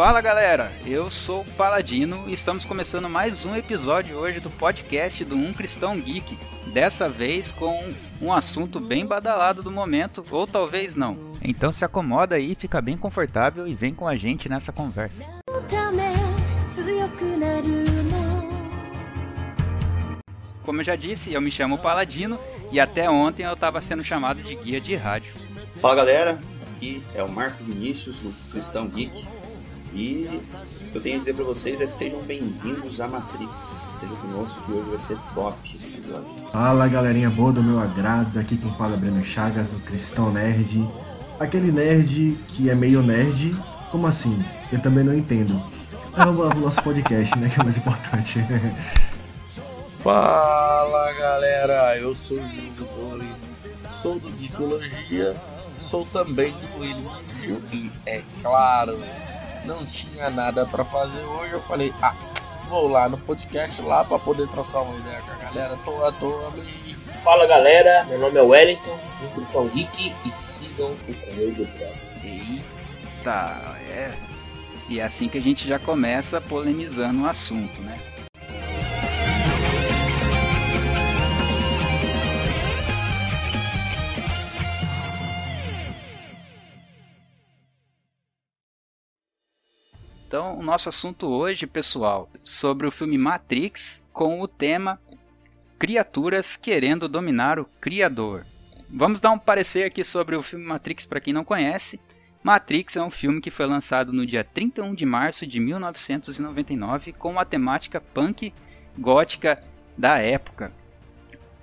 Fala galera, eu sou o Paladino e estamos começando mais um episódio hoje do podcast do Um Cristão Geek. Dessa vez com um assunto bem badalado do momento, ou talvez não. Então se acomoda aí, fica bem confortável e vem com a gente nessa conversa. Como eu já disse, eu me chamo Paladino e até ontem eu estava sendo chamado de guia de rádio. Fala galera, aqui é o Marco Vinícius do Cristão Geek e o que eu tenho a dizer para vocês é sejam bem-vindos à Matrix. Estejam conosco que hoje vai ser top esse episódio. Fala galerinha boa do meu agrado, aqui quem fala é Breno Chagas, o Cristão Nerd. Aquele nerd que é meio nerd, como assim? Eu também não entendo. Lá pro nosso podcast, né? Que é mais importante. Fala galera, eu sou o Hugo Torres, sou do Geekologia, sou também do William e é claro não tinha nada para fazer hoje, eu falei, ah, vou lá no podcast lá para poder trocar uma ideia com a galera. Tô à toa, Fala galera, meu nome é Wellington, Inclusão Geek e sigam o Correio do Bravo. Eita, é. E é assim que a gente já começa polemizando o assunto, né? Então, o nosso assunto hoje, pessoal, sobre o filme Matrix com o tema Criaturas querendo dominar o Criador. Vamos dar um parecer aqui sobre o filme Matrix para quem não conhece. Matrix é um filme que foi lançado no dia 31 de março de 1999 com uma temática punk gótica da época.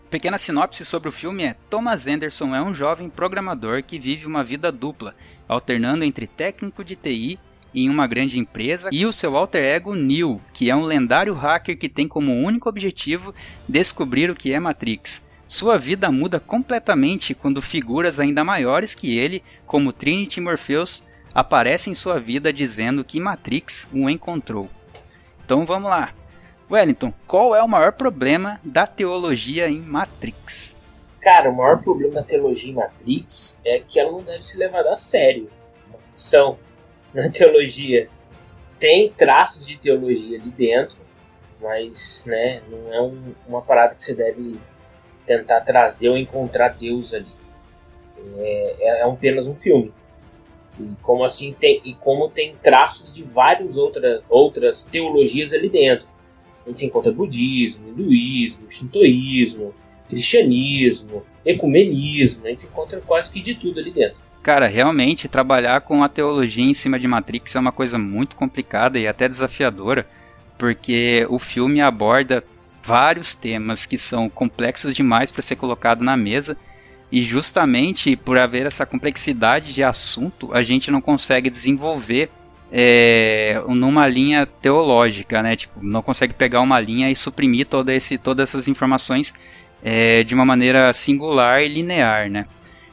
Pequena sinopse sobre o filme é: Thomas Anderson é um jovem programador que vive uma vida dupla, alternando entre técnico de TI em uma grande empresa, e o seu alter ego Neo, que é um lendário hacker que tem como único objetivo descobrir o que é Matrix. Sua vida muda completamente quando figuras ainda maiores que ele, como Trinity e Morpheus, aparecem em sua vida dizendo que Matrix o encontrou. Então vamos lá. Wellington, qual é o maior problema da teologia em Matrix? Cara, o maior problema da teologia em Matrix é que ela não deve se levar a sério. Ficção na teologia. Tem traços de teologia ali dentro, mas né, não é um, uma parada que você deve tentar trazer ou encontrar Deus ali. É, é, é apenas um filme. E como assim tem, e como tem traços de várias outra, outras teologias ali dentro. A gente encontra budismo, hinduísmo, shintoísmo, cristianismo, ecumenismo, a gente encontra quase que de tudo ali dentro. Cara, realmente trabalhar com a teologia em cima de Matrix é uma coisa muito complicada e até desafiadora, porque o filme aborda vários temas que são complexos demais para ser colocado na mesa. E justamente por haver essa complexidade de assunto, a gente não consegue desenvolver é, numa linha teológica, né? Tipo, não consegue pegar uma linha e suprimir esse, todas essas informações é, de uma maneira singular e linear, né?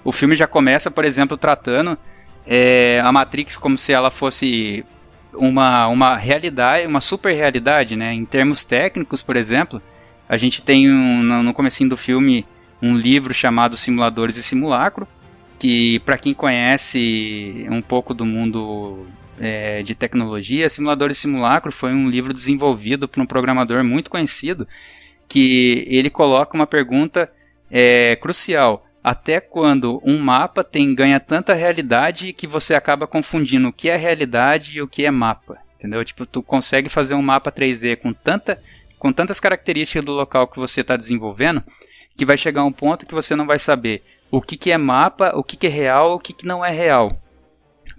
O filme já começa, por exemplo, tratando é, a Matrix como se ela fosse uma, uma realidade, uma super realidade, né? Em termos técnicos, por exemplo, a gente tem um, no, comecinho do filme um livro chamado Simuladores e Simulacro, que para quem conhece um pouco do mundo é, de tecnologia, Simuladores e Simulacro foi um livro desenvolvido por um programador muito conhecido, que ele coloca uma pergunta é, crucial até quando um mapa tem ganha tanta realidade que você acaba confundindo o que é realidade e o que é mapa. Entendeu? Tipo, tu consegue fazer um mapa 3D com tanta com tantas características do local que você está desenvolvendo, que vai chegar um ponto que você não vai saber o que, que é mapa, o que, que é real, o que, que não é real.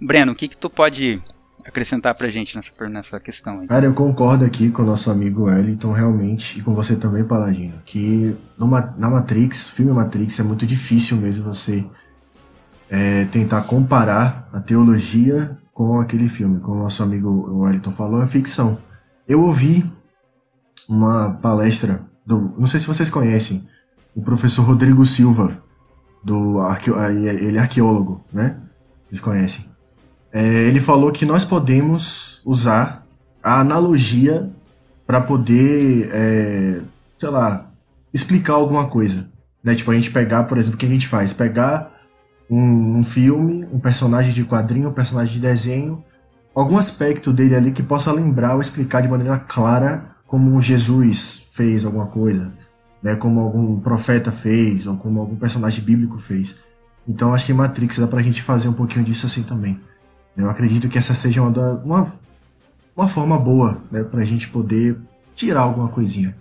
Breno, o que, que tu pode acrescentar pra gente nessa, nessa questão aí. Cara, eu concordo aqui com o nosso amigo Wellington, realmente, e com você também, Paladino, que na Matrix, filme Matrix, é muito difícil mesmo você é, tentar comparar a teologia com aquele filme. Como o nosso amigo Wellington falou, é ficção. Eu ouvi uma palestra do. Não sei se vocês conhecem, o professor Rodrigo Silva, do ele é arqueólogo, né? Vocês conhecem. É, ele falou que nós podemos usar a analogia para poder, é, sei lá, explicar alguma coisa. Né? Tipo, a gente pegar, por exemplo, o que a gente faz? Pegar um, um filme, um personagem de quadrinho, um personagem de desenho, algum aspecto dele ali que possa lembrar ou explicar de maneira clara como Jesus fez alguma coisa, né, como algum profeta fez ou como algum personagem bíblico fez. Então acho que Matrix dá pra gente fazer um pouquinho disso assim também. Eu acredito que essa seja uma, uma, uma forma boa né, pra gente poder tirar alguma coisinha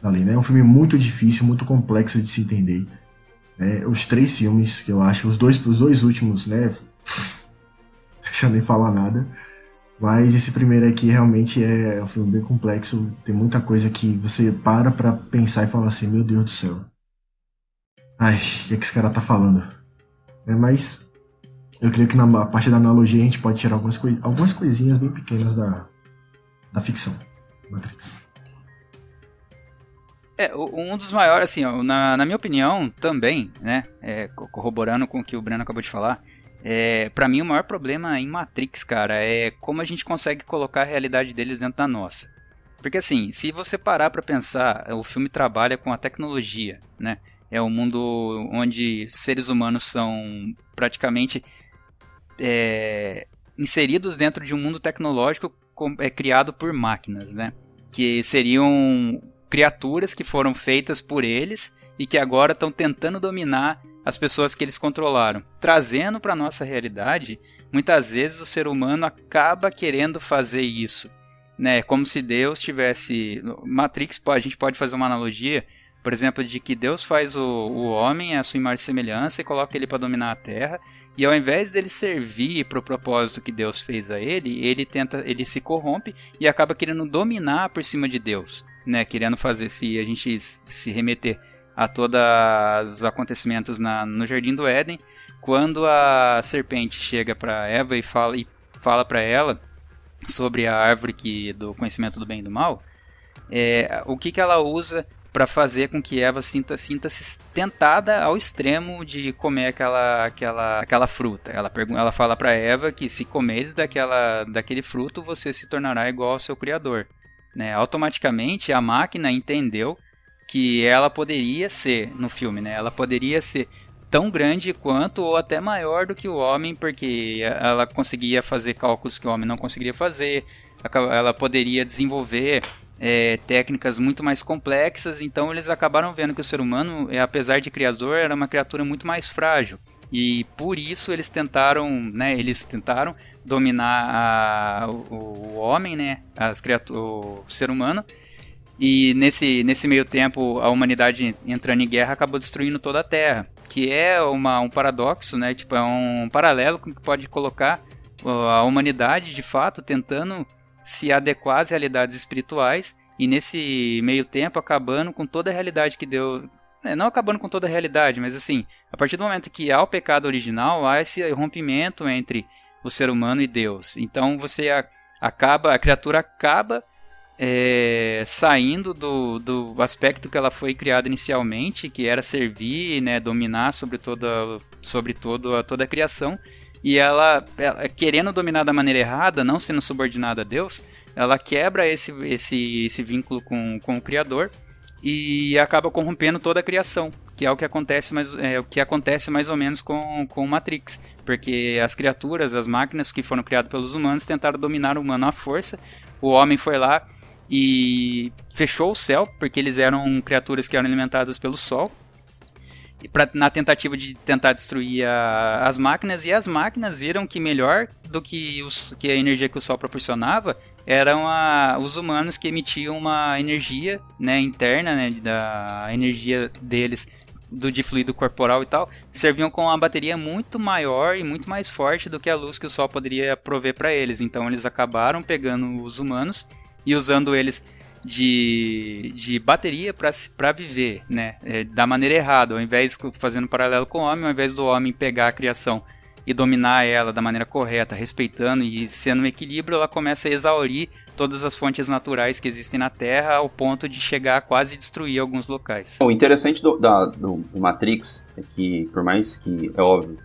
dali. Né? É um filme muito difícil, muito complexo de se entender. Né? Os três filmes que eu acho, os dois, os dois últimos, né? Deixa eu nem falar nada. Mas esse primeiro aqui realmente é um filme bem complexo. Tem muita coisa que você para pra pensar e fala assim: Meu Deus do céu. Ai, o que, é que esse cara tá falando? É, mas eu creio que na parte da analogia a gente pode tirar algumas, coi algumas coisinhas bem pequenas da, da ficção Matrix. É, um dos maiores, assim, na, na minha opinião, também, né, é, corroborando com o que o Breno acabou de falar, é, para mim o maior problema em Matrix, cara, é como a gente consegue colocar a realidade deles dentro da nossa. Porque assim, se você parar para pensar, o filme trabalha com a tecnologia, né? É um mundo onde seres humanos são praticamente é, inseridos dentro de um mundo tecnológico é, criado por máquinas, né? Que seriam criaturas que foram feitas por eles e que agora estão tentando dominar as pessoas que eles controlaram. Trazendo para nossa realidade, muitas vezes o ser humano acaba querendo fazer isso, né? Como se Deus tivesse Matrix, a gente pode fazer uma analogia, por exemplo, de que Deus faz o, o homem a sua imagem e semelhança e coloca ele para dominar a Terra. E ao invés dele servir para o propósito que Deus fez a ele, ele tenta, ele se corrompe e acaba querendo dominar por cima de Deus né, querendo fazer, se a gente se remeter a todos os acontecimentos na, no Jardim do Éden, quando a serpente chega para Eva e fala e fala para ela sobre a árvore que do conhecimento do bem e do mal, é, o que, que ela usa para fazer com que Eva sinta, sinta se tentada ao extremo de comer aquela, aquela, aquela fruta. Ela, ela fala para Eva que se comeres daquela, daquele fruto, você se tornará igual ao seu Criador. Né? Automaticamente a máquina entendeu que ela poderia ser, no filme, né? ela poderia ser tão grande quanto ou até maior do que o homem, porque ela conseguia fazer cálculos que o homem não conseguiria fazer, ela poderia desenvolver é, técnicas muito mais complexas, então eles acabaram vendo que o ser humano, é, apesar de criador, era uma criatura muito mais frágil. E por isso eles tentaram, né, eles tentaram dominar a, o, o, homem, né, as o ser humano. E nesse, nesse meio tempo, a humanidade entrando em guerra acabou destruindo toda a Terra, que é uma, um paradoxo, né, tipo, é um paralelo que pode colocar a humanidade, de fato, tentando se adequar às realidades espirituais e nesse meio tempo acabando com toda a realidade que deu, né, não acabando com toda a realidade, mas assim, a partir do momento que há o pecado original, há esse rompimento entre o ser humano e Deus. Então você acaba, a criatura acaba é, saindo do, do aspecto que ela foi criada inicialmente, que era servir, né, dominar sobre toda, sobre todo, toda a criação, e ela, ela, querendo dominar da maneira errada, não sendo subordinada a Deus, ela quebra esse, esse, esse vínculo com, com o Criador e acaba corrompendo toda a criação, que é o que acontece mais, é, o que acontece mais ou menos com, com Matrix porque as criaturas, as máquinas que foram criadas pelos humanos tentaram dominar o humano à força. O homem foi lá e fechou o céu, porque eles eram criaturas que eram alimentadas pelo sol. Pra, na tentativa de tentar destruir a, as máquinas, e as máquinas viram que melhor do que, os, que a energia que o sol proporcionava eram a, os humanos que emitiam uma energia né, interna, né, da energia deles do de fluido corporal e tal, serviam com uma bateria muito maior e muito mais forte do que a luz que o Sol poderia prover para eles. Então eles acabaram pegando os humanos e usando eles de, de bateria para viver, né? É, da maneira errada, ao invés fazendo paralelo com o homem, ao invés do homem pegar a criação e dominar ela da maneira correta, respeitando e sendo um equilíbrio, ela começa a exaurir todas as fontes naturais que existem na Terra ao ponto de chegar a quase destruir alguns locais. O interessante do, da, do, do Matrix é que, por mais que, é óbvio,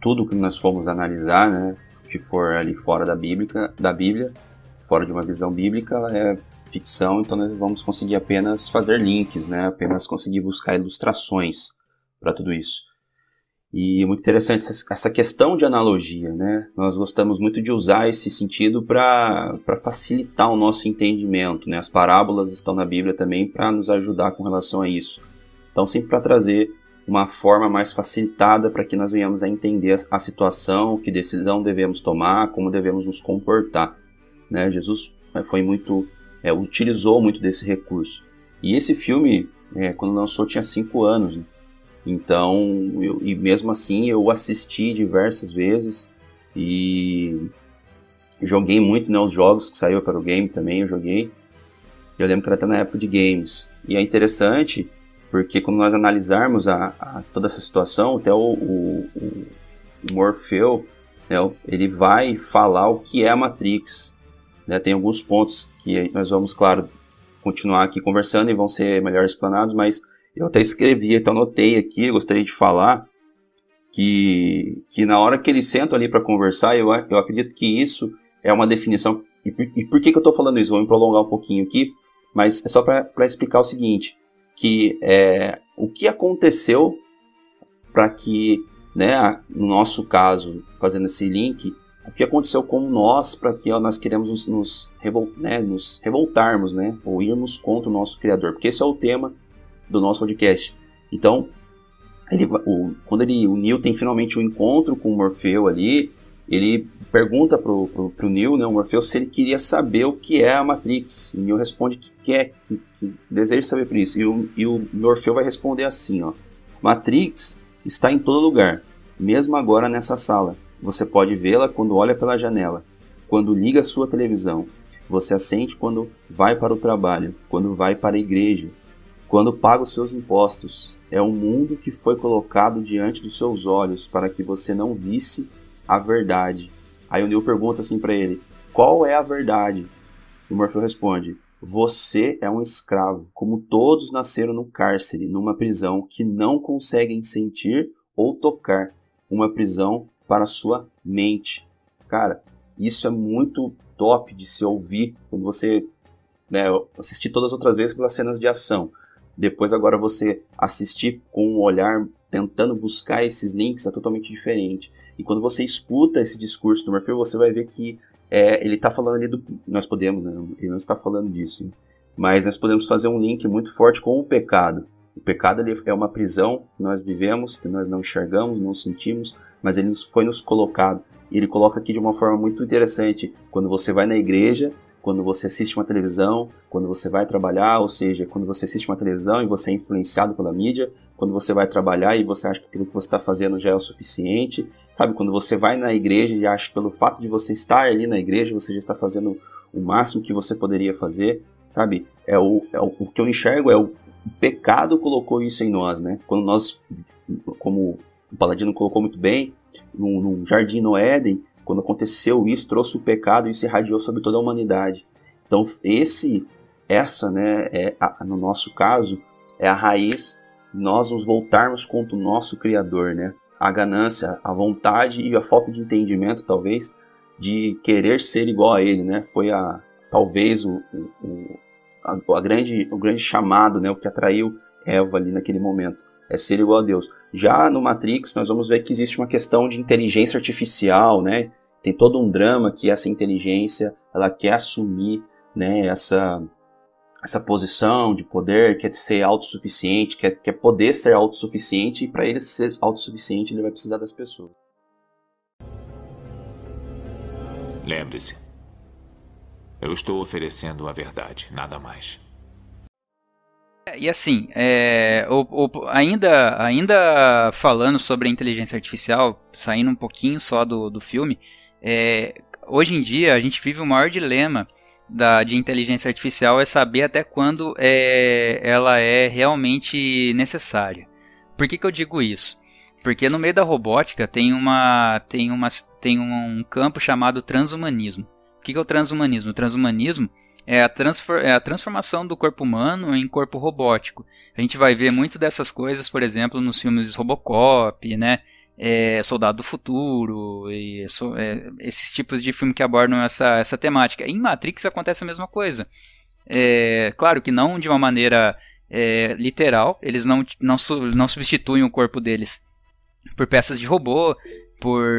tudo que nós formos analisar, né, que for ali fora da Bíblia, da Bíblia, fora de uma visão bíblica, ela é ficção, então nós vamos conseguir apenas fazer links, né, apenas conseguir buscar ilustrações para tudo isso. E muito interessante essa questão de analogia, né? Nós gostamos muito de usar esse sentido para facilitar o nosso entendimento, né? As parábolas estão na Bíblia também para nos ajudar com relação a isso. Então, sempre para trazer uma forma mais facilitada para que nós venhamos a entender a situação, que decisão devemos tomar, como devemos nos comportar. Né? Jesus foi muito, é, utilizou muito desse recurso. E esse filme, é, quando lançou, tinha cinco anos. Né? Então, eu, e mesmo assim eu assisti diversas vezes e joguei muito né, os jogos que saiu para o game também, eu joguei. Eu lembro que era até na época de games. E é interessante porque quando nós analisarmos a, a toda essa situação, até o, o, o né, ele vai falar o que é a Matrix. Né? Tem alguns pontos que nós vamos, claro, continuar aqui conversando e vão ser melhor explanados, mas eu até escrevi, então anotei aqui, gostaria de falar que, que na hora que eles sentam ali para conversar, eu, eu acredito que isso é uma definição. E por, e por que, que eu estou falando isso? Vou me prolongar um pouquinho aqui, mas é só para explicar o seguinte: que é, o que aconteceu para que, né, no nosso caso, fazendo esse link, o que aconteceu com nós para que ó, nós queremos nos, nos, revol, né, nos revoltarmos, né, ou irmos contra o nosso Criador, porque esse é o tema do nosso podcast. Então, ele, o, quando ele, o Neil tem finalmente um encontro com o Morfeu ali, ele pergunta pro, pro, pro Neil, né, o Morfeu, se ele queria saber o que é a Matrix. E o Neil responde que quer, que, que deseja saber por isso. E o, e o Morfeu vai responder assim, ó. Matrix está em todo lugar, mesmo agora nessa sala. Você pode vê-la quando olha pela janela, quando liga a sua televisão. Você a sente quando vai para o trabalho, quando vai para a igreja, quando paga os seus impostos. É um mundo que foi colocado diante dos seus olhos para que você não visse a verdade. Aí o Neil pergunta assim para ele: Qual é a verdade? E o Morfeu responde: Você é um escravo, como todos nasceram no cárcere, numa prisão que não conseguem sentir ou tocar, uma prisão para sua mente. Cara, isso é muito top de se ouvir quando você né, assistir todas as outras vezes pelas cenas de ação. Depois agora você assistir com um olhar tentando buscar esses links é totalmente diferente. E quando você escuta esse discurso do Morfeu, você vai ver que é, ele está falando ali do. Nós podemos, né? Ele não está falando disso. Mas nós podemos fazer um link muito forte com o pecado. O pecado ele é uma prisão que nós vivemos, que nós não enxergamos, não sentimos, mas ele foi nos colocado. E ele coloca aqui de uma forma muito interessante. Quando você vai na igreja, quando você assiste uma televisão, quando você vai trabalhar, ou seja, quando você assiste uma televisão e você é influenciado pela mídia, quando você vai trabalhar e você acha que aquilo que você está fazendo já é o suficiente, sabe? Quando você vai na igreja e acha que pelo fato de você estar ali na igreja, você já está fazendo o máximo que você poderia fazer, sabe? É o, é o, o que eu enxergo é o, o pecado colocou isso em nós, né? Quando nós, como o Paladino colocou muito bem, no, no jardim no Éden, quando aconteceu isso, trouxe o pecado e se irradiou sobre toda a humanidade. Então, esse, essa, né, é a, no nosso caso, é a raiz de nós nos voltarmos contra o nosso Criador, né? A ganância, a vontade e a falta de entendimento, talvez, de querer ser igual a Ele, né? Foi a, talvez o, o, a, a grande, o grande chamado, né? O que atraiu Eva ali naquele momento é ser igual a Deus. Já no Matrix, nós vamos ver que existe uma questão de inteligência artificial, né? Tem todo um drama que essa inteligência, ela quer assumir, né, essa essa posição de poder, quer ser autossuficiente, quer, quer poder ser autossuficiente, e para ele ser autossuficiente, ele vai precisar das pessoas. Lembre-se, eu estou oferecendo a verdade, nada mais. E assim, é, o, o, ainda, ainda falando sobre a inteligência artificial, saindo um pouquinho só do, do filme, é, hoje em dia a gente vive o maior dilema da, de inteligência artificial é saber até quando é, ela é realmente necessária. Por que, que eu digo isso? Porque no meio da robótica tem, uma, tem, uma, tem um campo chamado transhumanismo. O que, que é o transhumanismo? O transhumanismo é a, é a transformação do corpo humano em corpo robótico. A gente vai ver muito dessas coisas, por exemplo, nos filmes Robocop, né? É, Soldado do Futuro, e, so, é, esses tipos de filme que abordam essa, essa temática. Em Matrix acontece a mesma coisa. É, claro que não de uma maneira é, literal, eles não, não, não substituem o corpo deles por peças de robô, por,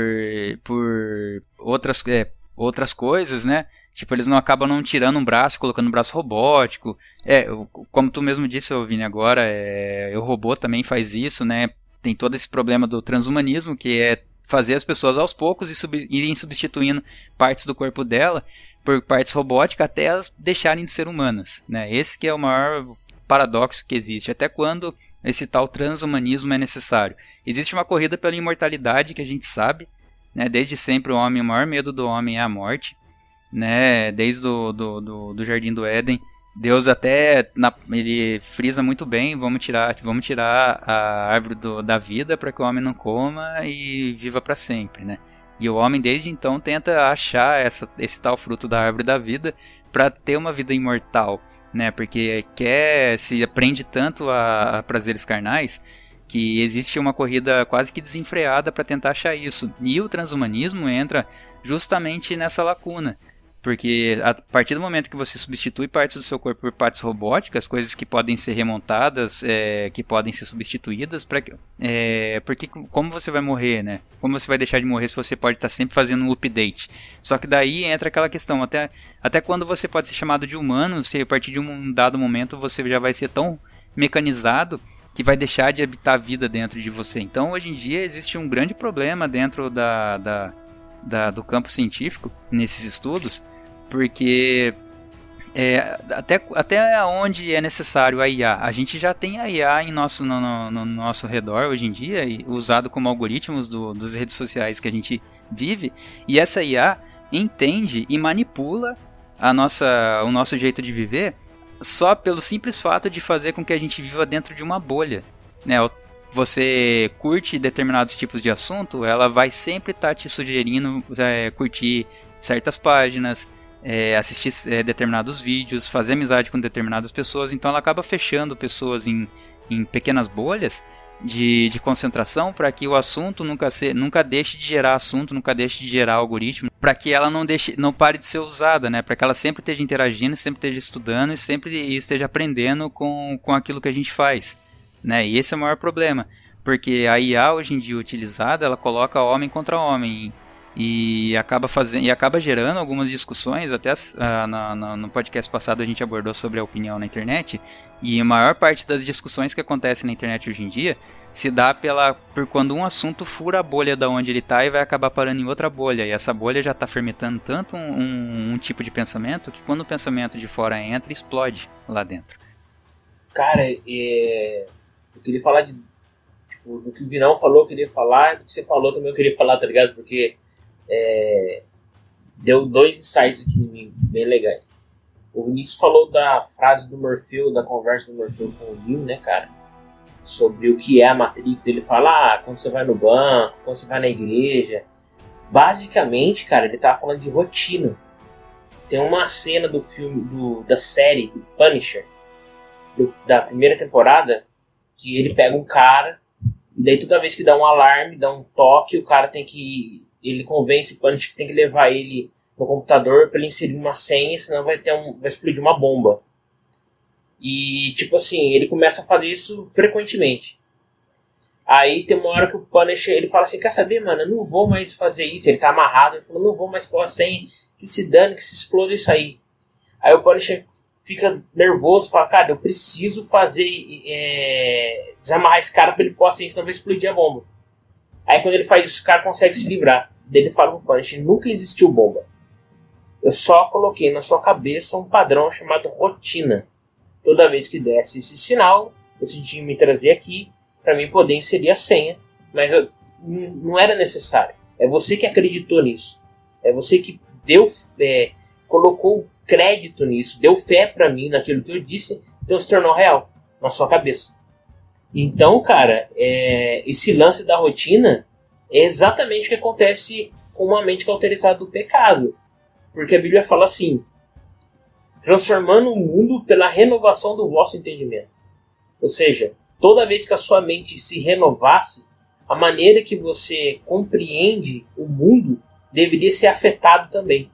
por outras, é, outras coisas, né? Tipo, eles não acabam não tirando um braço, colocando um braço robótico. É, como tu mesmo disse, Vini, agora, é, o robô também faz isso, né? Tem todo esse problema do transhumanismo, que é fazer as pessoas aos poucos e sub, irem substituindo partes do corpo dela por partes robóticas até elas deixarem de ser humanas, né? Esse que é o maior paradoxo que existe. Até quando esse tal transhumanismo é necessário? Existe uma corrida pela imortalidade que a gente sabe, né? Desde sempre o homem, o maior medo do homem é a morte né? Desde o do, do, do Jardim do Éden, Deus até na, ele frisa muito bem, vamos tirar, vamos tirar a árvore do, da vida para que o homem não coma e viva para sempre, né? E o homem desde então tenta achar essa, esse tal fruto da árvore da vida para ter uma vida imortal, né? Porque quer se aprende tanto a, a prazeres carnais que existe uma corrida quase que desenfreada para tentar achar isso. E o transhumanismo entra justamente nessa lacuna porque a partir do momento que você substitui partes do seu corpo por partes robóticas, coisas que podem ser remontadas, é, que podem ser substituídas, pra, é, porque como você vai morrer, né? Como você vai deixar de morrer se você pode estar sempre fazendo um update? Só que daí entra aquela questão, até, até quando você pode ser chamado de humano, se a partir de um dado momento você já vai ser tão mecanizado que vai deixar de habitar a vida dentro de você. Então hoje em dia existe um grande problema dentro da, da, da do campo científico, nesses estudos, porque é, até, até onde é necessário a IA. A gente já tem a IA em nosso, no, no, no nosso redor hoje em dia, e usado como algoritmos do, das redes sociais que a gente vive, e essa IA entende e manipula a nossa, o nosso jeito de viver só pelo simples fato de fazer com que a gente viva dentro de uma bolha. Né? Você curte determinados tipos de assunto, ela vai sempre estar tá te sugerindo é, curtir certas páginas, é, assistir é, determinados vídeos, fazer amizade com determinadas pessoas, então ela acaba fechando pessoas em, em pequenas bolhas de, de concentração para que o assunto nunca, se, nunca deixe de gerar assunto, nunca deixe de gerar algoritmo, para que ela não, deixe, não pare de ser usada, né? para que ela sempre esteja interagindo, sempre esteja estudando e sempre esteja aprendendo com, com aquilo que a gente faz. Né? E esse é o maior problema, porque a IA hoje em dia utilizada, ela coloca homem contra homem, e acaba fazendo e acaba gerando algumas discussões até uh, no podcast passado a gente abordou sobre a opinião na internet e a maior parte das discussões que acontecem na internet hoje em dia se dá pela por quando um assunto fura a bolha da onde ele está e vai acabar parando em outra bolha. E essa bolha já está fermentando tanto um, um, um, tipo de pensamento que quando o pensamento de fora entra explode lá dentro. Cara é... eu queria falar de tipo, do que o Vinão falou eu queria falar do que você falou também eu queria falar tá ligado? Porque é, deu dois insights aqui bem legais. O Vinícius falou da frase do Morfeu, da conversa do Morfeu com o Neil, né, cara? Sobre o que é a Matrix. Ele fala, ah, quando você vai no banco, quando você vai na igreja. Basicamente, cara, ele tava falando de rotina. Tem uma cena do filme, do, da série Punisher, do, da primeira temporada, que ele pega um cara, e daí toda vez que dá um alarme, dá um toque, o cara tem que ele convence o Punch que tem que levar ele no computador para ele inserir uma senha, senão vai ter um, vai explodir uma bomba. E tipo assim, ele começa a fazer isso frequentemente. Aí tem uma hora que o Punisher ele fala assim: Quer saber, mano? Eu não vou mais fazer isso. Ele tá amarrado. Ele falou: Não vou mais pôr a senha. Que se dane, que se exploda isso aí. Aí o Punisher fica nervoso, fala: Cara, eu preciso fazer. É, desamarrar esse cara pra ele pôr a senha, senão vai explodir a bomba. Aí quando ele faz isso, o cara consegue se livrar. Dele fala pro Punch, nunca existiu bomba. Eu só coloquei na sua cabeça um padrão chamado rotina. Toda vez que desse esse sinal, você tinha me trazer aqui para mim poder inserir a senha. Mas eu, não era necessário. É você que acreditou nisso. É você que deu, é, colocou crédito nisso, deu fé para mim naquilo que eu disse, então se tornou real na sua cabeça. Então, cara, é, esse lance da rotina é exatamente o que acontece com uma mente cauterizada do pecado. Porque a Bíblia fala assim: transformando o mundo pela renovação do vosso entendimento. Ou seja, toda vez que a sua mente se renovasse, a maneira que você compreende o mundo deveria ser afetado também.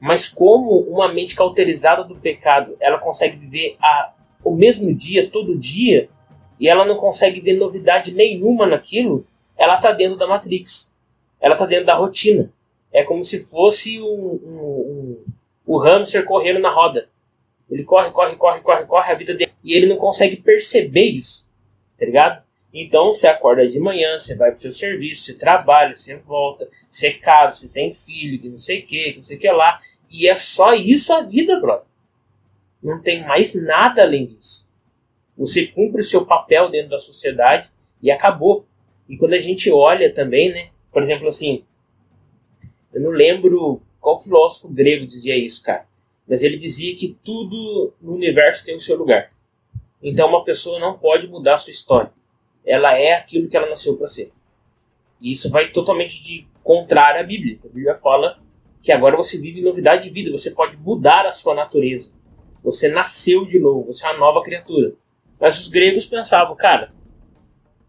Mas como uma mente cauterizada do pecado, ela consegue viver a, o mesmo dia, todo dia, e ela não consegue ver novidade nenhuma naquilo, ela tá dentro da Matrix. Ela tá dentro da rotina. É como se fosse um, um, um, o hamster correndo na roda. Ele corre, corre, corre, corre, corre a vida dele. E ele não consegue perceber isso. Tá ligado? Então você acorda de manhã, você vai pro seu serviço, você trabalha, você volta, você casa, você tem filho, que não sei o que, que não sei o que lá. E é só isso a vida, brother. Não tem mais nada além disso. Você cumpre o seu papel dentro da sociedade e acabou. E quando a gente olha também, né? Por exemplo, assim, eu não lembro qual filósofo grego dizia isso, cara. Mas ele dizia que tudo no universo tem o seu lugar. Então uma pessoa não pode mudar a sua história. Ela é aquilo que ela nasceu para ser. E isso vai totalmente de contrário à Bíblia. A Bíblia fala que agora você vive novidade de vida, você pode mudar a sua natureza. Você nasceu de novo, você é uma nova criatura. Mas os gregos pensavam, cara,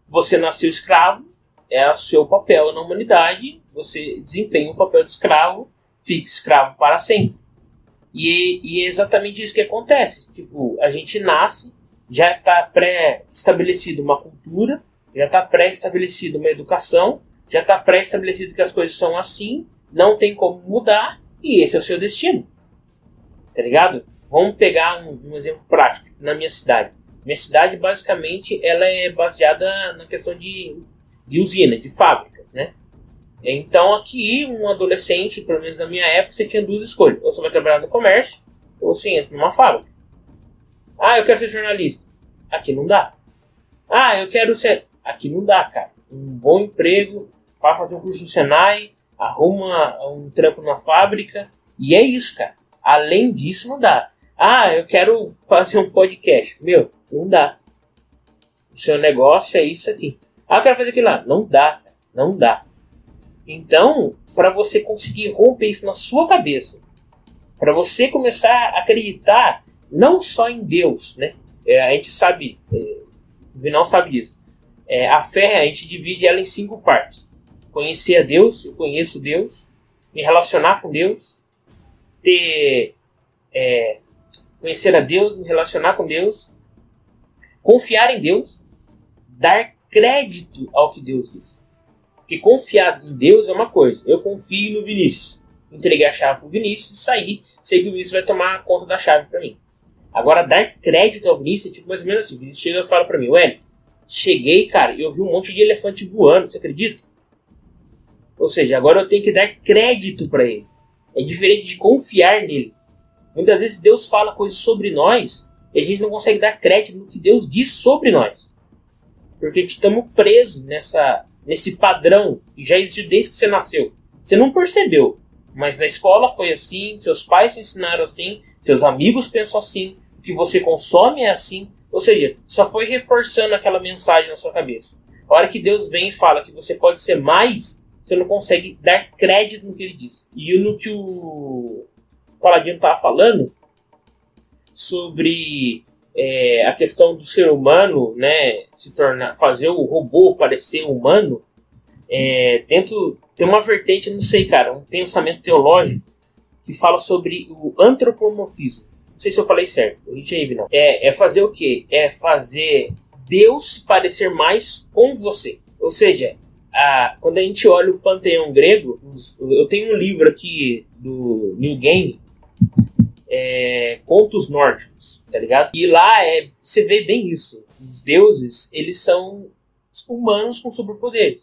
você nasceu escravo, é o seu papel na humanidade, você desempenha o papel de escravo, fica escravo para sempre. E, e é exatamente isso que acontece. Tipo, a gente nasce, já está pré-estabelecido uma cultura, já está pré-estabelecido uma educação, já está pré-estabelecido que as coisas são assim, não tem como mudar, e esse é o seu destino. Tá ligado? Vamos pegar um, um exemplo prático na minha cidade. Minha cidade, basicamente, ela é baseada na questão de, de usina, de fábricas, né? Então, aqui, um adolescente, pelo menos na minha época, você tinha duas escolhas. Ou você vai trabalhar no comércio, ou você entra numa fábrica. Ah, eu quero ser jornalista. Aqui não dá. Ah, eu quero ser... Aqui não dá, cara. Um bom emprego, vai fazer um curso no Senai, arruma um trampo na fábrica, e é isso, cara. Além disso, não dá. Ah, eu quero fazer um podcast. Meu, não dá. O seu negócio é isso aqui. Ah, eu quero fazer aquilo lá. Não dá, não dá. Então, para você conseguir romper isso na sua cabeça, para você começar a acreditar não só em Deus, né? É, a gente sabe, é, o sabe disso. É, a fé a gente divide ela em cinco partes: conhecer a Deus, eu conheço Deus, me relacionar com Deus, ter é, conhecer a Deus, me relacionar com Deus, confiar em Deus, dar crédito ao que Deus diz. Porque confiar em Deus é uma coisa. Eu confio no Vinícius. Entreguei a chave pro Vinícius e saí. Sei que o Vinícius vai tomar conta da chave para mim. Agora, dar crédito ao Vinícius é tipo mais ou menos assim. O Vinícius chega e fala para mim, ué, cheguei, cara, e eu vi um monte de elefante voando. Você acredita? Ou seja, agora eu tenho que dar crédito para ele. É diferente de confiar nele. Muitas vezes Deus fala coisas sobre nós e a gente não consegue dar crédito no que Deus diz sobre nós. Porque estamos presos nessa, nesse padrão que já existiu desde que você nasceu. Você não percebeu, mas na escola foi assim, seus pais te ensinaram assim, seus amigos pensam assim, o que você consome é assim. Ou seja, só foi reforçando aquela mensagem na sua cabeça. A hora que Deus vem e fala que você pode ser mais, você não consegue dar crédito no que ele diz. E no que o Paladino estava falando sobre é, a questão do ser humano, né, se tornar, fazer o robô parecer humano, é, dentro tem uma vertente, não sei, cara, um pensamento teológico que fala sobre o antropomorfismo. Não sei se eu falei certo, aí, não. É, é fazer o quê? É fazer Deus parecer mais com você. Ou seja, a, quando a gente olha o panteão grego, eu tenho um livro aqui do New Game é, contos nórdicos, tá ligado? E lá é, você vê bem isso. Os deuses, eles são humanos com superpoderes.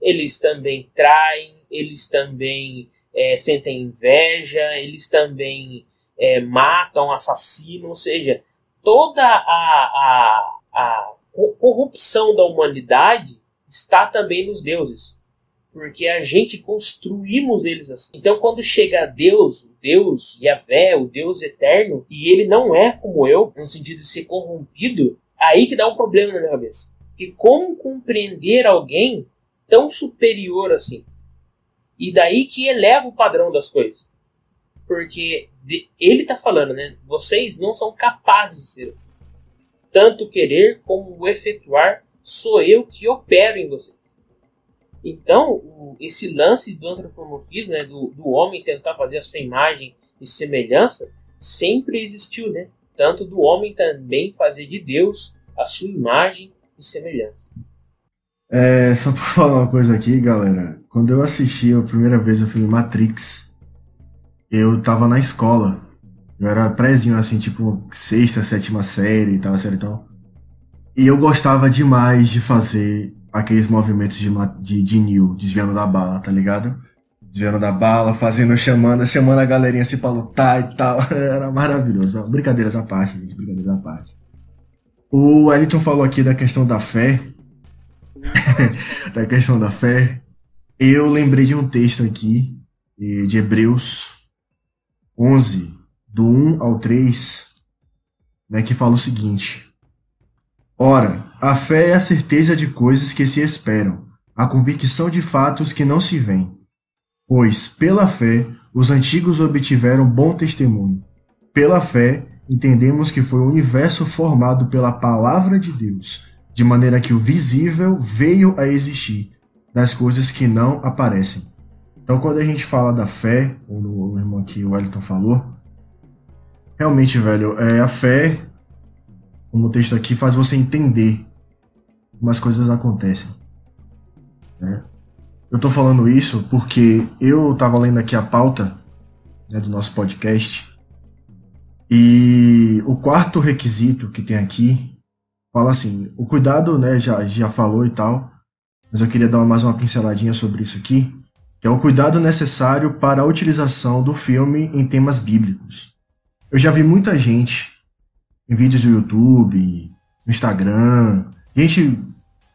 Eles também traem, eles também é, sentem inveja, eles também é, matam, assassinam, ou seja, toda a, a, a corrupção da humanidade está também nos deuses porque a gente construímos eles assim. Então, quando chega Deus, o Deus Yahvé, o Deus eterno, e ele não é como eu, no sentido de ser corrompido, aí que dá um problema na minha cabeça. Que como compreender alguém tão superior assim? E daí que eleva o padrão das coisas. Porque ele está falando, né? Vocês não são capazes de ser assim. Tanto querer como efetuar, sou eu que opero em vocês. Então, esse lance do antropomorfismo, né, do, do homem tentar fazer a sua imagem e semelhança, sempre existiu, né? Tanto do homem também fazer de Deus a sua imagem e semelhança. É, só pra falar uma coisa aqui, galera. Quando eu assisti a primeira vez o filme Matrix, eu tava na escola. Eu era prézinho, assim, tipo, sexta, sétima série e tal, série e tal. E eu gostava demais de fazer aqueles movimentos de, de, de Neo, desviando da bala, tá ligado? Desviando da bala, fazendo, chamando, chamando a galerinha assim pra lutar e tal. Era maravilhoso. Brincadeiras à parte, gente, brincadeiras à parte. O Wellington falou aqui da questão da fé. da questão da fé. Eu lembrei de um texto aqui, de Hebreus 11, do 1 ao 3, né, que fala o seguinte: Ora, a fé é a certeza de coisas que se esperam, a convicção de fatos que não se veem. Pois, pela fé, os antigos obtiveram bom testemunho. Pela fé, entendemos que foi o universo formado pela palavra de Deus, de maneira que o visível veio a existir, das coisas que não aparecem. Então, quando a gente fala da fé, como o irmão aqui, o Wellington falou, realmente, velho, é a fé, como o texto aqui, faz você entender como as coisas acontecem. Né? Eu tô falando isso porque eu tava lendo aqui a pauta né, do nosso podcast e o quarto requisito que tem aqui fala assim: o cuidado, né, já, já falou e tal, mas eu queria dar mais uma pinceladinha sobre isso aqui, que é o cuidado necessário para a utilização do filme em temas bíblicos. Eu já vi muita gente em vídeos do YouTube, no Instagram, gente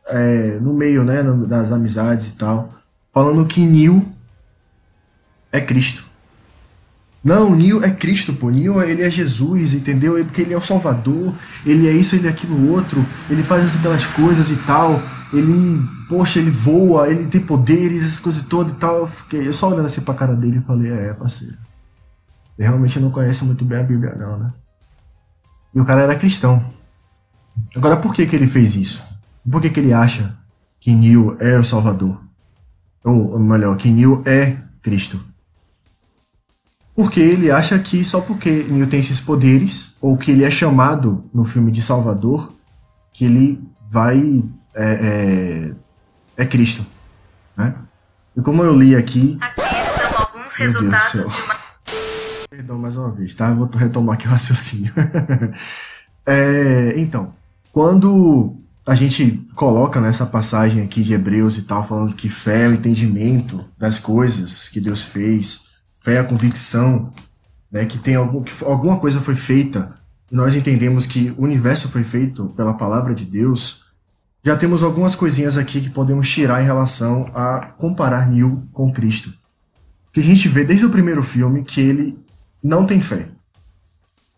é, no meio né, das amizades e tal, falando que Neil é Cristo. Não, Neo é Cristo, pô. Neo ele é Jesus, entendeu? É porque ele é o Salvador, ele é isso, ele é aquilo outro, ele faz aquelas coisas e tal. Ele, poxa, ele voa, ele tem poderes, essas coisas todas e tal. Eu fiquei só olhando assim pra cara dele e falei, é, parceiro. Ele realmente não conhece muito bem a Bíblia, não, né? E o cara era cristão. Agora, por que que ele fez isso? Por que que ele acha que Neo é o Salvador? Ou, melhor, que Neo é Cristo? Porque ele acha que só porque Neo tem esses poderes, ou que ele é chamado no filme de Salvador, que ele vai. É, é, é Cristo. Né? E como eu li aqui. Aqui estão alguns resultados de uma. Perdão mais uma vez, tá? Eu vou retomar aqui o raciocínio. é, então, quando a gente coloca nessa passagem aqui de Hebreus e tal, falando que fé é o entendimento das coisas que Deus fez fé é a convicção, né, que tem algum, que alguma coisa foi feita, e nós entendemos que o universo foi feito pela palavra de Deus, já temos algumas coisinhas aqui que podemos tirar em relação a comparar Neil com Cristo. Que a gente vê desde o primeiro filme que ele não tem fé.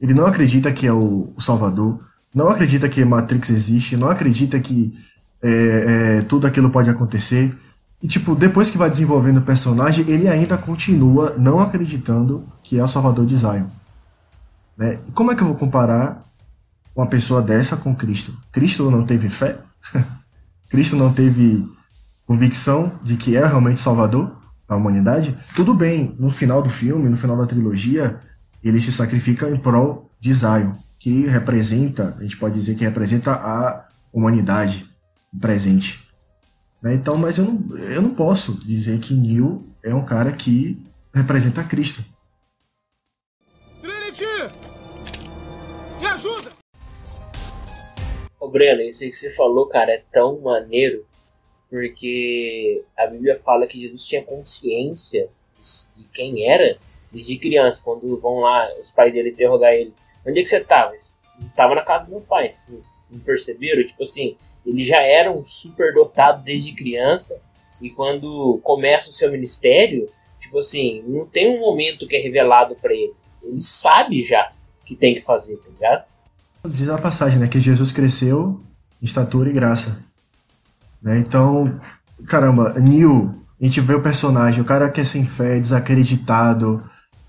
Ele não acredita que é o Salvador, não acredita que Matrix existe, não acredita que é, é, tudo aquilo pode acontecer. E, tipo, depois que vai desenvolvendo o personagem, ele ainda continua não acreditando que é o Salvador de Zion. Né? E como é que eu vou comparar uma pessoa dessa com Cristo? Cristo não teve fé? Cristo não teve convicção de que é realmente Salvador da humanidade? Tudo bem, no final do filme, no final da trilogia, ele se sacrifica em prol de Zion, que representa, a gente pode dizer que representa a humanidade presente. Né? Então, mas eu não, eu não posso dizer que Neil é um cara que representa Cristo. Trinity! Me ajuda! Ô Breno, isso aí que você falou, cara, é tão maneiro, porque a Bíblia fala que Jesus tinha consciência de quem era desde criança, quando vão lá os pais dele interrogar ele. Onde é que você estava? Estava na casa do meu pai. Não perceberam? Tipo assim, ele já era um super dotado desde criança e quando começa o seu ministério, tipo assim, não tem um momento que é revelado para ele. Ele sabe já que tem que fazer, tá ligado? Diz a passagem, né, que Jesus cresceu em estatura e graça. Né? Então, caramba, Neil, a gente vê o personagem, o cara que é sem fé, desacreditado,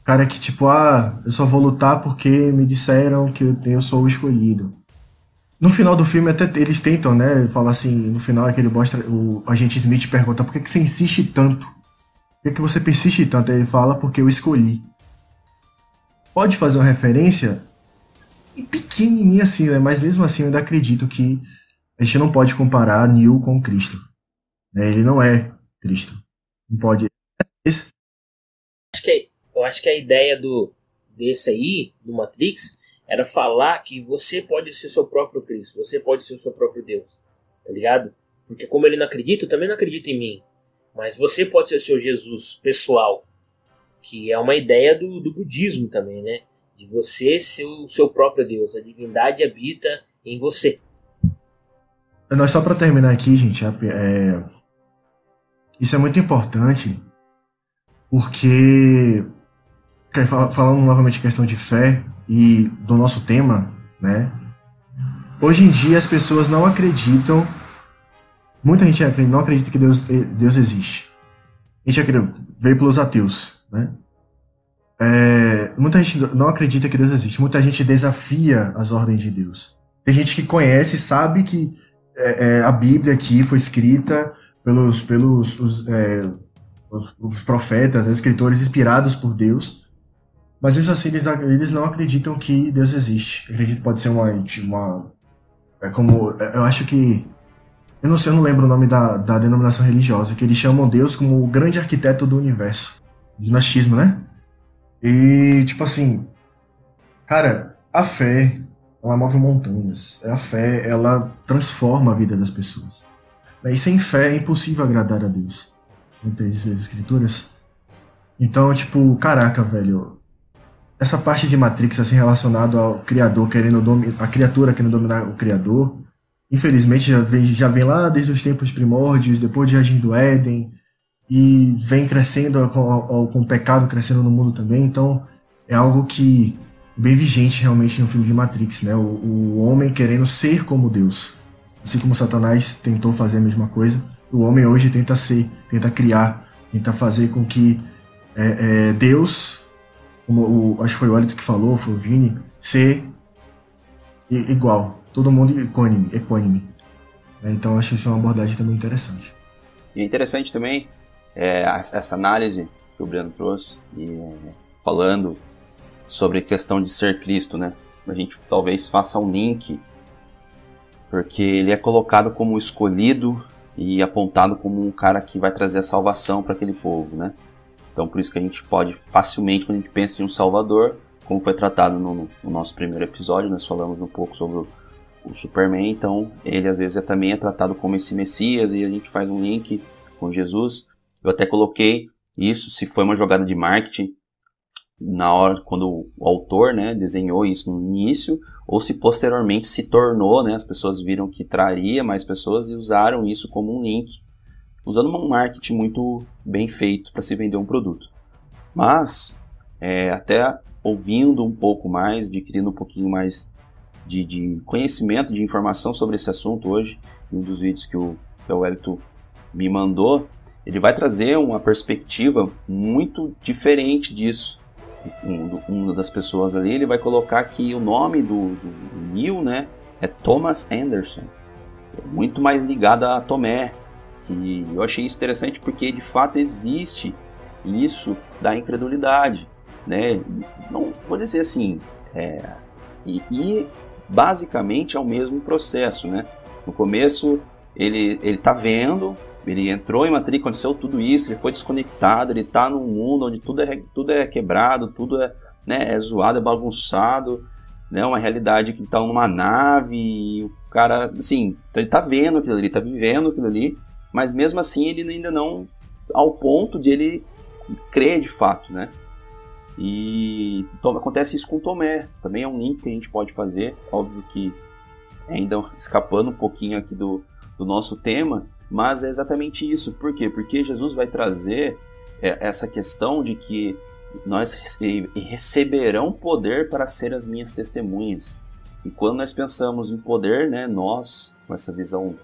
cara que tipo, ah, eu só vou lutar porque me disseram que eu sou o escolhido. No final do filme, até eles tentam, né? Falar assim, no final é que ele mostra, o agente Smith pergunta por que, que você insiste tanto? Por que, que você persiste tanto? Aí ele fala, porque eu escolhi. Pode fazer uma referência pequenininha assim, né? Mas mesmo assim eu ainda acredito que a gente não pode comparar Neil com Cristo. Né? Ele não é Cristo. Não pode. Acho que, eu acho que a ideia do, desse aí, do Matrix, era falar que você pode ser seu próprio Cristo, você pode ser o seu próprio Deus, tá ligado? Porque como ele não acredita, eu também não acredito em mim. Mas você pode ser o seu Jesus pessoal, que é uma ideia do, do budismo também, né? De você ser o seu próprio Deus, a divindade habita em você. Nós só para terminar aqui, gente, é... isso é muito importante, porque falando novamente questão de fé, e do nosso tema, né? Hoje em dia as pessoas não acreditam, muita gente não acredita que Deus, Deus existe. A gente veio pelos ateus, né? É, muita gente não acredita que Deus existe. Muita gente desafia as ordens de Deus. Tem gente que conhece, sabe que é, é, a Bíblia aqui foi escrita pelos, pelos os, é, os, os profetas, os escritores inspirados por Deus mas mesmo assim, eles, eles não acreditam que Deus existe. Acredito pode ser uma, uma. É como. É, eu acho que. Eu não sei, eu não lembro o nome da, da denominação religiosa, que eles chamam Deus como o grande arquiteto do universo. Dinastismo, né? E, tipo assim. Cara, a fé, ela move montanhas. A fé, ela transforma a vida das pessoas. E sem fé é impossível agradar a Deus. Tem as escrituras? Então, tipo, caraca, velho essa parte de Matrix assim relacionado ao criador querendo dominar a criatura querendo dominar o criador infelizmente já vem, já vem lá desde os tempos primórdios depois de Jardim do Éden e vem crescendo com, com o pecado crescendo no mundo também. Então é algo que bem vigente realmente no filme de Matrix né? O, o homem querendo ser como Deus. Assim como Satanás tentou fazer a mesma coisa o homem hoje tenta ser tenta criar tenta fazer com que é, é, Deus como o, acho que foi o Elito que falou, foi o Vini, ser igual, todo mundo equânime, equânime. É, então acho que isso é uma abordagem também interessante. E é interessante também é, essa análise que o Breno trouxe, e, é, falando sobre a questão de ser Cristo, né? A gente talvez faça um link, porque ele é colocado como escolhido e apontado como um cara que vai trazer a salvação para aquele povo, né? Então por isso que a gente pode facilmente, quando a gente pensa em um Salvador, como foi tratado no, no nosso primeiro episódio, nós falamos um pouco sobre o, o, Superman, então ele às vezes é, também é tratado como esse Messias e a gente faz um link com Jesus. Eu até coloquei isso, se foi uma jogada de marketing, na hora quando o autor né, desenhou isso no início, ou se posteriormente se tornou, né, as pessoas viram que traria mais pessoas e usaram isso como um link usando um marketing muito bem feito para se vender um produto. Mas, é, até ouvindo um pouco mais, adquirindo um pouquinho mais de, de, conhecimento, de informação sobre esse assunto hoje, um dos vídeos que o, que o Wellington me mandou, ele vai trazer uma perspectiva muito diferente disso. Um, uma das pessoas ali, ele vai colocar que o nome do, do Neil, né, é Thomas Anderson. Muito mais ligado a Tomé, que eu achei isso interessante porque de fato existe isso da incredulidade, né? Não vou dizer assim, é, e, e, basicamente é o mesmo processo, né? No começo ele ele tá vendo, ele entrou em Matrix, aconteceu tudo isso, ele foi desconectado, ele tá num mundo onde tudo é tudo é quebrado, tudo é, né, é zoado, é bagunçado, né? Uma realidade que tá numa nave o cara, assim, então ele tá vendo aquilo ali, tá vivendo aquilo ali mas mesmo assim ele ainda não ao ponto de ele crer de fato, né? E então, acontece isso com Tomé, também é um link que a gente pode fazer, óbvio que ainda escapando um pouquinho aqui do, do nosso tema, mas é exatamente isso. Por quê? Porque Jesus vai trazer é, essa questão de que nós receberão poder para ser as minhas testemunhas. E quando nós pensamos em poder, né, nós, com essa visão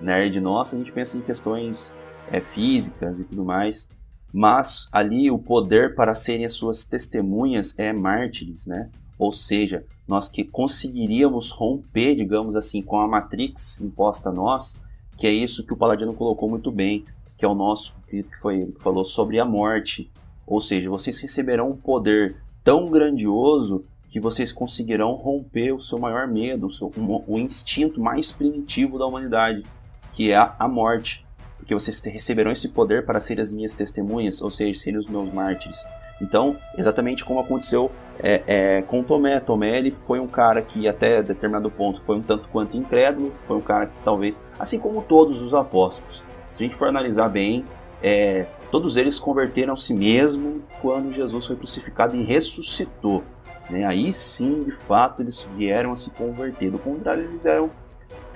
nerd nossa, a gente pensa em questões é, físicas e tudo mais. Mas ali o poder para serem as suas testemunhas é mártires, né? Ou seja, nós que conseguiríamos romper, digamos assim, com a Matrix imposta a nós, que é isso que o Paladino colocou muito bem, que é o nosso, acredito que foi ele que falou sobre a morte. Ou seja, vocês receberão um poder tão grandioso que vocês conseguirão romper o seu maior medo, o, seu, o instinto mais primitivo da humanidade, que é a morte. porque vocês receberão esse poder para serem as minhas testemunhas, ou seja, serem os meus mártires. Então, exatamente como aconteceu é, é, com Tomé. Tomé ele foi um cara que até determinado ponto foi um tanto quanto incrédulo, foi um cara que talvez, assim como todos os apóstolos, se a gente for analisar bem, é, todos eles converteram-se mesmo quando Jesus foi crucificado e ressuscitou. Né? Aí sim, de fato, eles vieram a se converter. Do contrário, eles eram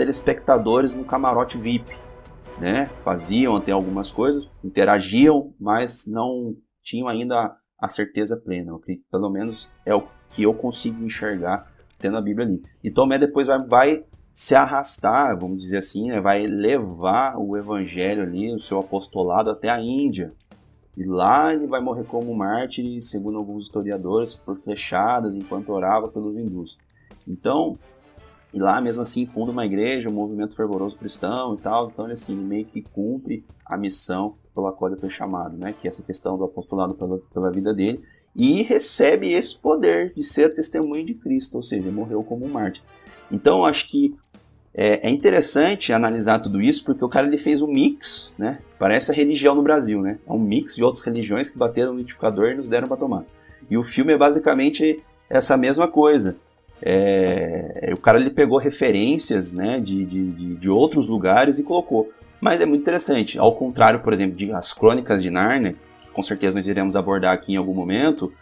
telespectadores no camarote VIP. Né? Faziam até algumas coisas, interagiam, mas não tinham ainda a certeza plena. Pelo menos é o que eu consigo enxergar tendo a Bíblia ali. E Tomé depois vai, vai se arrastar, vamos dizer assim, né? vai levar o evangelho ali, o seu apostolado até a Índia. E lá ele vai morrer como mártir, segundo alguns historiadores, por flechadas enquanto orava pelos hindus. Então, e lá mesmo assim funda uma igreja, um movimento fervoroso cristão e tal. Então ele assim meio que cumpre a missão pela qual ele foi chamado, né? Que é essa questão do apostolado pela, pela vida dele e recebe esse poder de ser testemunha de Cristo, ou seja, morreu como um mártir. Então acho que é, é, interessante analisar tudo isso porque o cara ele fez um mix, né? Parece a religião no Brasil, né? É um mix de outras religiões que bateram no liquidificador e nos deram para tomar. E o filme é basicamente essa mesma coisa. É, o cara ele pegou referências né, de, de, de, de, outros lugares e colocou. Mas é muito interessante. Ao contrário, por exemplo, de As Crônicas de Narnia, que com certeza nós iremos abordar aqui em algum momento,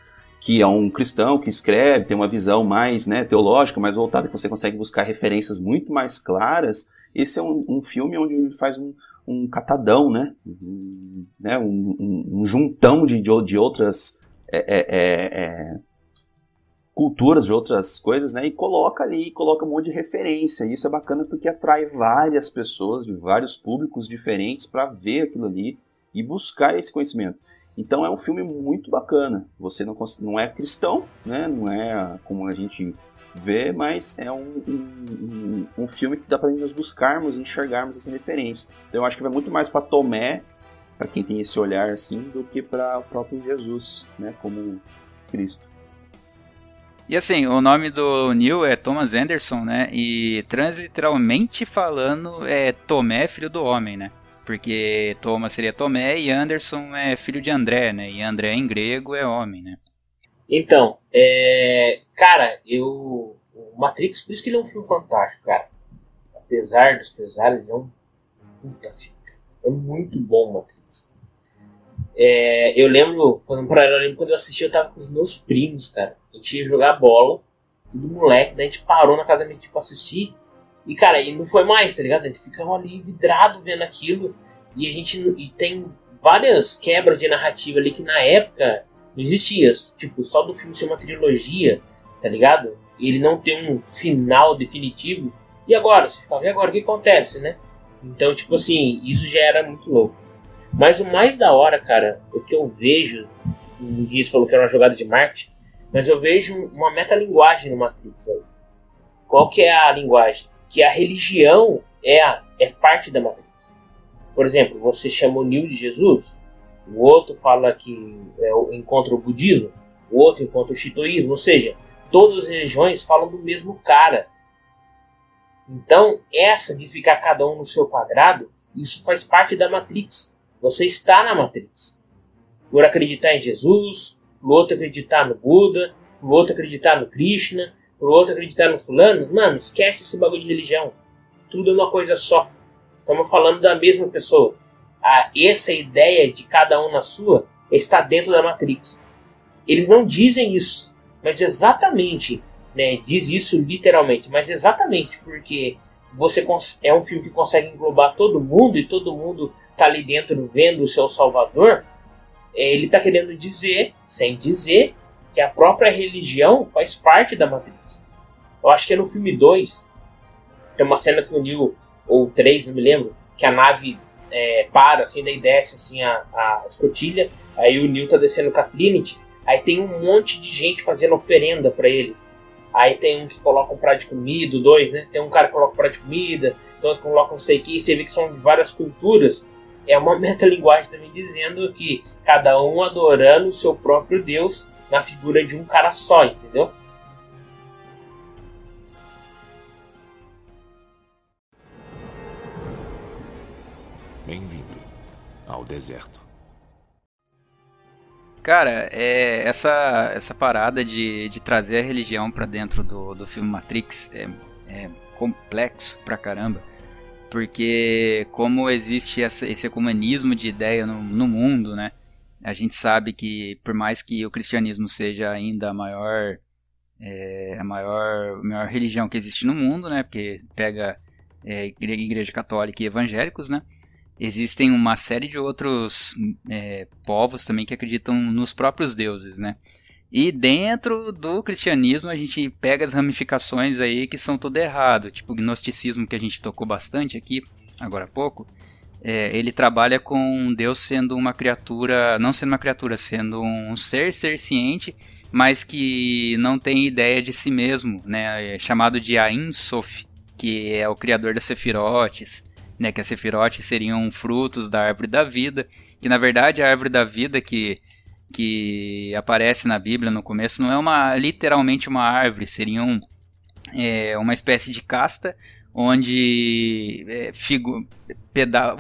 que é um cristão que escreve, tem uma visão mais né, teológica, mais voltada, que você consegue buscar referências muito mais claras. Esse é um, um filme onde ele faz um, um catadão, né? Um, né? um, um juntão de, de outras é, é, é, é culturas, de outras coisas, né? E coloca ali, coloca um monte de referência. E isso é bacana porque atrai várias pessoas de vários públicos diferentes para ver aquilo ali e buscar esse conhecimento. Então é um filme muito bacana. Você não, não é cristão, né? Não é como a gente vê, mas é um, um, um filme que dá para nos buscarmos, enxergarmos essa referência. Então eu acho que vai muito mais para Tomé, para quem tem esse olhar assim, do que para o próprio Jesus, né? Como Cristo. E assim, o nome do Neil é Thomas Anderson, né? E transliteralmente falando é Tomé, filho do homem, né? Porque Thomas seria Tomé e Anderson é filho de André, né? E André em grego é homem, né? Então, é... cara, eu. O Matrix, por isso que ele é um filme fantástico, cara. Apesar dos pesares, ele é um puta filme. É muito bom o Matrix. É... Eu lembro, quando, eu lembro quando eu assisti, eu tava com os meus primos, cara gente ia jogar bola, tudo moleque, daí a gente parou na casa da pra assistir. E cara, e não foi mais, tá ligado? A gente ficava ali vidrado vendo aquilo. E a gente e tem várias quebras de narrativa ali que na época não existia. Tipo, só do filme ser uma trilogia, tá ligado? E ele não tem um final definitivo. E agora? Você ficava, e agora? O que acontece, né? Então, tipo assim, isso já era muito louco. Mas o mais da hora, cara, o que eu vejo, o Luiz falou que era uma jogada de marketing, mas eu vejo uma metalinguagem no Matrix aí. Qual que é a linguagem? Que a religião é, a, é parte da Matrix. Por exemplo, você chama o Neo de Jesus, o outro fala que é, encontra o budismo, o outro encontra o shintoísmo, ou seja, todas as religiões falam do mesmo cara. Então, essa de ficar cada um no seu quadrado, isso faz parte da Matrix. Você está na Matrix. Por acreditar em Jesus, pro outro acreditar no Buda, pro outro acreditar no Krishna, pro outro acreditar no fulano. Mano, esquece esse bagulho de religião. Tudo é uma coisa só. Estamos falando da mesma pessoa. Ah, essa ideia de cada um na sua está dentro da Matrix. Eles não dizem isso, mas exatamente, né, diz isso literalmente, mas exatamente porque você é um filme que consegue englobar todo mundo e todo mundo tá ali dentro vendo o seu Salvador, ele está querendo dizer, sem dizer, que a própria religião faz parte da Matrix. Eu acho que é no filme 2, tem uma cena que o Neil, ou 3, não me lembro, que a nave é, para, assim, daí desce assim, a, a escotilha, aí o Neil tá descendo com a Trinity, aí tem um monte de gente fazendo oferenda para ele. Aí tem um que coloca um prato de comida, dois, né? Tem um cara que coloca um prato de comida, outro que coloca um sei que, e você vê que são várias culturas. É uma metalinguagem também dizendo que cada um adorando o seu próprio Deus na figura de um cara só, entendeu? Bem-vindo. ao deserto. Cara, é, essa, essa parada de, de trazer a religião para dentro do, do filme Matrix é, é complexo pra caramba. Porque como existe essa, esse ecumenismo de ideia no, no mundo, né? A gente sabe que por mais que o cristianismo seja ainda a maior é, a maior, a maior religião que existe no mundo, né? Porque pega é, igreja católica e evangélicos, né? Existem uma série de outros é, povos também que acreditam nos próprios deuses, né? E dentro do cristianismo a gente pega as ramificações aí que são tudo errado, tipo o gnosticismo que a gente tocou bastante aqui agora há pouco. É, ele trabalha com Deus sendo uma criatura, não sendo uma criatura, sendo um ser ser ciente, mas que não tem ideia de si mesmo, né? É chamado de Ain Sof, que é o criador das Sefirotes, né? Que as Sefirotes seriam frutos da árvore da vida, que na verdade a árvore da vida que que aparece na Bíblia no começo não é uma literalmente uma árvore, seriam é, uma espécie de casta onde é, figu,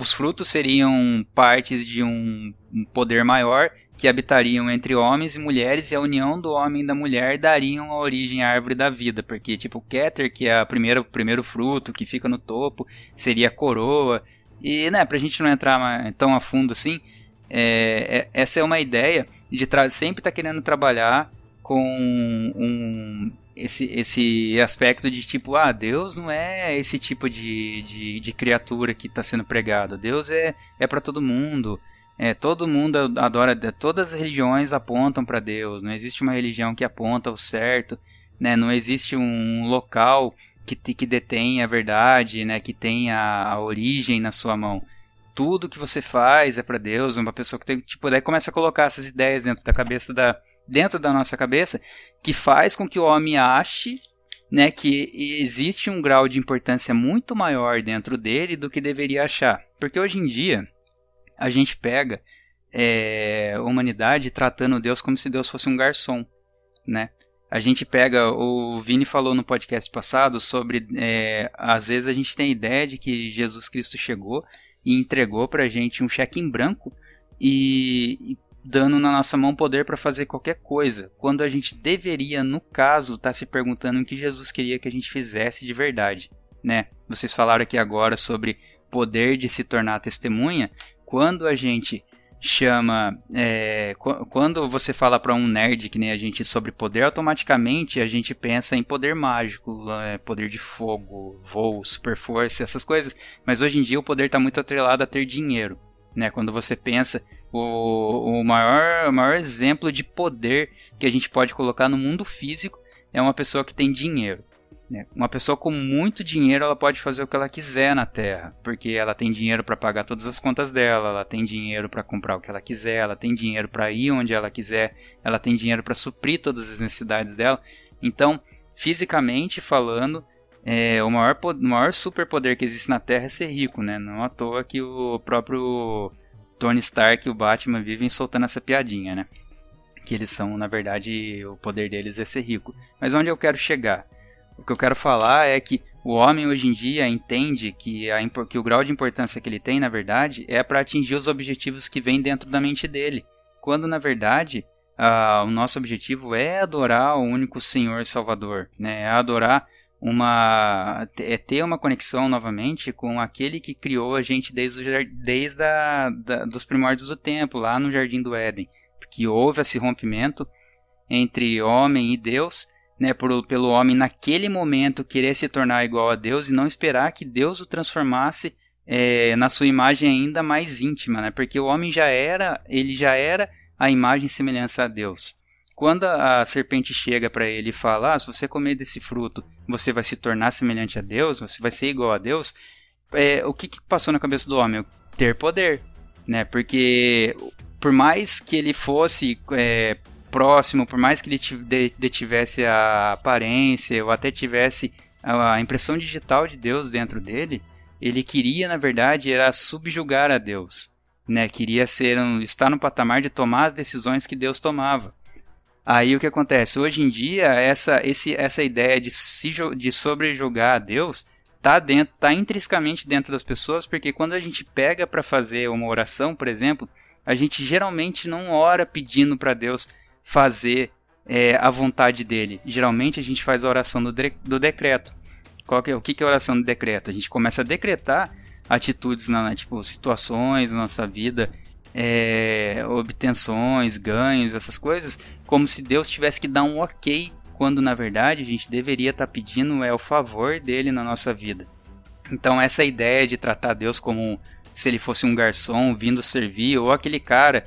os frutos seriam partes de um, um, poder maior que habitariam entre homens e mulheres e a união do homem e da mulher dariam a origem à árvore da vida, porque tipo o Keter, que é a primeira, o primeiro fruto que fica no topo, seria a coroa, e né, pra gente não entrar tão a fundo assim, é, é, essa é uma ideia de sempre estar tá querendo trabalhar com um, esse, esse aspecto de tipo, ah, Deus não é esse tipo de, de, de criatura que está sendo pregado. Deus é, é para todo mundo. É, todo mundo adora, todas as religiões apontam para Deus. Não existe uma religião que aponta o certo. Né? Não existe um local que, que detém a verdade, né? que tem a, a origem na sua mão tudo que você faz é para Deus, uma pessoa que tem, tipo, daí começa a colocar essas ideias dentro da cabeça da dentro da nossa cabeça, que faz com que o homem ache, né, que existe um grau de importância muito maior dentro dele do que deveria achar. Porque hoje em dia a gente pega é, a humanidade tratando Deus como se Deus fosse um garçom, né? A gente pega, o Vini falou no podcast passado sobre, é, às vezes a gente tem a ideia de que Jesus Cristo chegou e entregou para a gente um cheque em branco e, e dando na nossa mão poder para fazer qualquer coisa, quando a gente deveria, no caso, estar tá se perguntando o que Jesus queria que a gente fizesse de verdade, né? Vocês falaram aqui agora sobre poder de se tornar testemunha. Quando a gente chama, é, quando você fala para um nerd que nem a gente sobre poder, automaticamente a gente pensa em poder mágico, é, poder de fogo, voo, super força, essas coisas. Mas hoje em dia o poder está muito atrelado a ter dinheiro, né? Quando você pensa o, o, maior, o maior exemplo de poder que a gente pode colocar no mundo físico é uma pessoa que tem dinheiro. Né? Uma pessoa com muito dinheiro ela pode fazer o que ela quiser na Terra, porque ela tem dinheiro para pagar todas as contas dela, ela tem dinheiro para comprar o que ela quiser, ela tem dinheiro para ir onde ela quiser, ela tem dinheiro para suprir todas as necessidades dela. Então, fisicamente falando, é, o maior, maior superpoder que existe na Terra é ser rico, né? Não à toa que o próprio Tony Stark e o Batman vivem soltando essa piadinha, né? Que eles são, na verdade, o poder deles é ser rico. Mas onde eu quero chegar? O que eu quero falar é que o homem hoje em dia entende que, a, que o grau de importância que ele tem, na verdade, é para atingir os objetivos que vêm dentro da mente dele. Quando, na verdade, o nosso objetivo é adorar o único Senhor Salvador, né? é adorar uma é ter uma conexão novamente com aquele que criou a gente desde, desde a, da, dos primórdios do tempo, lá no Jardim do Éden. Que houve esse rompimento entre homem e Deus, né, por, pelo homem naquele momento querer se tornar igual a Deus e não esperar que Deus o transformasse é, na sua imagem ainda mais íntima, né, porque o homem já era, ele já era a imagem e semelhança a Deus. Quando a serpente chega para ele e fala: ah, se você comer desse fruto, você vai se tornar semelhante a Deus, você vai ser igual a Deus. É, o que, que passou na cabeça do homem? Ter poder, né? Porque por mais que ele fosse é, próximo, por mais que ele detivesse a aparência ou até tivesse a impressão digital de Deus dentro dele, ele queria, na verdade, era subjugar a Deus, né? Queria ser um, estar no patamar de tomar as decisões que Deus tomava. Aí o que acontece? Hoje em dia, essa, esse, essa ideia de, se, de sobrejogar a Deus tá dentro, tá intrinsecamente dentro das pessoas, porque quando a gente pega para fazer uma oração, por exemplo, a gente geralmente não ora pedindo para Deus fazer é, a vontade dele. Geralmente a gente faz a oração do, de, do decreto. Qual que é, o que, que é a oração do decreto? A gente começa a decretar atitudes, na, tipo situações na nossa vida, é, obtenções, ganhos, essas coisas, como se Deus tivesse que dar um ok quando na verdade a gente deveria estar tá pedindo é o favor dele na nossa vida. Então essa ideia de tratar Deus como se ele fosse um garçom vindo servir ou aquele cara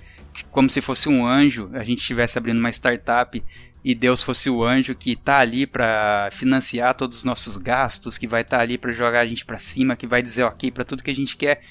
como se fosse um anjo, a gente estivesse abrindo uma startup e Deus fosse o anjo que está ali para financiar todos os nossos gastos, que vai estar tá ali para jogar a gente para cima, que vai dizer ok para tudo que a gente quer.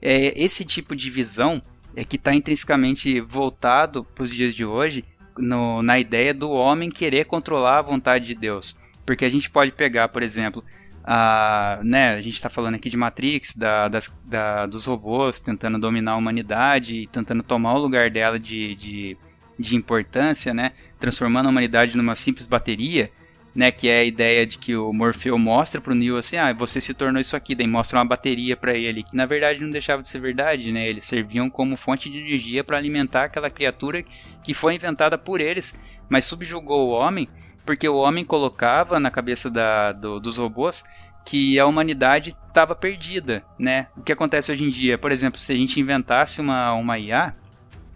É, esse tipo de visão é que está intrinsecamente voltado para os dias de hoje no, na ideia do homem querer controlar a vontade de Deus. Porque a gente pode pegar, por exemplo, a, né, a gente está falando aqui de Matrix, da, das, da, dos robôs tentando dominar a humanidade e tentando tomar o lugar dela de, de, de importância, né, transformando a humanidade numa simples bateria né, que é a ideia de que o Morfeu mostra pro Neo assim, ah, você se tornou isso aqui, daí mostra uma bateria para ele, que na verdade não deixava de ser verdade, né? Eles serviam como fonte de energia para alimentar aquela criatura que foi inventada por eles, mas subjugou o homem, porque o homem colocava na cabeça da, do, dos robôs que a humanidade estava perdida, né? O que acontece hoje em dia, por exemplo, se a gente inventasse uma, uma IA,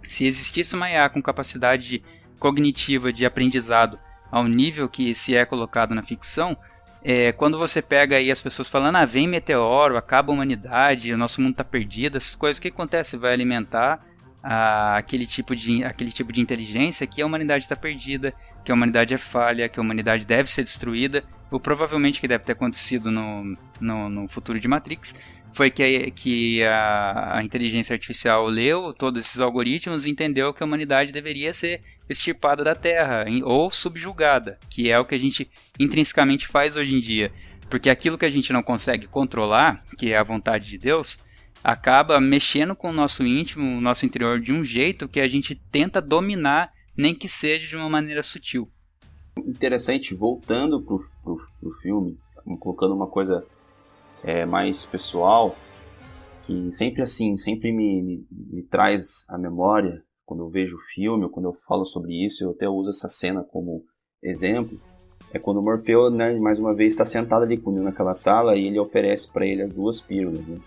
se existisse uma IA com capacidade cognitiva de aprendizado ao nível que se é colocado na ficção, é, quando você pega aí as pessoas falando, ah, vem meteoro, acaba a humanidade, o nosso mundo está perdido, essas coisas, o que acontece? Vai alimentar ah, aquele, tipo de, aquele tipo de inteligência que a humanidade está perdida, que a humanidade é falha, que a humanidade deve ser destruída, ou provavelmente que deve ter acontecido no, no, no futuro de Matrix, foi que, que a, a, inteligência artificial leu todos esses algoritmos e entendeu que a humanidade deveria ser extirpada da Terra ou subjugada, que é o que a gente intrinsecamente faz hoje em dia. Porque aquilo que a gente não consegue controlar, que é a vontade de Deus, acaba mexendo com o nosso íntimo, o nosso interior de um jeito que a gente tenta dominar, nem que seja de uma maneira sutil. Interessante, voltando pro, pro, pro filme, colocando uma coisa é, mais pessoal, que sempre assim, sempre me, me, me traz à memória quando eu vejo o filme ou quando eu falo sobre isso, eu até uso essa cena como exemplo, é quando o Morfeu, né, mais uma vez, está sentado ali com o Neo naquela sala e ele oferece para ele as duas pílulas. Né?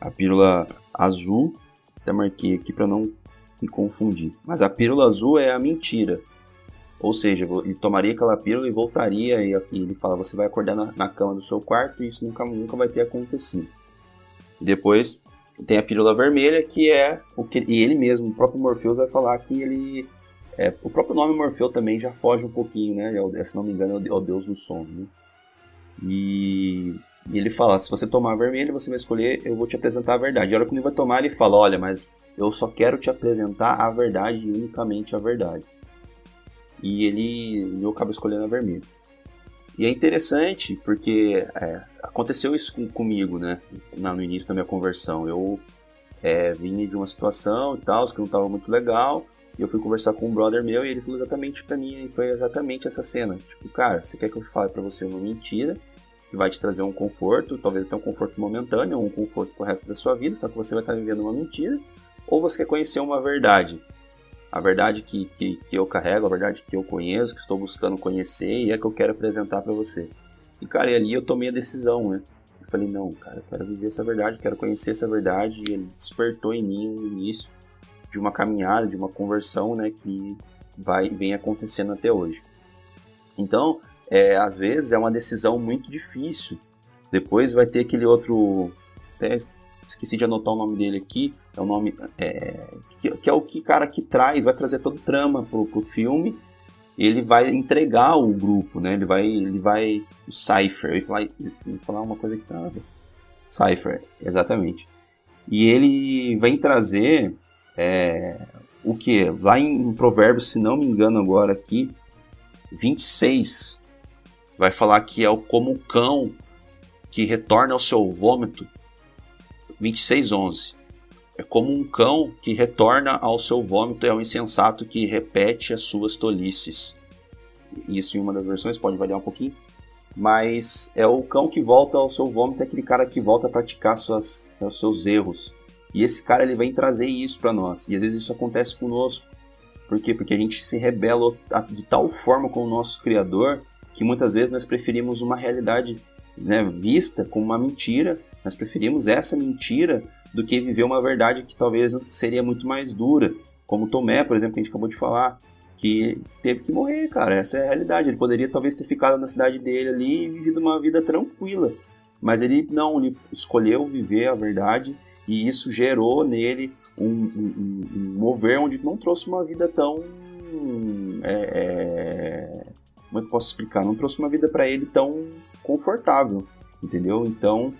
A pílula azul, até marquei aqui para não me confundir, mas a pílula azul é a mentira. Ou seja, ele tomaria aquela pílula e voltaria e, ele fala: você vai acordar na, na cama do seu quarto e isso nunca, nunca vai ter acontecido. Depois tem a pílula vermelha, que é o que e ele mesmo, o próprio Morpheus vai falar que ele é, o próprio nome Morfeu também já foge um pouquinho, né? É, se não me engano, é o Deus do Som. Né? E, e, ele fala: se você tomar a vermelha, você vai escolher, eu vou te apresentar a verdade. E a hora que ele vai tomar, ele fala: olha, mas eu só quero te apresentar a verdade e unicamente a verdade. E ele, ele acaba escolhendo a vermelha. E é interessante porque é, aconteceu isso com, comigo, né? No início da minha conversão. Eu é, vim de uma situação e tal, que não estava muito legal. E eu fui conversar com um brother meu e ele falou exatamente para mim, foi exatamente essa cena. Tipo, cara, você quer que eu fale para você uma mentira que vai te trazer um conforto, talvez até um conforto momentâneo, um conforto pro resto da sua vida, só que você vai estar vivendo uma mentira. Ou você quer conhecer uma verdade a verdade que, que, que eu carrego, a verdade que eu conheço, que estou buscando conhecer e é que eu quero apresentar para você. E, cara, e ali eu tomei a decisão, né? Eu falei, não, cara, eu quero viver essa verdade, quero conhecer essa verdade. E ele despertou em mim o início de uma caminhada, de uma conversão, né, que vai vem acontecendo até hoje. Então, é, às vezes é uma decisão muito difícil. Depois vai ter aquele outro, até esqueci de anotar o nome dele aqui, é o nome é, que, que, é o que cara que traz, vai trazer todo o trama pro, pro filme. Ele vai entregar o grupo, né? Ele vai, ele vai o Cypher. Eu ia falar, falar uma coisa que tá Cypher, exatamente. E ele vem trazer é, o que? Lá em Provérbios, se não me engano agora aqui, 26, vai falar que é o como o cão que retorna ao seu vômito. 26, 11. É como um cão que retorna ao seu vômito, é um insensato que repete as suas tolices. Isso em uma das versões pode variar um pouquinho. mas é o cão que volta ao seu vômito, é aquele cara que volta a praticar suas, seus erros. E esse cara ele vem trazer isso para nós. E às vezes isso acontece conosco. Por quê? Porque a gente se rebela de tal forma com o nosso Criador que muitas vezes nós preferimos uma realidade né, vista como uma mentira. Nós preferimos essa mentira do que viver uma verdade que talvez seria muito mais dura. Como Tomé, por exemplo, que a gente acabou de falar que teve que morrer, cara. Essa é a realidade. Ele poderia talvez ter ficado na cidade dele ali e vivido uma vida tranquila. Mas ele não, ele escolheu viver a verdade e isso gerou nele um, um, um mover onde não trouxe uma vida tão. É, é, como é que posso explicar? Não trouxe uma vida para ele tão confortável, entendeu? Então,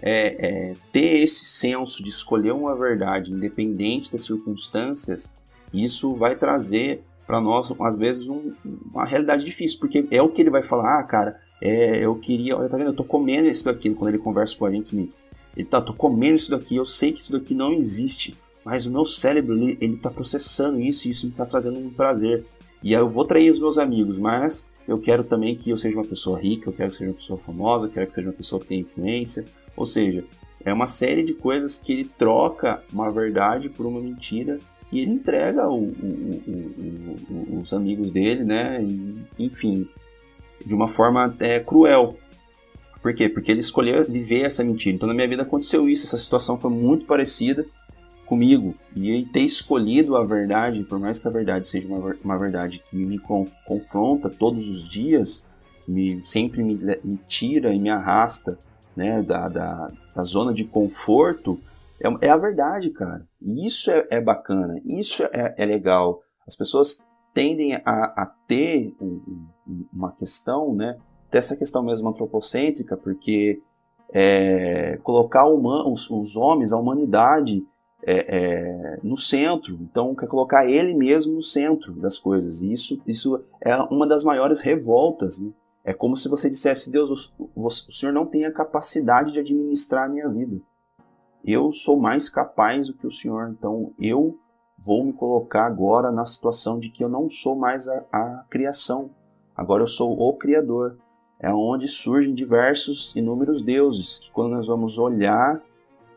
é, é, ter esse senso de escolher uma verdade independente das circunstâncias, isso vai trazer para nós, às vezes, um, uma realidade difícil, porque é o que ele vai falar, ah, cara, é, eu queria, olha, tá vendo, eu tô comendo isso daqui, quando ele conversa com a gente, Smith. Ele tá, tô comendo isso daqui, eu sei que isso daqui não existe, mas o meu cérebro, ele, ele tá processando isso e isso me tá trazendo um prazer. E eu vou trair os meus amigos, mas eu quero também que eu seja uma pessoa rica, eu quero que seja uma pessoa famosa, eu quero que seja uma pessoa que tenha influência. Ou seja, é uma série de coisas que ele troca uma verdade por uma mentira e ele entrega o, o, o, os amigos dele, né? Enfim, de uma forma é, cruel. Por quê? Porque ele escolheu viver essa mentira. Então na minha vida aconteceu isso, essa situação foi muito parecida comigo. E ter escolhido a verdade, por mais que a verdade seja uma, uma verdade que me confronta todos os dias, me, sempre me, me tira e me arrasta né, da, da, da zona de conforto, é, é a verdade, cara. E isso é, é bacana, isso é, é, legal. As pessoas tendem a, a ter um, uma questão, né? Ter essa questão mesmo antropocêntrica, porque é, colocar os, os, homens, a humanidade, é, é, no centro. Então, quer colocar ele mesmo no centro das coisas. E isso, isso é uma das maiores revoltas. Né? É como se você dissesse: Deus, o, o, o Senhor não tem a capacidade de administrar a minha vida eu sou mais capaz do que o Senhor, então eu vou me colocar agora na situação de que eu não sou mais a, a criação, agora eu sou o Criador. É onde surgem diversos, inúmeros deuses que, quando nós vamos olhar,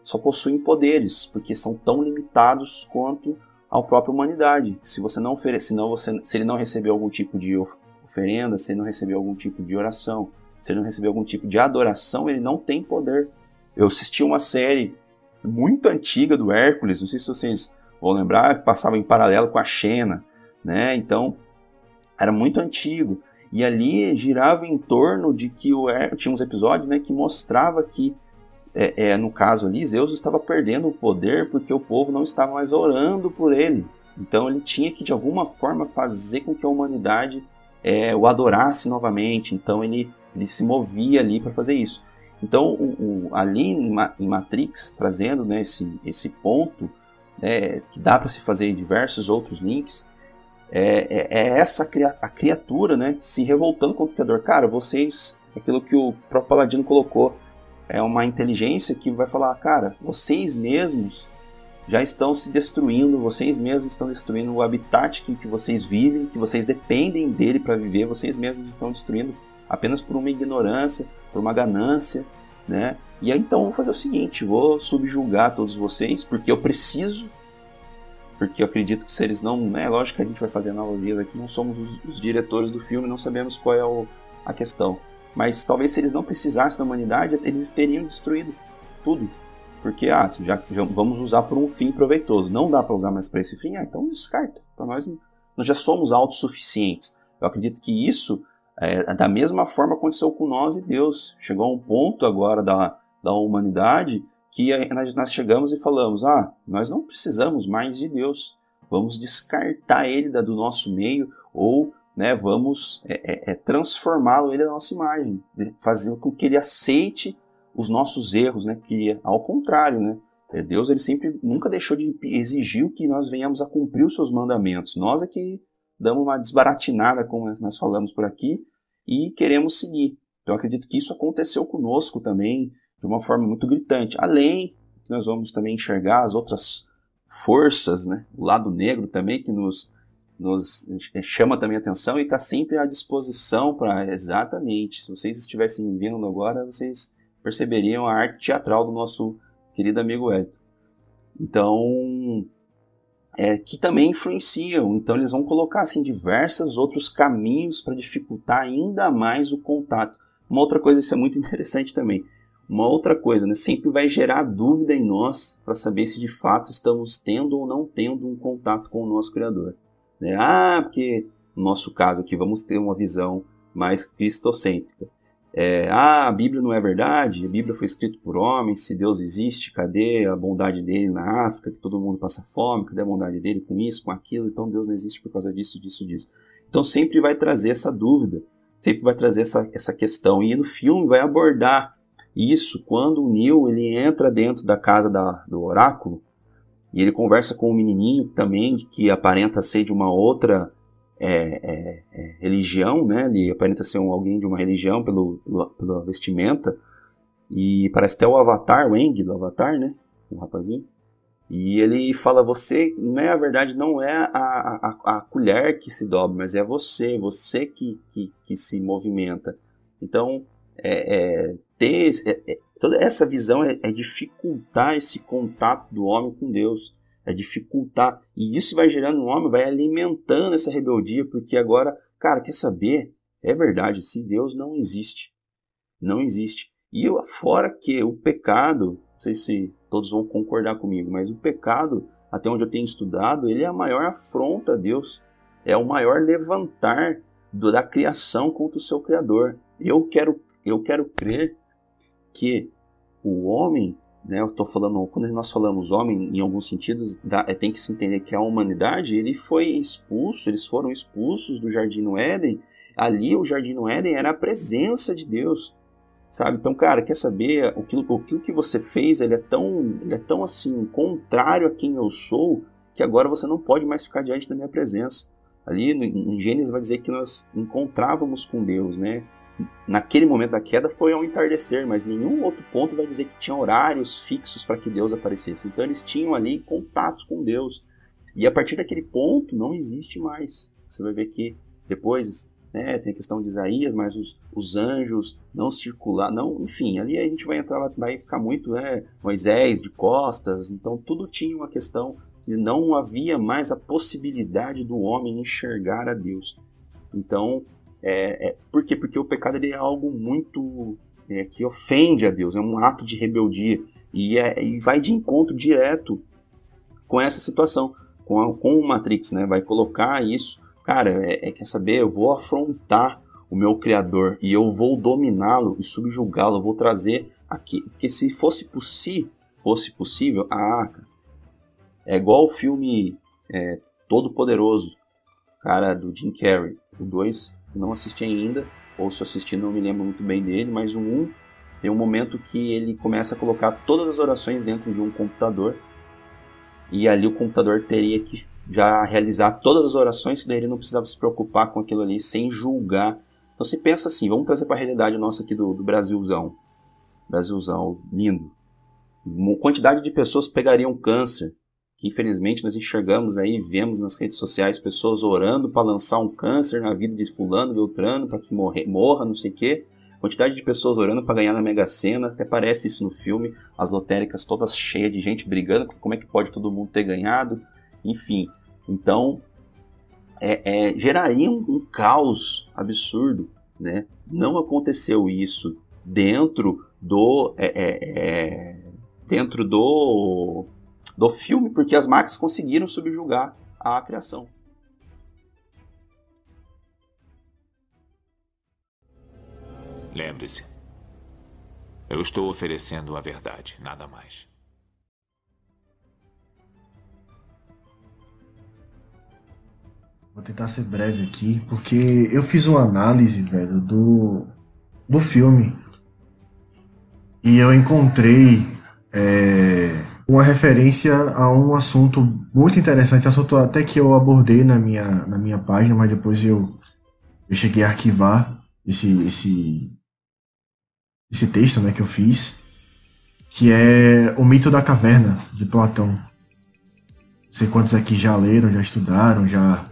só possuem poderes, porque são tão limitados quanto a própria humanidade. Se você não oferece, não você, se ele não recebeu algum tipo de oferenda, se ele não recebeu algum tipo de oração, se ele não recebeu algum tipo de adoração, ele não tem poder. Eu assisti uma série muito antiga do Hércules, não sei se vocês vão lembrar, passava em paralelo com a Xena, né? Então, era muito antigo. E ali girava em torno de que o Hércules, tinha uns episódios, né, que mostrava que é, é, no caso ali, Zeus estava perdendo o poder porque o povo não estava mais orando por ele. Então ele tinha que de alguma forma fazer com que a humanidade é, o adorasse novamente. Então ele, ele se movia ali para fazer isso. Então, o, o, ali em, em, Matrix, trazendo né, esse, esse ponto, né, que dá para se fazer diversos outros links, é, é, é, essa a criatura né, se revoltando contra o Criador. Cara, vocês, aquilo que o próprio Paladino colocou, é uma inteligência que vai falar, cara, vocês mesmos já estão se destruindo, vocês mesmos estão destruindo o habitat que, que vocês vivem, que vocês dependem dele para viver, vocês mesmos estão destruindo apenas por uma ignorância, por uma ganância, né? E aí então vou fazer o seguinte, vou subjugar todos vocês, porque eu preciso, porque eu acredito que se eles não, né, lógico que a gente vai fazer analogias aqui, não somos os, os diretores do filme, não sabemos qual é o, a questão. Mas talvez se eles não precisassem da humanidade, eles teriam destruído tudo. Porque, ah, já, já vamos usar por um fim proveitoso. Não dá para usar mais para esse fim? Ah, então descarta. Para nós, nós já somos autossuficientes. Eu acredito que isso é, da mesma forma aconteceu com nós e Deus. Chegou a um ponto agora da, da humanidade que nós, nós chegamos e falamos: ah, nós não precisamos mais de Deus. Vamos descartar ele da, do nosso meio ou né, vamos é, é, é transformá-lo ele da nossa imagem, fazer com que ele aceite os nossos erros, né? Que ao contrário, né? É, Deus ele sempre nunca deixou de exigir que nós venhamos a cumprir os seus mandamentos. Nós é que damos uma desbaratinada, como nós falamos por aqui, e queremos seguir. Então acredito que isso aconteceu conosco também de uma forma muito gritante. Além que nós vamos também enxergar as outras forças, né? o lado negro também que nos, nos chama também atenção e está sempre à disposição para exatamente. Se vocês estivessem vendo agora, vocês perceberiam a arte teatral do nosso querido amigo Elton. Então, é, que também influenciam. Então, eles vão colocar assim diversos outros caminhos para dificultar ainda mais o contato. Uma outra coisa, isso é muito interessante também. Uma outra coisa, né, sempre vai gerar dúvida em nós para saber se de fato estamos tendo ou não tendo um contato com o nosso Criador. Né? Ah, porque no nosso caso aqui vamos ter uma visão mais cristocêntrica. É, ah, a Bíblia não é verdade, a Bíblia foi escrita por homens, se Deus existe, cadê a bondade dele na África, que todo mundo passa fome, cadê a bondade dele com isso, com aquilo, então Deus não existe por causa disso, disso, disso. Então sempre vai trazer essa dúvida, sempre vai trazer essa, essa questão, e no filme vai abordar isso quando o Neil ele entra dentro da casa da, do oráculo, e ele conversa com um menininho também que aparenta ser de uma outra é, é, é, religião, né? Ele aparenta ser um, alguém de uma religião pelo, pelo, pela vestimenta. E parece até o Avatar, o Eng do Avatar, né? O rapazinho. E ele fala: Você, não é a verdade, não é a, a, a colher que se dobra, mas é você, você que, que, que se movimenta. Então, é, é ter é, é Toda essa visão é, é dificultar esse contato do homem com Deus, é dificultar. E isso vai gerando no homem, vai alimentando essa rebeldia, porque agora, cara, quer saber? É verdade, se Deus não existe. Não existe. E fora que o pecado, não sei se todos vão concordar comigo, mas o pecado, até onde eu tenho estudado, ele é a maior afronta a Deus. É o maior levantar do, da criação contra o seu Criador. Eu quero, eu quero crer que o homem, né, eu estou falando, quando nós falamos homem, em alguns sentidos, dá, é, tem que se entender que a humanidade, ele foi expulso, eles foram expulsos do Jardim no Éden. Ali, o Jardim no Éden era a presença de Deus, sabe? Então, cara, quer saber, aquilo, aquilo que você fez, ele é tão, ele é tão assim, contrário a quem eu sou, que agora você não pode mais ficar diante da minha presença. Ali em Gênesis vai dizer que nós encontrávamos com Deus, né? Naquele momento da queda foi ao entardecer, mas nenhum outro ponto vai dizer que tinha horários fixos para que Deus aparecesse. Então eles tinham ali contato com Deus. E a partir daquele ponto não existe mais. Você vai ver que depois né, tem a questão de Isaías, mas os, os anjos não circular, não, enfim, ali a gente vai entrar, vai ficar muito, né, Moisés de costas, então tudo tinha uma questão que não havia mais a possibilidade do homem enxergar a Deus. Então, é, é, por quê? Porque o pecado ele é algo muito é, que ofende a Deus, é um ato de rebeldia e, é, e vai de encontro direto com essa situação, com, a, com o Matrix, né? Vai colocar isso, cara, é, é, quer saber? Eu vou afrontar o meu Criador e eu vou dominá-lo e subjugá-lo, vou trazer aqui, porque se fosse possível, fosse possível, ah, é igual o filme é, Todo Poderoso, cara do Jim Carrey, o 2 não assisti ainda, ou se assisti não me lembro muito bem dele, mas o 1 tem um momento que ele começa a colocar todas as orações dentro de um computador e ali o computador teria que já realizar todas as orações, daí ele não precisava se preocupar com aquilo ali, sem julgar. Então você pensa assim, vamos trazer para a realidade nossa aqui do, do Brasilzão. Brasilzão, lindo. Uma quantidade de pessoas pegariam câncer que infelizmente nós enxergamos aí, vemos nas redes sociais pessoas orando para lançar um câncer na vida de fulano, beltrano, para que morre, morra, não sei o quê. Quantidade de pessoas orando para ganhar na Mega Sena, até parece isso no filme, as lotéricas todas cheias de gente brigando, porque como é que pode todo mundo ter ganhado? Enfim, então é, é, geraria um, um caos absurdo, né? Não aconteceu isso dentro do é, é, é dentro do do filme, porque as máquinas conseguiram subjugar a criação. Lembre-se, eu estou oferecendo a verdade, nada mais. Vou tentar ser breve aqui, porque eu fiz uma análise, velho, do, do filme. E eu encontrei é, uma referência a um assunto muito interessante, assunto até que eu abordei na minha, na minha página, mas depois eu, eu cheguei a arquivar esse, esse, esse texto né, que eu fiz, que é O Mito da Caverna, de Platão. Não sei quantos aqui já leram, já estudaram, já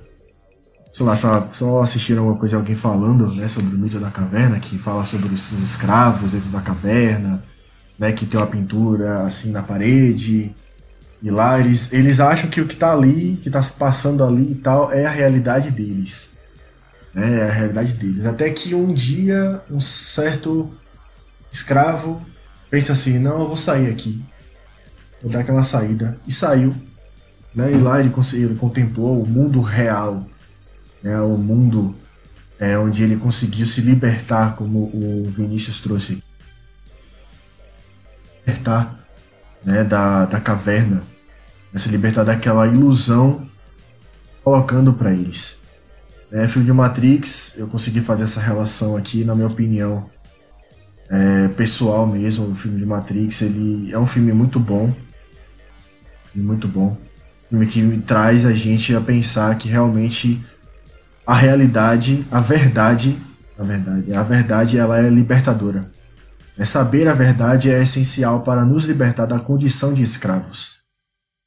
sei lá, só, só assistiram alguma coisa alguém falando, né, sobre o mito da caverna, que fala sobre os escravos dentro da caverna, né, que tem uma pintura assim na parede. E lá eles, eles acham que o que tá ali, que tá se passando ali e tal, é a realidade deles. Né, é a realidade deles. Até que um dia um certo escravo pensa assim, não, eu vou sair aqui. Vou dar aquela saída. E saiu. Né, e lá ele, ele contemplou o mundo real né, o mundo é, onde ele conseguiu se libertar, como o Vinícius trouxe, libertar né, da, da caverna, né, se libertar daquela ilusão colocando para eles. É, filme de Matrix, eu consegui fazer essa relação aqui, na minha opinião, é, pessoal mesmo, o filme de Matrix, ele é um filme muito bom, muito bom, filme que traz a gente a pensar que realmente a realidade, a verdade, a verdade, a verdade ela é libertadora. É saber a verdade é essencial para nos libertar da condição de escravos.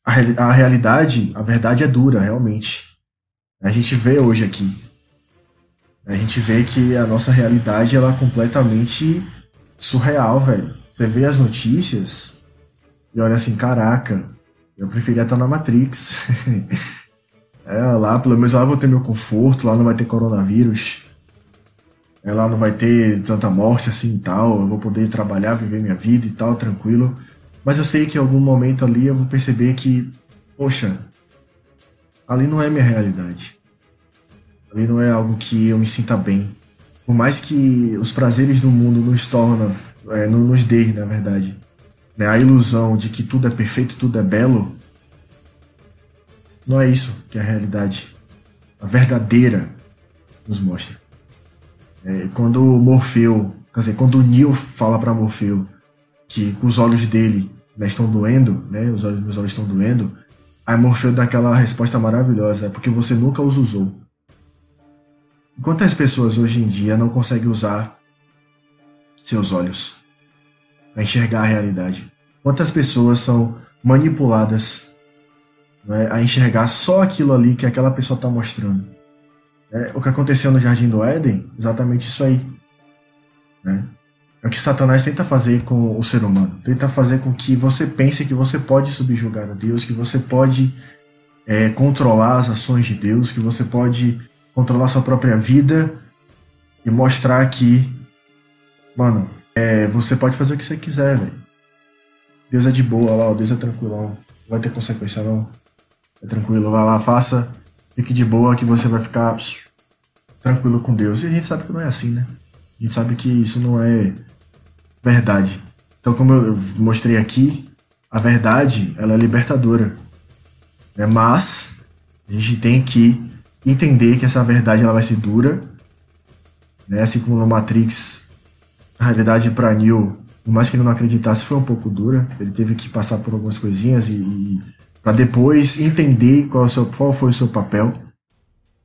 A, a realidade, a verdade é dura, realmente. A gente vê hoje aqui. A gente vê que a nossa realidade ela é completamente surreal, velho. Você vê as notícias e olha assim, caraca, eu preferia estar na Matrix. É, lá pelo menos lá eu vou ter meu conforto, lá não vai ter coronavírus. É, lá não vai ter tanta morte assim e tal. Eu vou poder trabalhar, viver minha vida e tal, tranquilo. Mas eu sei que em algum momento ali eu vou perceber que, poxa, ali não é minha realidade. Ali não é algo que eu me sinta bem. Por mais que os prazeres do mundo nos tornam, é, nos dê, na verdade, né, a ilusão de que tudo é perfeito, tudo é belo, não é isso que a realidade, a verdadeira, nos mostra. É, quando Morfeu, quer dizer, quando o Neo fala para Morfeu que os olhos dele né, estão doendo, né, os olhos, meus olhos estão doendo, aí Morfeu dá aquela resposta maravilhosa, é porque você nunca os usou. Quantas pessoas hoje em dia não conseguem usar seus olhos para enxergar a realidade? Quantas pessoas são manipuladas né, a enxergar só aquilo ali que aquela pessoa está mostrando. É, o que aconteceu no Jardim do Éden, exatamente isso aí. Né? É o que Satanás tenta fazer com o ser humano. Tenta fazer com que você pense que você pode subjugar a Deus, que você pode é, controlar as ações de Deus, que você pode controlar sua própria vida e mostrar que, mano, é, você pode fazer o que você quiser, velho. Deus é de boa lá, Deus é tranquilão. Não vai ter consequência não. É tranquilo, vai lá, faça, fique de boa que você vai ficar tranquilo com Deus. E a gente sabe que não é assim, né? A gente sabe que isso não é verdade. Então, como eu mostrei aqui, a verdade ela é libertadora. Né? Mas a gente tem que entender que essa verdade ela vai ser dura. Né? Assim como no Matrix, a realidade para Neo, por mais que ele não acreditasse, foi um pouco dura. Ele teve que passar por algumas coisinhas e, e para depois entender qual, é seu, qual foi o seu papel,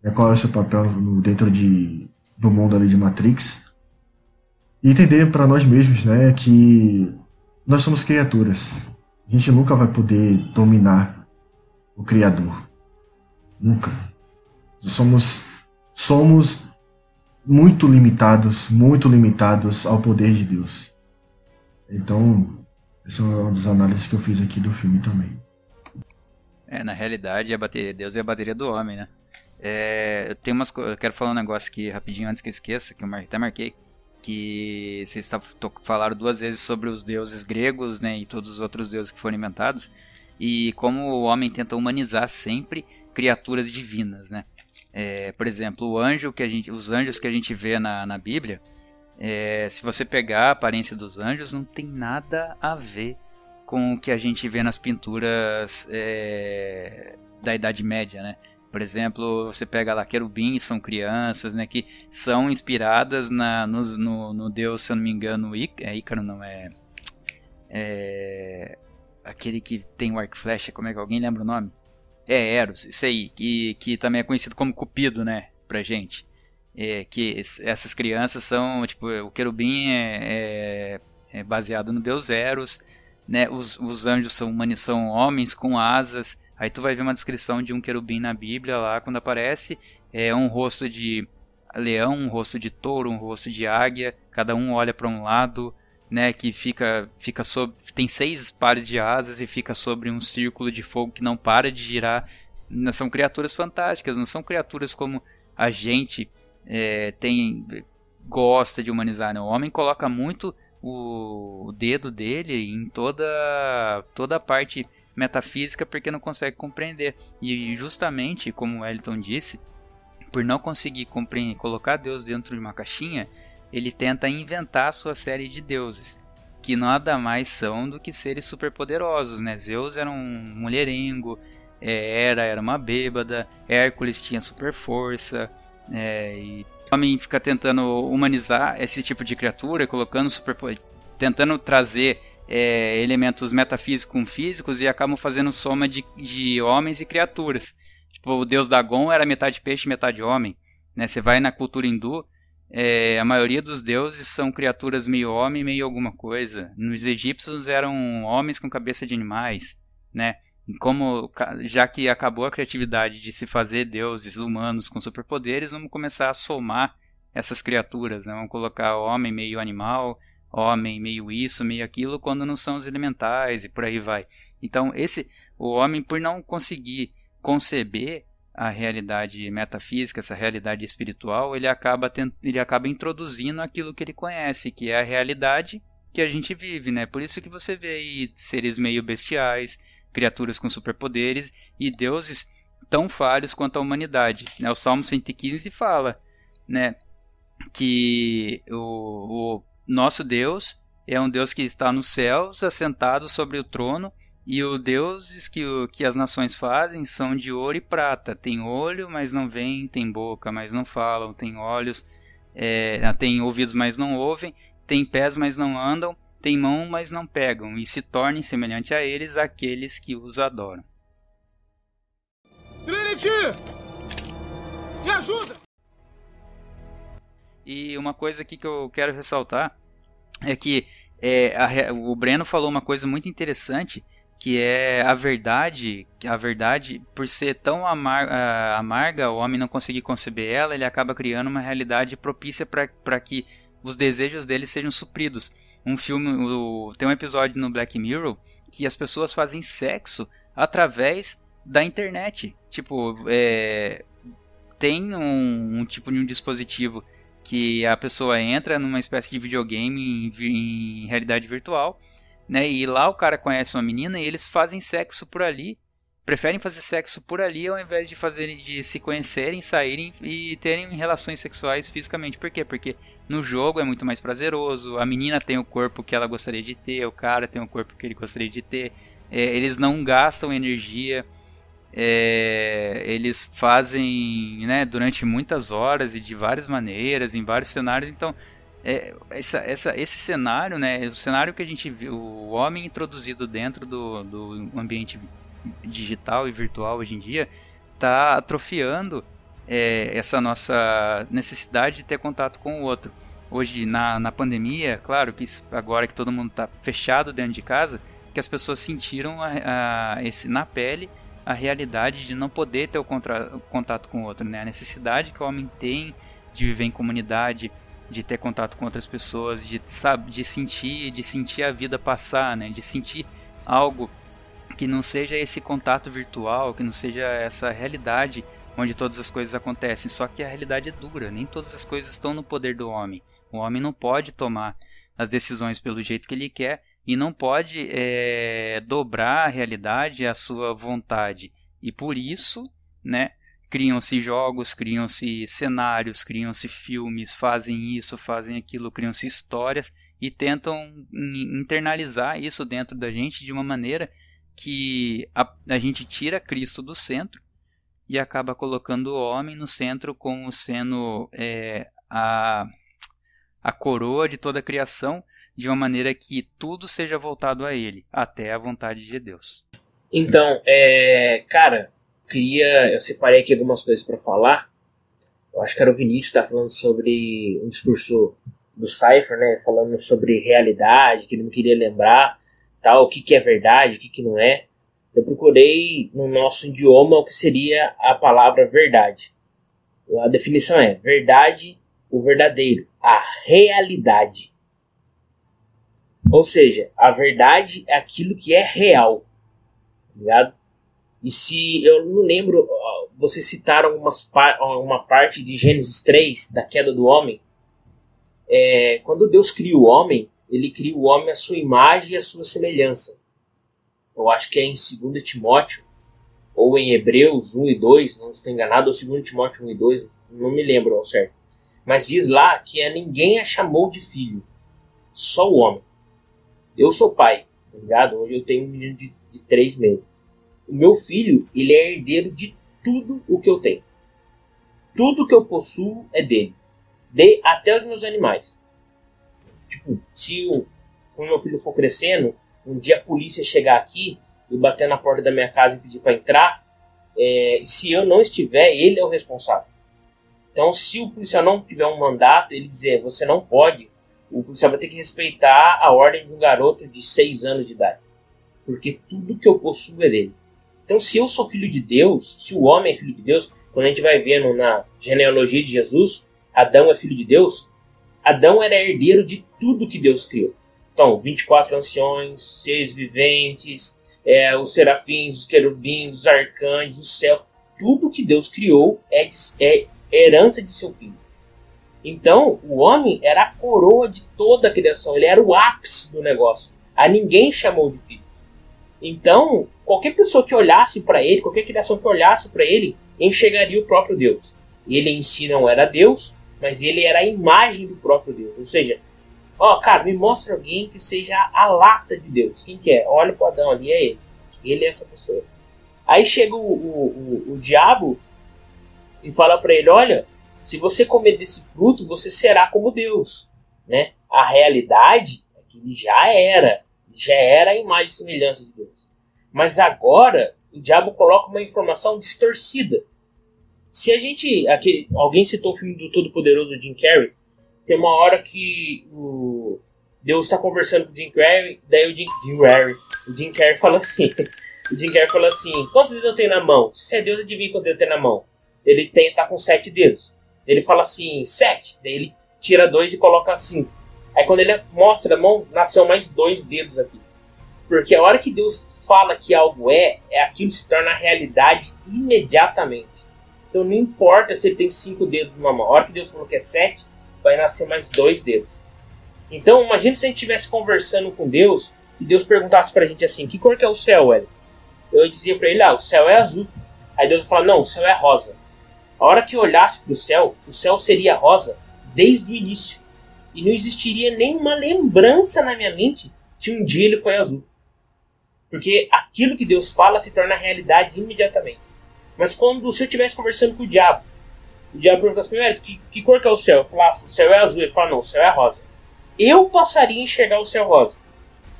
né, qual é o seu papel no, dentro de, do mundo ali de Matrix, e entender para nós mesmos né, que nós somos criaturas. A gente nunca vai poder dominar o Criador. Nunca. Somos, somos muito limitados, muito limitados ao poder de Deus. Então, essa é uma das análises que eu fiz aqui do filme também. É, na realidade, a bateria, Deus é a bateria do homem, né? É, eu tenho umas eu quero falar um negócio aqui rapidinho antes que eu esqueça, que eu até marquei, que vocês falaram duas vezes sobre os deuses gregos, né, e todos os outros deuses que foram inventados, e como o homem tenta humanizar sempre criaturas divinas, né? É, por exemplo, o anjo que a gente, os anjos que a gente vê na, na Bíblia, é, se você pegar a aparência dos anjos, não tem nada a ver com o que a gente vê nas pinturas é, da Idade Média, né? Por exemplo, você pega lá querubins, são crianças, né? Que são inspiradas na, no, no, no deus, se eu não me engano, é Ícaro, não é, é aquele que tem o arco flecha, como é que alguém lembra o nome? É Eros, isso aí, que, que também é conhecido como Cupido, né, pra gente. É, que essas crianças são, tipo, o querubim é, é, é baseado no deus Eros, né, os, os anjos são, são homens com asas. Aí tu vai ver uma descrição de um querubim na Bíblia lá quando aparece é um rosto de leão, um rosto de touro, um rosto de águia, cada um olha para um lado, né, que fica fica sobre tem seis pares de asas e fica sobre um círculo de fogo que não para de girar. São criaturas fantásticas, não são criaturas como a gente é, tem gosta de humanizar. Né? O homem coloca muito o, dedo dele em toda toda a parte metafísica porque não consegue compreender. E justamente, como o Elton disse, por não conseguir colocar Deus dentro de uma caixinha, ele tenta inventar sua série de deuses, que nada mais são do que seres superpoderosos, né? Zeus era um mulherengo, é, Hera era uma bêbada, Hércules tinha super força, é, e o homem fica tentando humanizar esse tipo de criatura, colocando tentando trazer é, elementos metafísicos com físicos e acabam fazendo soma de, de homens e criaturas. Tipo, o deus Dagon era metade peixe, metade homem. Né? Você vai na cultura hindu, é, a maioria dos deuses são criaturas meio homem, meio alguma coisa. Nos egípcios eram homens com cabeça de animais, né? Como já que acabou a criatividade de se fazer deuses humanos com superpoderes, vamos começar a somar essas criaturas, né? Vamos colocar homem meio animal, homem meio isso, meio aquilo, quando não são os elementais e por aí vai. Então, esse o homem por não conseguir conceber a realidade metafísica, essa realidade espiritual, ele acaba, tent... ele acaba introduzindo aquilo que ele conhece, que é a realidade que a gente vive, né? Por isso que você vê aí seres meio bestiais, criaturas com superpoderes e deuses tão falhos quanto a humanidade. Né? O Salmo 115 fala né, que o, o nosso Deus é um Deus que está nos céus, assentado sobre o trono, e os deuses que, que as nações fazem são de ouro e prata. Tem olho, mas não veem, tem boca, mas não falam, tem olhos, é, tem ouvidos, mas não ouvem, tem pés, mas não andam, tem mão, mas não pegam, e se tornem semelhante a eles aqueles que os adoram. Trinity! Me ajuda! E uma coisa aqui que eu quero ressaltar é que é, a, o Breno falou uma coisa muito interessante que é a verdade, a verdade, por ser tão amar, uh, amarga, o homem não conseguir conceber ela, ele acaba criando uma realidade propícia para que os desejos dele sejam supridos. Um filme, o, tem um episódio no Black Mirror que as pessoas fazem sexo através da internet. Tipo, é, tem um, um tipo de um dispositivo que a pessoa entra numa espécie de videogame em, em realidade virtual né? E lá o cara conhece uma menina e eles fazem sexo por ali. Preferem fazer sexo por ali ao invés de fazerem de se conhecerem, saírem e terem relações sexuais fisicamente. Por quê? Porque no jogo é muito mais prazeroso. A menina tem o corpo que ela gostaria de ter, o cara tem o corpo que ele gostaria de ter. É, eles não gastam energia. É, eles fazem né, durante muitas horas e de várias maneiras, em vários cenários. Então, é, essa, essa, esse cenário, né, o cenário que a gente viu, o homem introduzido dentro do, do ambiente digital e virtual hoje em dia, está atrofiando é, essa nossa necessidade de ter contato com o outro. Hoje, na, na pandemia, claro que isso, agora que todo mundo está fechado dentro de casa, que as pessoas sentiram a, a, esse, na pele a realidade de não poder ter o, contra, o contato com o outro, né? a necessidade que o homem tem de viver em comunidade, de ter contato com outras pessoas, de, sabe, de sentir, de sentir a vida passar, né? De sentir algo que não seja esse contato virtual, que não seja essa realidade onde todas as coisas acontecem. Só que a realidade é dura, nem todas as coisas estão no poder do homem. O homem não pode tomar as decisões pelo jeito que ele quer e não pode é, dobrar a realidade à sua vontade. E por isso, né, criam-se jogos, criam-se cenários, criam-se filmes, fazem isso, fazem aquilo, criam-se histórias e tentam internalizar isso dentro da gente de uma maneira que a, a gente tira Cristo do centro e acaba colocando o homem no centro como sendo é, a, a coroa de toda a criação de uma maneira que tudo seja voltado a ele, até a vontade de Deus. Então, é, cara, queria. Eu separei aqui algumas coisas para falar. Eu acho que era o Vinícius que tá falando sobre um discurso do Cypher, né? Falando sobre realidade, que ele não queria lembrar, tal, o que, que é verdade, o que, que não é. Eu procurei no nosso idioma o que seria a palavra verdade. A definição é verdade, o verdadeiro, a realidade. Ou seja, a verdade é aquilo que é real. Tá ligado? E se eu não lembro, vocês citaram umas, uma parte de Gênesis 3, da queda do homem. É, quando Deus cria o homem, ele cria o homem à sua imagem e à sua semelhança. Eu acho que é em 2 Timóteo, ou em Hebreus 1 e 2, não estou enganado, ou 2 Timóteo 1 e 2, não me lembro ao certo. Mas diz lá que é, ninguém a chamou de filho, só o homem. Eu sou pai, tá ligado? Hoje eu tenho um menino de, de três meses. O meu filho, ele é herdeiro de tudo o que eu tenho. Tudo que eu possuo é dele. De até os meus animais. Tipo, se o, quando meu filho for crescendo, um dia a polícia chegar aqui e bater na porta da minha casa e pedir para entrar, é, se eu não estiver, ele é o responsável. Então, se o policial não tiver um mandato, ele dizer você não pode, o policial vai ter que respeitar a ordem de um garoto de 6 anos de idade. Porque tudo que eu possuo é dele. Então, se eu sou filho de Deus, se o homem é filho de Deus, quando a gente vai vendo na genealogia de Jesus, Adão é filho de Deus, Adão era herdeiro de tudo que Deus criou. Então, 24 anciões, seis viventes, é, os serafins, os querubins, os arcanjos, o céu, tudo que Deus criou é, de, é herança de seu filho. Então, o homem era a coroa de toda a criação, ele era o ápice do negócio. A ninguém chamou de filho. Então, qualquer pessoa que olhasse para ele, qualquer criação que olhasse para ele, enxergaria o próprio Deus. Ele em si não era Deus, mas ele era a imagem do próprio Deus. Ou seja, ó, cara, me mostra alguém que seja a lata de Deus. Quem que é? Olha para Adão ali, é ele. Ele é essa pessoa. Aí chega o, o, o, o diabo e fala para ele: olha, se você comer desse fruto, você será como Deus. Né? A realidade é que ele já era, já era a imagem e semelhança de Deus. Mas agora o diabo coloca uma informação distorcida. Se a gente. Aqui, alguém citou o filme do Todo-Poderoso Jim Carrey. Tem uma hora que o Deus está conversando com o Jim Carrey, daí o Jim, Jim Carrey, o Jim Carrey fala assim. O Jim Carrey fala assim: Quantos dedos eu tenho na mão? Se é Deus, adivinha quantos dedos eu tenho na mão? Ele tem, tá com sete dedos. Ele fala assim: Sete. Daí ele tira dois e coloca cinco. Aí quando ele mostra a mão, nasceu mais dois dedos aqui. Porque a hora que Deus fala que algo é, é aquilo se torna realidade imediatamente. Então não importa se ele tem cinco dedos numa mão. A hora que Deus falou que é sete, vai nascer mais dois dedos. Então imagine se a gente estivesse conversando com Deus e Deus perguntasse pra gente assim, que cor que é o céu, Hélio? Eu dizia pra ele, ah, o céu é azul. Aí Deus fala, não, o céu é rosa. A hora que olhasse pro céu, o céu seria rosa desde o início. E não existiria nenhuma lembrança na minha mente que um dia ele foi azul. Porque aquilo que Deus fala se torna realidade imediatamente. Mas quando se eu estivesse conversando com o diabo, o diabo perguntasse para mim, que, que cor que é o céu? Eu falava, o céu é azul. Ele fala, não, o céu é rosa. Eu passaria a enxergar o céu rosa,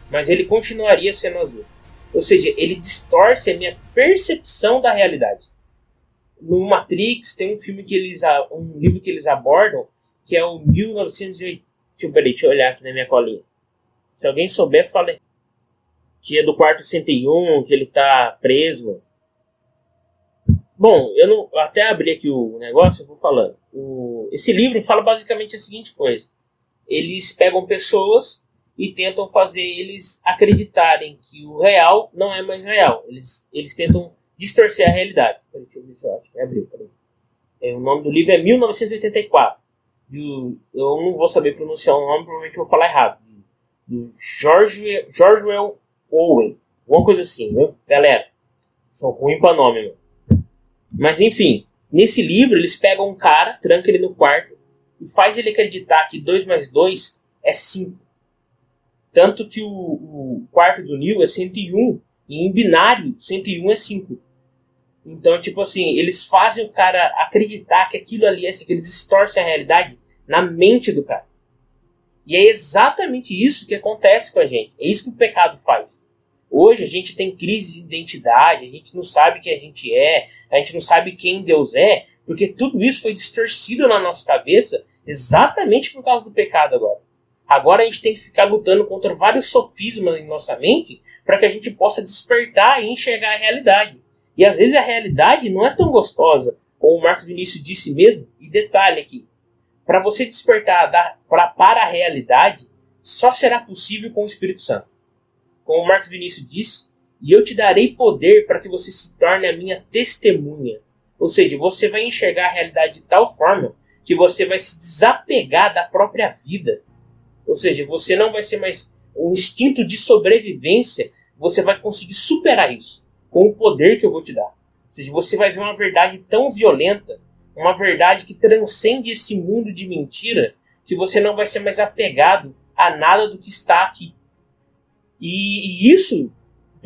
mas ele continuaria sendo azul. Ou seja, ele distorce a minha percepção da realidade. No Matrix tem um filme que eles um livro que eles abordam que é o 1980. Deixa eu, olhar aqui na minha colinha. Se alguém souber, fale que é do quarto 101, que ele tá preso. Bom, eu não até abri aqui o negócio, eu vou falando. O, esse livro fala basicamente a seguinte coisa: eles pegam pessoas e tentam fazer eles acreditarem que o real não é mais real. Eles, eles tentam distorcer a realidade. Peraí, deixa eu ver se eu acho que abriu. É, o nome do livro é 1984. Do, eu não vou saber pronunciar o nome, provavelmente vou falar errado. Do George, George Owen. Alguma coisa assim, viu? Galera, são ruim pra nome, meu. Mas enfim, nesse livro eles pegam um cara, trancam ele no quarto e faz ele acreditar que 2 mais 2 é 5. Tanto que o, o, quarto do Neil é 101 e em binário 101 é 5. Então, tipo assim, eles fazem o cara acreditar que aquilo ali é assim, que eles distorcem a realidade na mente do cara. E é exatamente isso que acontece com a gente. É isso que o pecado faz. Hoje a gente tem crise de identidade, a gente não sabe quem a gente é, a gente não sabe quem Deus é, porque tudo isso foi distorcido na nossa cabeça exatamente por causa do pecado agora. Agora a gente tem que ficar lutando contra vários sofismas em nossa mente para que a gente possa despertar e enxergar a realidade. E às vezes a realidade não é tão gostosa como o Marcos Vinícius disse mesmo, e detalhe aqui, para você despertar da, pra, para a realidade, só será possível com o Espírito Santo. Como o Marcos Vinícius disse, e eu te darei poder para que você se torne a minha testemunha. Ou seja, você vai enxergar a realidade de tal forma que você vai se desapegar da própria vida. Ou seja, você não vai ser mais um instinto de sobrevivência, você vai conseguir superar isso com o poder que eu vou te dar. Ou seja, você vai ver uma verdade tão violenta, uma verdade que transcende esse mundo de mentira, que você não vai ser mais apegado a nada do que está aqui. E, e isso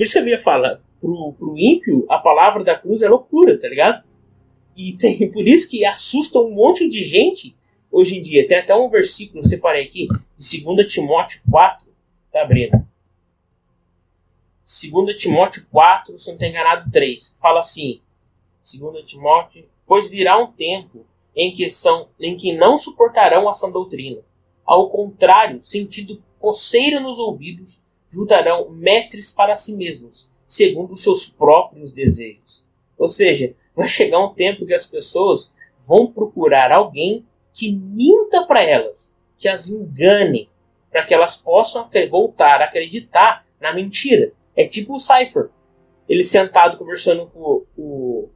por isso que eu ia falar, pro, pro ímpio, a palavra da cruz é loucura, tá ligado? E tem, por isso que assusta um monte de gente hoje em dia. Tem até um versículo, separei aqui, de 2 Timóteo 4, tá abrindo? 2 Timóteo 4, se não estou enganado, 3. Fala assim, 2 Timóteo, pois virá um tempo em que, são, em que não suportarão a sã doutrina. Ao contrário, sentindo coceira nos ouvidos, juntarão mestres para si mesmos, segundo os seus próprios desejos. Ou seja, vai chegar um tempo que as pessoas vão procurar alguém que minta para elas, que as engane, para que elas possam voltar a acreditar na mentira. É tipo o Cypher. Ele sentado conversando com, com,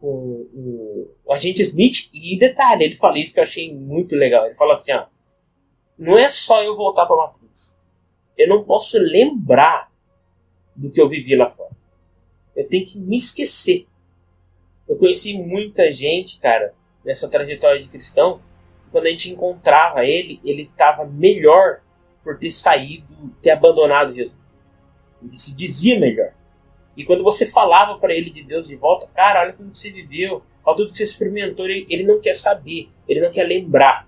com, o agente Smith, e detalhe, ele fala isso que eu achei muito legal. Ele fala assim: ó, não é só eu voltar para Matrix eu não posso lembrar do que eu vivi lá fora. Eu tenho que me esquecer. Eu conheci muita gente, cara, nessa trajetória de cristão. Quando a gente encontrava ele, ele estava melhor por ter saído, ter abandonado Jesus. Ele se dizia melhor. E quando você falava para ele de Deus de volta, cara, olha como você viveu, olha tudo que você experimentou, ele, ele não quer saber, ele não quer lembrar.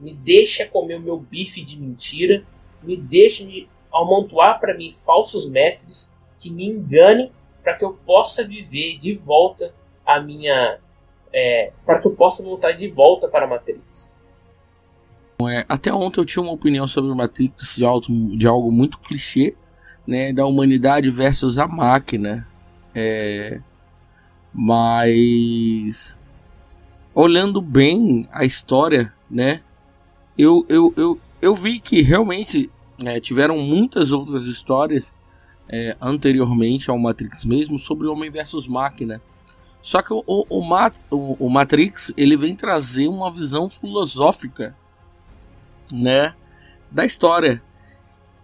Me deixa comer o meu bife de mentira me deixe me amontoar para mim falsos mestres que me enganem para que eu possa viver de volta a minha é, para que eu possa voltar de volta para a Matrix. É, até ontem eu tinha uma opinião sobre Matrix de algo, de algo muito clichê, né, da humanidade versus a máquina. É, mas olhando bem a história, né, eu, eu, eu, eu vi que realmente é, tiveram muitas outras histórias é, anteriormente ao Matrix mesmo sobre Homem versus Máquina. Só que o, o, Mat, o, o, Matrix ele vem trazer uma visão filosófica, né, da história.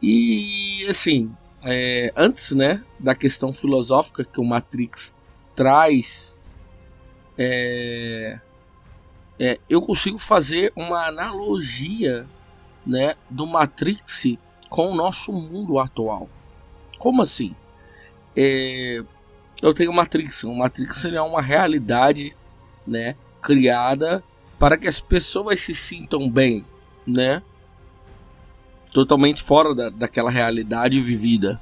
E assim, é, antes, né, da questão filosófica que o Matrix traz, é, é eu consigo fazer uma analogia né, do Matrix com o nosso mundo atual. Como assim? É, eu tenho Matrix. O Matrix é uma realidade, né, criada para que as pessoas se sintam bem, né? Totalmente fora da, daquela realidade vivida.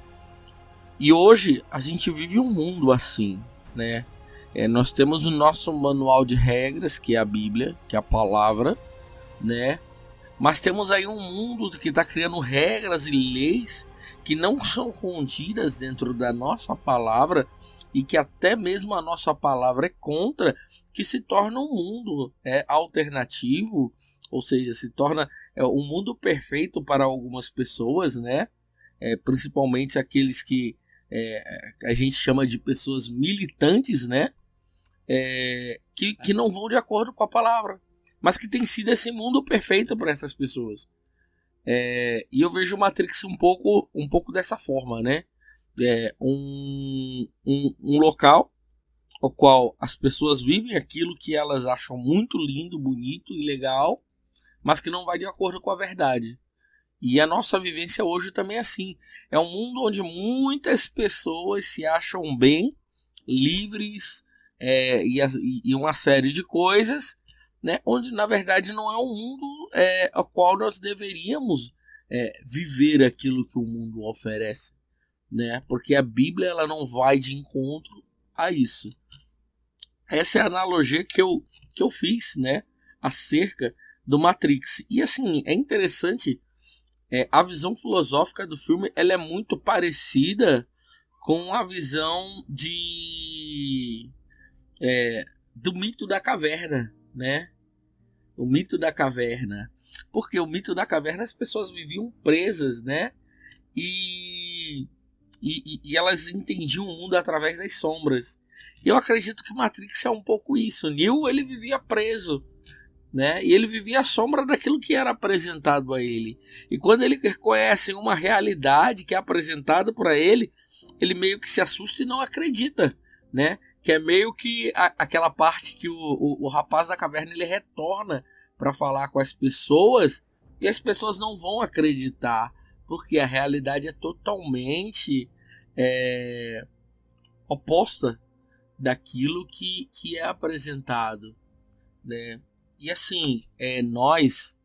E hoje a gente vive um mundo assim, né? É, nós temos o nosso manual de regras, que é a Bíblia, que é a palavra, né? Mas temos aí um mundo que está criando regras e leis que não são contidas dentro da nossa palavra e que até mesmo a nossa palavra é contra, que se torna um mundo é, alternativo, ou seja, se torna é, um mundo perfeito para algumas pessoas, né? É, principalmente aqueles que é, a gente chama de pessoas militantes, né? É, que, que não vão de acordo com a palavra mas que tem sido esse mundo perfeito para essas pessoas. É, e eu vejo Matrix um pouco, um pouco dessa forma, né? É um, um, um local o qual as pessoas vivem aquilo que elas acham muito lindo, bonito e legal, mas que não vai de acordo com a verdade. E a nossa vivência hoje também é assim. É um mundo onde muitas pessoas se acham bem, livres é, e, e uma série de coisas, né, onde na verdade não é um mundo é, ao qual nós deveríamos é, viver aquilo que o mundo oferece, né? Porque a Bíblia ela não vai de encontro a isso. Essa é a analogia que eu, que eu fiz, né, acerca do Matrix. E assim é interessante é, a visão filosófica do filme, ela é muito parecida com a visão de é, do mito da caverna, né? O mito da caverna. Porque o mito da caverna as pessoas viviam presas, né? E, e, e elas entendiam o mundo através das sombras. Eu acredito que Matrix é um pouco isso. Neo ele vivia preso, né? E ele vivia à sombra daquilo que era apresentado a ele. E quando ele reconhece uma realidade que é apresentada para ele, ele meio que se assusta e não acredita, né? Que é meio que a, aquela parte que o, o, o rapaz da caverna ele retorna para falar com as pessoas e as pessoas não vão acreditar, porque a realidade é totalmente é, oposta daquilo que, que é apresentado, né? E assim, é, nós,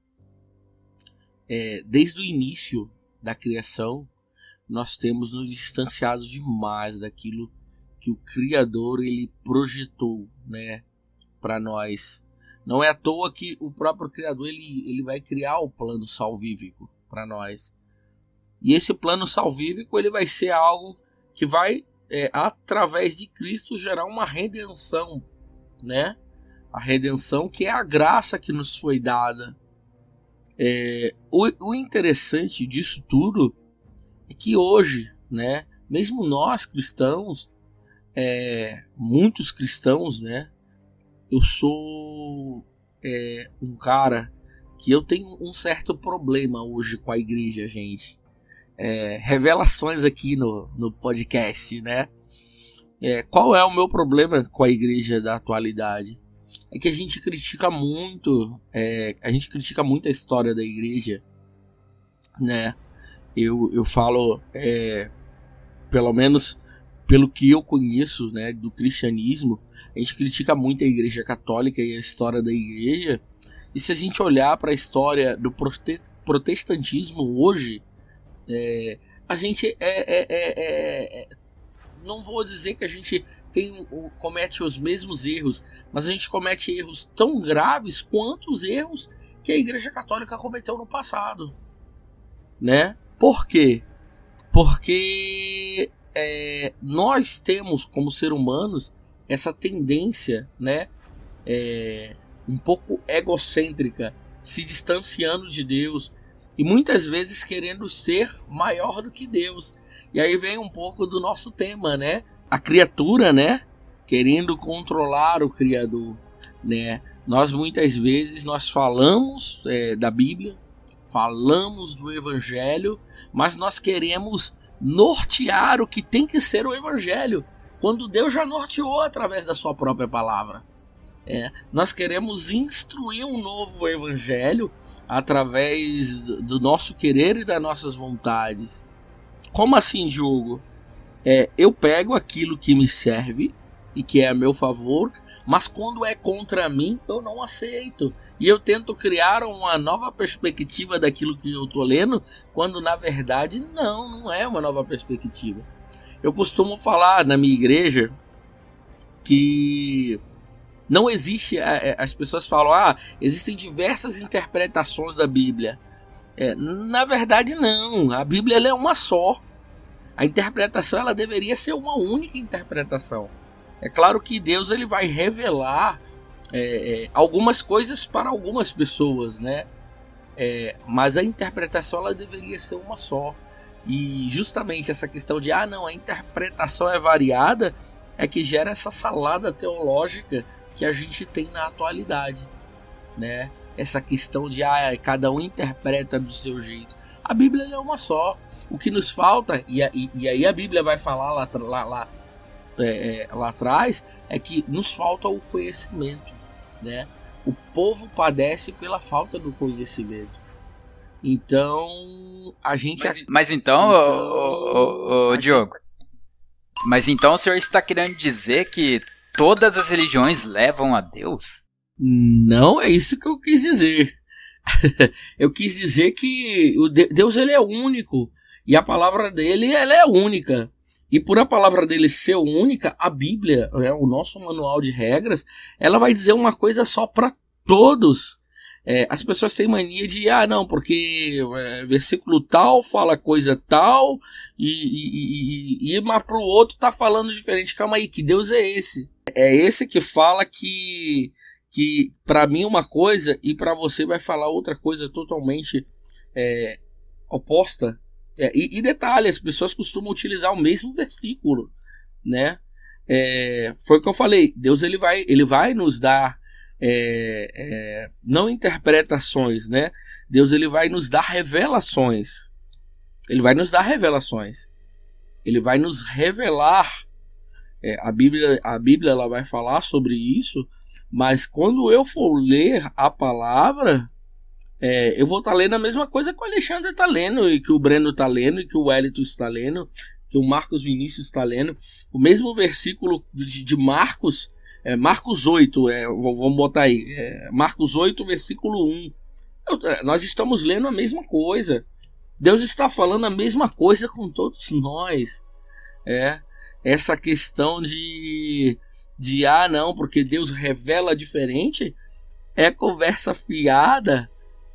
é, desde o início da criação, nós temos nos distanciado demais daquilo que o Criador ele projetou, né, para nós. Não é à toa que o próprio Criador ele, ele vai criar o plano salvífico para nós. E esse plano salvífico ele vai ser algo que vai é, através de Cristo gerar uma redenção, né? A redenção que é a graça que nos foi dada. É, o, o interessante disso tudo é que hoje, né? Mesmo nós cristãos, é, muitos cristãos, né? Eu sou é, um cara que eu tenho um certo problema hoje com a igreja, gente é, revelações aqui no, no podcast, né? É, qual é o meu problema com a igreja da atualidade? É que a gente critica muito, é, a gente critica muito a história da igreja, né? Eu, eu falo, é, pelo menos pelo que eu conheço, né, do cristianismo, a gente critica muito a igreja católica e a história da igreja. E se a gente olhar para a história do protestantismo hoje, é, a gente é, é, é, é, não vou dizer que a gente tem, comete os mesmos erros, mas a gente comete erros tão graves quanto os erros que a Igreja Católica cometeu no passado, né? Por quê? Porque é, nós temos como ser humanos essa tendência, né? É, um pouco egocêntrica, se distanciando de Deus, e muitas vezes querendo ser maior do que Deus. E aí vem um pouco do nosso tema, né? A criatura, né? Querendo controlar o Criador, né? Nós muitas vezes nós falamos é, da Bíblia, falamos do Evangelho, mas nós queremos nortear o que tem que ser o Evangelho, quando Deus já norteou através da sua própria palavra. É, nós queremos instruir um novo evangelho através do nosso querer e das nossas vontades. Como assim, Diogo? É, eu pego aquilo que me serve e que é a meu favor, mas quando é contra mim, eu não aceito. E eu tento criar uma nova perspectiva daquilo que eu estou lendo, quando na verdade não, não é uma nova perspectiva. Eu costumo falar na minha igreja que não existe. É, as pessoas falam, ah, existem diversas interpretações da Bíblia. É, na verdade, não. A Bíblia é uma só. A interpretação ela deveria ser uma única interpretação. É claro que Deus ele vai revelar é, é, algumas coisas para algumas pessoas, né? É, mas a interpretação ela deveria ser uma só. E justamente essa questão de ah não, a interpretação é variada é que gera essa salada teológica que a gente tem na atualidade, né? Essa questão de ah, cada um interpreta do seu jeito. A Bíblia é uma só. O que nos falta, e, e, e aí a Bíblia vai falar lá, lá, lá, é, é, lá atrás, é que nos falta o conhecimento, né? O povo padece pela falta do conhecimento. Então, a gente. Mas, mas então, então o, o, o, Diogo. Mas então o senhor está querendo dizer que todas as religiões levam a Deus? Não é isso que eu quis dizer. eu quis dizer que o Deus ele é único e a palavra dele ela é única. E por a palavra dele ser única, a Bíblia, é o nosso manual de regras, ela vai dizer uma coisa só para todos. É, as pessoas têm mania de, ah, não, porque é, versículo tal fala coisa tal, e, e, e, e mas pro outro tá falando diferente. Calma aí, que Deus é esse? É esse que fala que que para mim uma coisa e para você vai falar outra coisa totalmente é, oposta. É, e, e, detalhe, as pessoas costumam utilizar o mesmo versículo, né? É, foi o que eu falei. Deus ele vai, ele vai nos dar é, é, não interpretações, né? Deus ele vai nos dar revelações. Ele vai nos dar revelações. Ele vai nos revelar. É, a Bíblia, a Bíblia ela vai falar sobre isso, mas quando eu for ler a palavra, é, eu vou estar tá lendo a mesma coisa que o Alexandre está lendo, e que o Breno está lendo, e que o Wellington está lendo, que o Marcos Vinícius está lendo. O mesmo versículo de, de Marcos, é, Marcos 8, é, vamos botar aí, é, Marcos 8, versículo 1. Eu, é, nós estamos lendo a mesma coisa. Deus está falando a mesma coisa com todos nós. É essa questão de de ah não, porque Deus revela diferente, é conversa fiada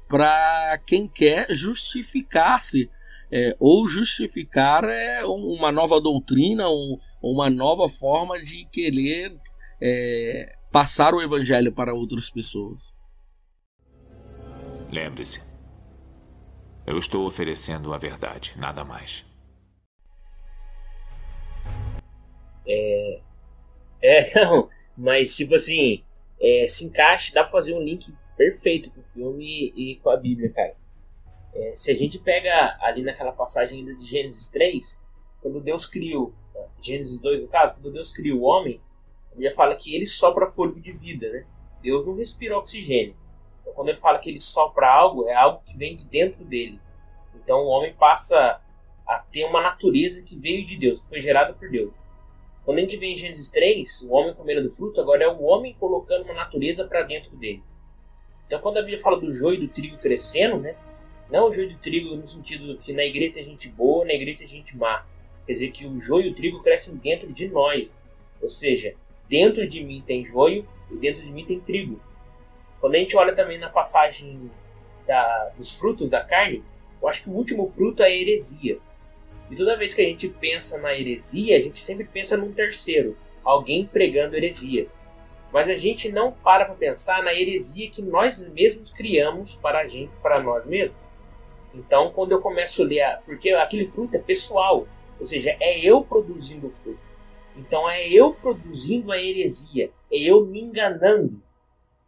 para quem quer justificar-se é, ou justificar é, uma nova doutrina ou uma nova forma de querer é, passar o evangelho para outras pessoas. Lembre-se, eu estou oferecendo a verdade, nada mais. É, é, não, mas tipo assim, é, se encaixa, dá pra fazer um link perfeito com o filme e, com a Bíblia, cara. É, se a gente pega ali naquela passagem ainda de Gênesis 3, quando Deus criou, Gênesis 2 no caso, quando Deus criou o homem, a Bíblia fala que ele sopra fôlego de vida, né? Deus não respira oxigênio. Então, quando ele fala que ele sopra algo, é algo que vem de dentro dele. Então, o homem passa a ter uma natureza que veio de Deus, que foi gerada por Deus. Quando a gente vê em Gênesis 3, o homem comendo do fruto, agora é o homem colocando uma natureza para dentro dele. Então, quando a Bíblia fala do joio e do trigo crescendo, né? Não o joio do trigo no sentido que na igreja tem gente boa, na igreja tem gente má. Quer dizer que o joio e o trigo crescem dentro de nós. Ou seja, dentro de mim tem joio e dentro de mim tem trigo. Quando a gente olha também na passagem da, dos frutos da carne, eu acho que o último fruto é a heresia. E toda vez que a gente pensa na heresia, a gente sempre pensa num terceiro, alguém pregando heresia. Mas a gente não para para pensar na heresia que nós mesmos criamos para a gente, para nós mesmos. Então, quando eu começo a ler, porque aquele fruto é pessoal, ou seja, é eu produzindo o fruto. Então, é eu produzindo a heresia, é eu me enganando.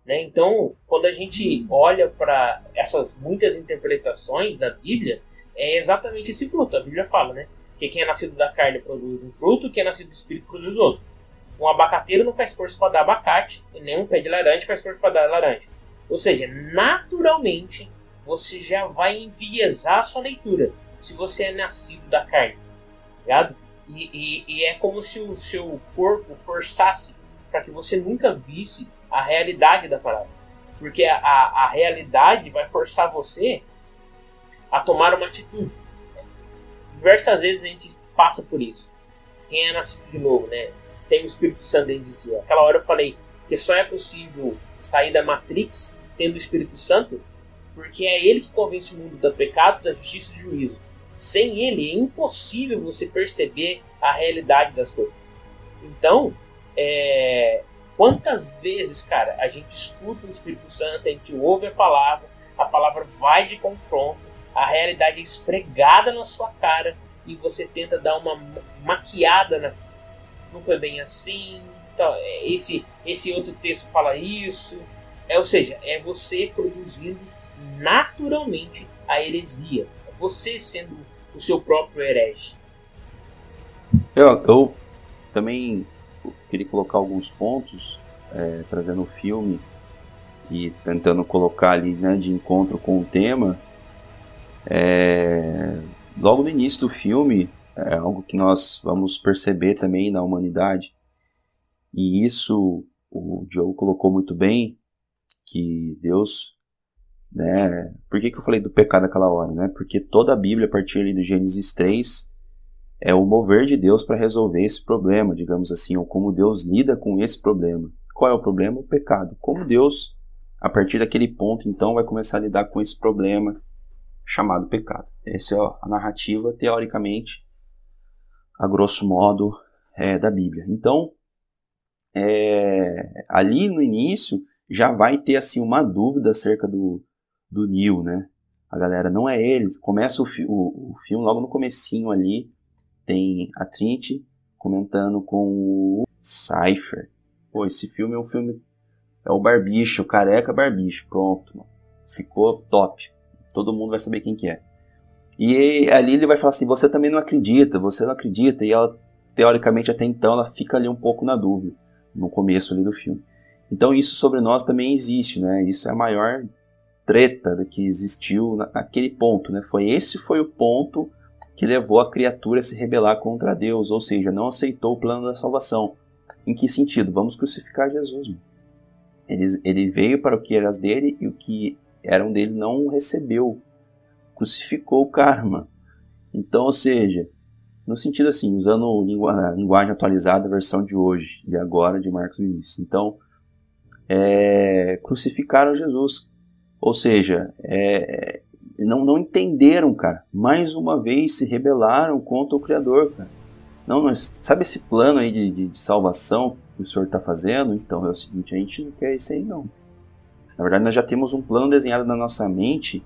Né? Então, quando a gente olha para essas muitas interpretações da Bíblia, é exatamente esse fruto. A Bíblia fala, né? Que quem é nascido da carne produz um fruto, quem é nascido do espírito produz outro. Um abacateiro não faz força para dar abacate, e nem um pé de laranja faz força para dar laranja. Ou seja, naturalmente você já vai enviesar a sua leitura se você é nascido da carne. Ligado? E, e, e é como se o seu corpo forçasse para que você nunca visse a realidade da parada. Porque a, a, a realidade vai forçar você a tomar uma atitude. Diversas vezes a gente passa por isso. Quem é nascido de novo, né? Tem o Espírito Santo dentro de si. Aquela hora eu falei que só é possível sair da Matrix tendo o Espírito Santo, porque é ele que convence o mundo do pecado, da justiça e do juízo. Sem ele é impossível você perceber a realidade das coisas. Então, é, quantas vezes, cara, a gente escuta o Espírito Santo, a gente ouve a palavra, a palavra vai de confronto, a realidade é esfregada na sua cara e você tenta dar uma maquiada na. Não foi bem assim. Então, esse, esse outro texto fala isso. É, ou seja, é você produzindo naturalmente a heresia. É você sendo o seu próprio herege. Eu, eu também queria colocar alguns pontos, é, trazendo o filme e tentando colocar ali né, de encontro com o tema é, logo no início do filme, é algo que nós vamos perceber também na humanidade, e isso o Diogo colocou muito bem, que Deus, né, por que, que eu falei do pecado naquela hora, né, porque toda a Bíblia, a partir ali do Gênesis 3, é o mover de Deus para resolver esse problema, digamos assim, ou como Deus lida com esse problema. Qual é o problema? O pecado. Como Deus, a partir daquele ponto, então, vai começar a lidar com esse problema chamado pecado. Essa é a narrativa, teoricamente, a grosso modo, é, da Bíblia. Então, é, ali no início já vai ter assim uma dúvida acerca do, do Neil, né? A galera não é ele. Começa o, fi o, o filme logo no comecinho ali, tem a Trinity comentando com o Cypher. Pô, esse filme é um filme é o Barbicho, o careca Barbicho, pronto, mano. ficou top. Todo mundo vai saber quem que é. E ali ele vai falar assim: você também não acredita, você não acredita. E ela, teoricamente, até então, ela fica ali um pouco na dúvida, no começo ali do filme. Então isso sobre nós também existe, né? Isso é a maior treta que existiu naquele ponto, né? Foi esse foi o ponto que levou a criatura a se rebelar contra Deus, ou seja, não aceitou o plano da salvação. Em que sentido? Vamos crucificar Jesus. Ele, ele veio para o que era dele e o que eram dele não recebeu crucificou o karma. Então, ou seja, no sentido assim, usando a linguagem atualizada, a versão de hoje, de agora, de Marcos Vinícius. Então, é, crucificaram Jesus. Ou seja, é, não, não entenderam, cara. Mais uma vez se rebelaram contra o Criador, cara. Não, sabe esse plano aí de, de, de salvação que o Senhor está fazendo? Então é o seguinte, a gente não quer isso aí não. Na verdade, nós já temos um plano desenhado na nossa mente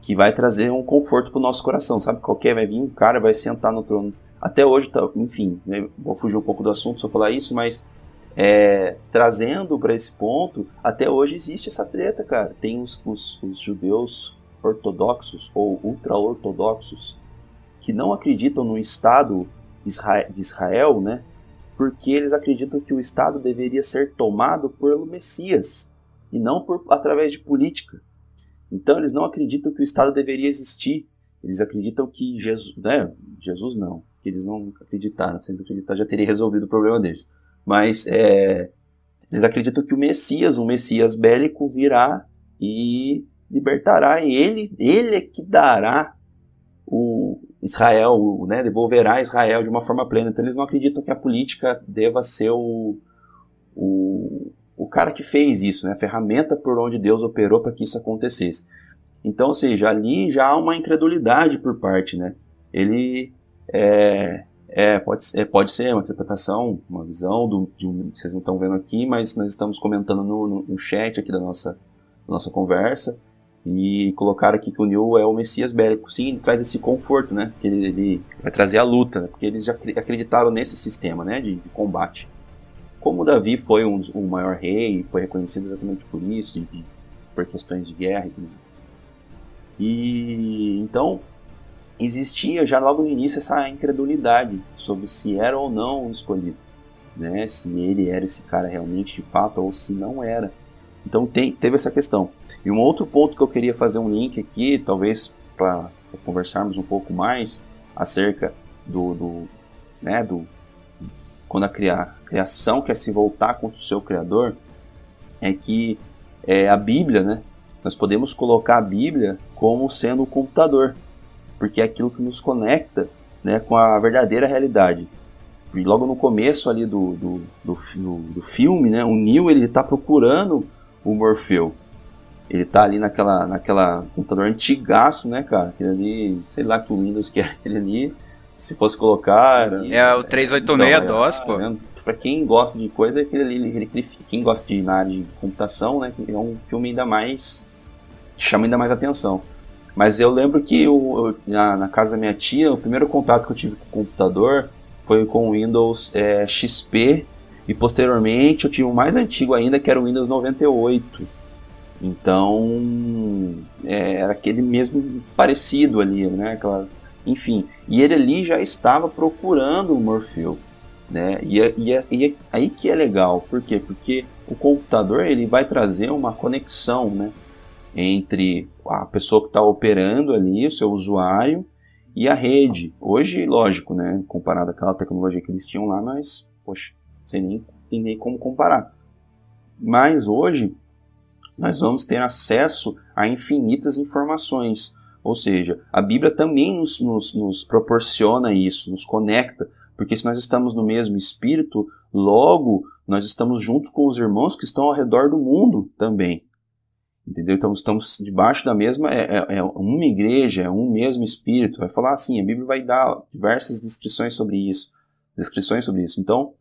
que vai trazer um conforto para o nosso coração, sabe? Qualquer vai vir um cara, vai sentar no trono. Até hoje, tá, enfim, né, vou fugir um pouco do assunto se eu falar isso, mas é, trazendo para esse ponto, até hoje existe essa treta, cara. Tem os, os, os judeus ortodoxos ou ultra-ortodoxos que não acreditam no Estado de Israel, né? Porque eles acreditam que o Estado deveria ser tomado pelo Messias e não por, através de política. Então eles não acreditam que o Estado deveria existir. Eles acreditam que Jesus, né? Jesus não, que eles não acreditaram. Se eles acreditaram, já teria resolvido o problema deles. Mas é, eles acreditam que o Messias, um Messias bélico, virá e libertará. E ele, ele é que dará o Israel, né? Devolverá Israel de uma forma plena. Então eles não acreditam que a política deva ser o, o o cara que fez isso, né, a ferramenta por onde Deus operou para que isso acontecesse. Então, ou seja, ali já há uma incredulidade por parte, né? Ele é, é, pode, é, pode ser uma interpretação, uma visão do, de um, vocês não estão vendo aqui, mas nós estamos comentando no, no, no chat aqui da nossa, da nossa conversa e colocar aqui que o Neil é o Messias bélico. Sim, ele traz esse conforto, né? Que ele, ele vai trazer a luta, né? porque eles já acreditaram nesse sistema, né? De, de combate. Como Davi foi um, um maior rei, foi reconhecido exatamente por isso, e, por questões de guerra e tudo. E então existia já logo no início essa incredulidade sobre se era ou não o escolhido, né? Se ele era esse cara realmente de fato ou se não era. Então tem, teve essa questão. E um outro ponto que eu queria fazer um link aqui, talvez para conversarmos um pouco mais acerca do, do, né, do quando a, criação quer se voltar contra o seu Criador, é que é, a Bíblia, né? Nós podemos colocar a Bíblia como sendo o computador, porque é aquilo que nos conecta né, com a verdadeira realidade. E logo no começo ali do, do, do, do filme, né, o Neo ele está procurando o Morfeu. Ele está ali naquela, naquela computador antigaço, né, cara? Aquele ali, sei lá que o Windows que é aquele ali se fosse colocar. É o 386 então, DOS, pô. Tá pra quem gosta de coisa, aquele ali, quem gosta de na área de computação, né? É um filme ainda mais. chama ainda mais atenção. Mas eu lembro que eu, eu, na, na, casa da minha tia, o primeiro contato que eu tive com o computador foi com o Windows é, XP e posteriormente eu tive o mais antigo ainda que era o Windows 98. Então é, era aquele mesmo parecido ali, né? Aquelas enfim, e ele ali já estava procurando o Morfeu. Né? E, e, e aí que é legal, por quê? Porque o computador ele vai trazer uma conexão né, entre a pessoa que está operando ali, o seu usuário, e a rede. Hoje, lógico, né, comparado àquela tecnologia que eles tinham lá, nós, poxa, sem nem, nem como comparar. Mas hoje, nós vamos ter acesso a infinitas informações. Ou seja, a Bíblia também nos, nos, nos proporciona isso, nos conecta, porque se nós estamos no mesmo espírito, logo nós estamos junto com os irmãos que estão ao redor do mundo também. Entendeu? Então estamos debaixo da mesma. É, é, é, uma igreja, é um mesmo espírito. Vai falar assim, a Bíblia vai dar diversas descrições sobre isso. Descrições sobre isso. Então,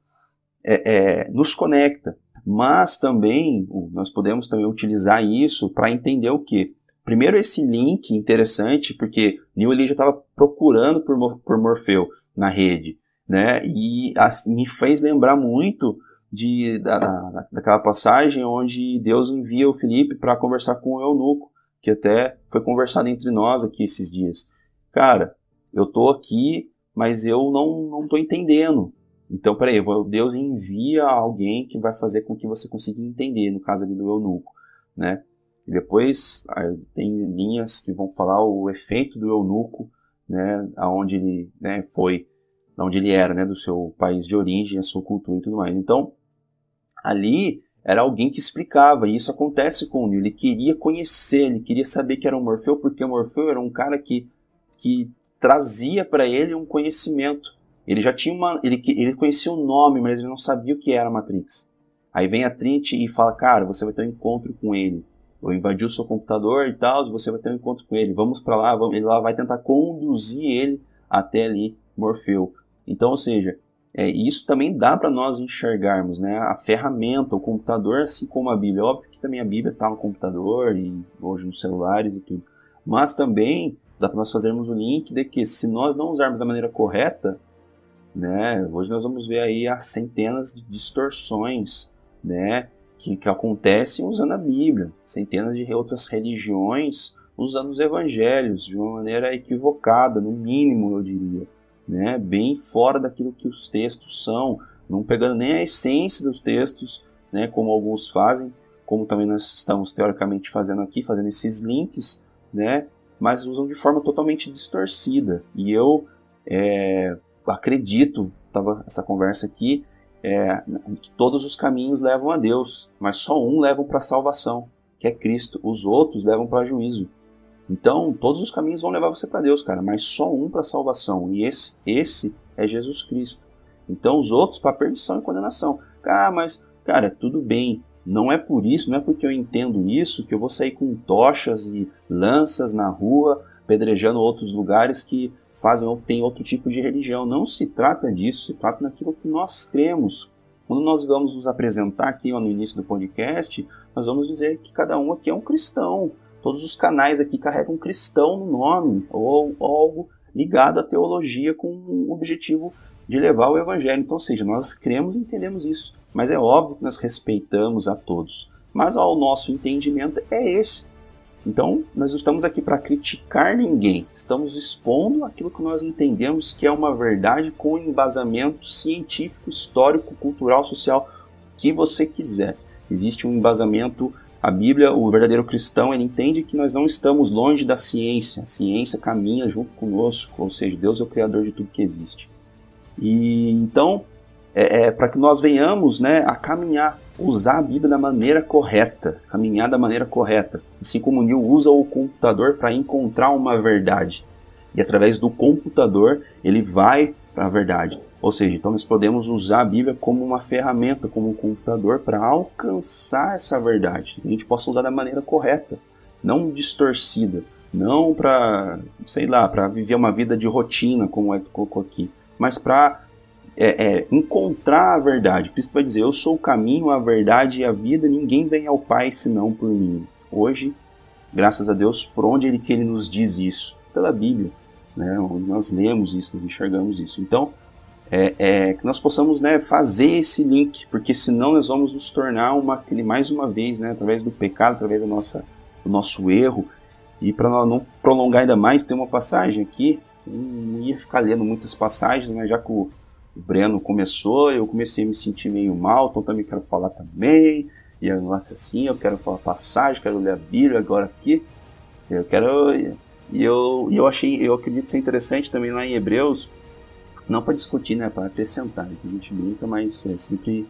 é, é, nos conecta. Mas também nós podemos também utilizar isso para entender o que? Primeiro esse link interessante, porque Neil já estava procurando por, por Morfeu na rede, né? E assim, me fez lembrar muito de, da, daquela passagem onde Deus envia o Felipe para conversar com o eunuco, que até foi conversado entre nós aqui esses dias. Cara, eu tô aqui, mas eu não, não tô entendendo. Então, peraí, Deus envia alguém que vai fazer com que você consiga entender, no caso ali do eunuco, né? E depois tem linhas que vão falar o efeito do eunuco, né, aonde ele né, foi, onde ele era, né, do seu país de origem, a sua cultura e tudo mais. Então, ali era alguém que explicava, e isso acontece com o Neo. Ele queria conhecer, ele queria saber que era o Morfeu, porque o Morfeu era um cara que, que trazia para ele um conhecimento. Ele já tinha uma. Ele, ele conhecia o nome, mas ele não sabia o que era a Matrix. Aí vem a Trinity e fala: Cara, você vai ter um encontro com ele. Eu invadi o seu computador e tal, você vai ter um encontro com ele. Vamos para lá, vamos, ele lá vai tentar conduzir ele até ali Morfeu. Então, ou seja, é, isso também dá para nós enxergarmos, né? A ferramenta, o computador, assim como a Bíblia. Óbvio que também a Bíblia está no computador e hoje nos celulares e tudo. Mas também dá para nós fazermos o link de que se nós não usarmos da maneira correta, né? Hoje nós vamos ver aí as centenas de distorções, né? Que, que acontecem usando a Bíblia, centenas de outras religiões usando os evangelhos de uma maneira equivocada, no mínimo, eu diria, né? Bem fora daquilo que os textos são, não pegando nem a essência dos textos, né? Como alguns fazem, como também nós estamos teoricamente fazendo aqui, fazendo esses links, né? Mas usam de forma totalmente distorcida. E eu é, acredito, estava essa conversa aqui, é, que todos os caminhos levam a Deus, mas só um leva para a salvação, que é Cristo. Os outros levam para juízo. Então, todos os caminhos vão levar você para Deus, cara, mas só um para salvação, e esse, esse é Jesus Cristo. Então, os outros para perdição e condenação. Ah, mas, cara, tudo bem. Não é por isso, não é porque eu entendo isso que eu vou sair com tochas e lanças na rua, pedrejando outros lugares que fazem ou têm outro tipo de religião. Não se trata disso, se trata daquilo que nós cremos. Quando nós vamos nos apresentar aqui ó, no início do podcast, nós vamos dizer que cada um aqui é um cristão. Todos os canais aqui carregam cristão no nome, ou, ou algo ligado à teologia com o objetivo de levar o evangelho. Então, ou seja, nós cremos e entendemos isso. Mas é óbvio que nós respeitamos a todos. Mas ao nosso entendimento é esse. Então, nós não estamos aqui para criticar ninguém, estamos expondo aquilo que nós entendemos que é uma verdade com embasamento científico, histórico, cultural, social, que você quiser. Existe um embasamento, a Bíblia, o verdadeiro cristão, ele entende que nós não estamos longe da ciência, a ciência caminha junto conosco, ou seja, Deus é o criador de tudo que existe. E então, é, é para que nós venhamos né, a caminhar usar a Bíblia da maneira correta, caminhar da maneira correta. Assim como Neil usa o computador para encontrar uma verdade. E através do computador ele vai para a verdade. Ou seja, então nós podemos usar a Bíblia como uma ferramenta, como um computador, para alcançar essa verdade. Que a gente possa usar da maneira correta, não distorcida, não para, sei lá, para viver uma vida de rotina, como é que colocou aqui, mas para é, é, encontrar a verdade. Cristo vai dizer: Eu sou o caminho, a verdade e a vida, ninguém vem ao Pai senão por mim. Hoje, graças a Deus, por onde ele que ele nos diz isso? Pela Bíblia. Né? Nós lemos isso, nós enxergamos isso. Então, é, é, que nós possamos né, fazer esse link, porque senão nós vamos nos tornar uma, mais uma vez, né, através do pecado, através da nossa, do nosso erro. E para não prolongar ainda mais, tem uma passagem aqui. Não ia ficar lendo muitas passagens, mas já que o o Breno começou, eu comecei a me sentir meio mal, então também quero falar também. E eu, nossa, assim, eu quero falar passagem, quero ler a Bíblia agora aqui. Eu quero. E eu, eu achei, eu acredito ser interessante também lá em Hebreus, não para discutir, né, para acrescentar. A gente brinca, mas é sempre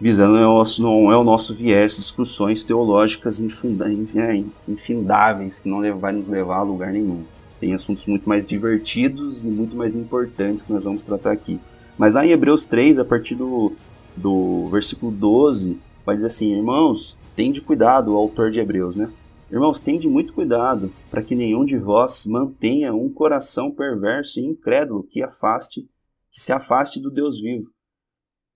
visando é o nosso, não é o nosso viés, discussões teológicas é, infindáveis que não vai nos levar a lugar nenhum tem assuntos muito mais divertidos e muito mais importantes que nós vamos tratar aqui. Mas lá em Hebreus 3, a partir do, do versículo 12, vai dizer assim: Irmãos, tende cuidado, o autor de Hebreus, né? Irmãos, tende muito cuidado para que nenhum de vós mantenha um coração perverso e incrédulo que afaste, que se afaste do Deus vivo.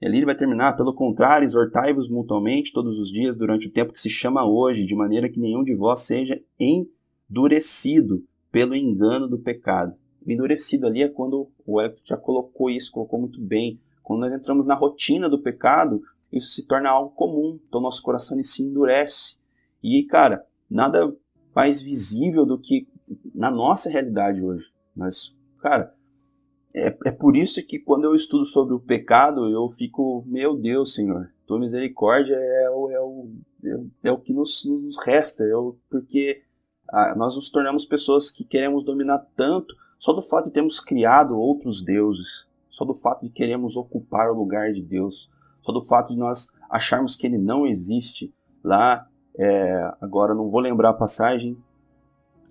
E ali ele vai terminar, pelo contrário, exortai-vos mutuamente todos os dias durante o tempo que se chama hoje, de maneira que nenhum de vós seja endurecido pelo engano do pecado. Endurecido ali é quando o Hélio já colocou isso, colocou muito bem. Quando nós entramos na rotina do pecado, isso se torna algo comum. Então nosso coração se endurece. E, cara, nada mais visível do que na nossa realidade hoje. Mas, cara, é, é por isso que quando eu estudo sobre o pecado, eu fico, meu Deus, Senhor, tua misericórdia é o, é o, é, o que nos, nos resta, é o, porque ah, nós nos tornamos pessoas que queremos dominar tanto só do fato de termos criado outros deuses, só do fato de queremos ocupar o lugar de Deus, só do fato de nós acharmos que ele não existe. Lá, é, agora não vou lembrar a passagem,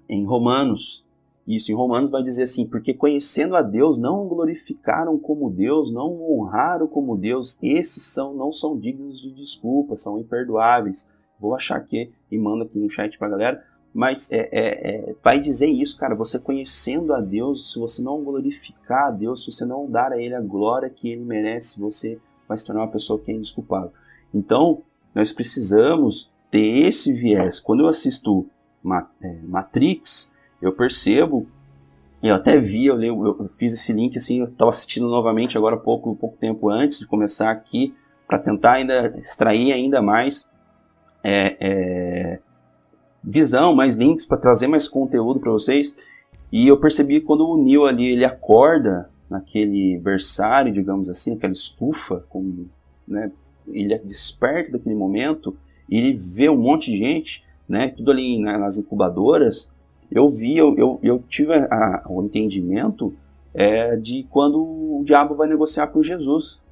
em Romanos, isso em Romanos vai dizer assim: porque conhecendo a Deus, não glorificaram como Deus, não honraram como Deus, esses são não são dignos de desculpa, são imperdoáveis. Vou achar aqui e mando aqui no chat pra galera. Mas é, é, é, vai dizer isso, cara. Você conhecendo a Deus, se você não glorificar a Deus, se você não dar a Ele a glória que Ele merece, você vai se tornar uma pessoa que é indesculpável. Então, nós precisamos ter esse viés. Quando eu assisto é, Matrix, eu percebo, eu até vi, eu, eu, eu fiz esse link assim, eu estava assistindo novamente agora pouco, pouco tempo antes de começar aqui, para tentar ainda extrair ainda mais é, é, visão, mais links, para trazer mais conteúdo para vocês. E eu percebi quando o Neil ali ele acorda naquele berçário, digamos assim, aquela estufa, como, né, ele desperta daquele momento, ele vê um monte de gente, né, tudo ali nas incubadoras, eu vi, eu, eu, eu tive a, o entendimento é, de quando o diabo vai negociar com Jesus.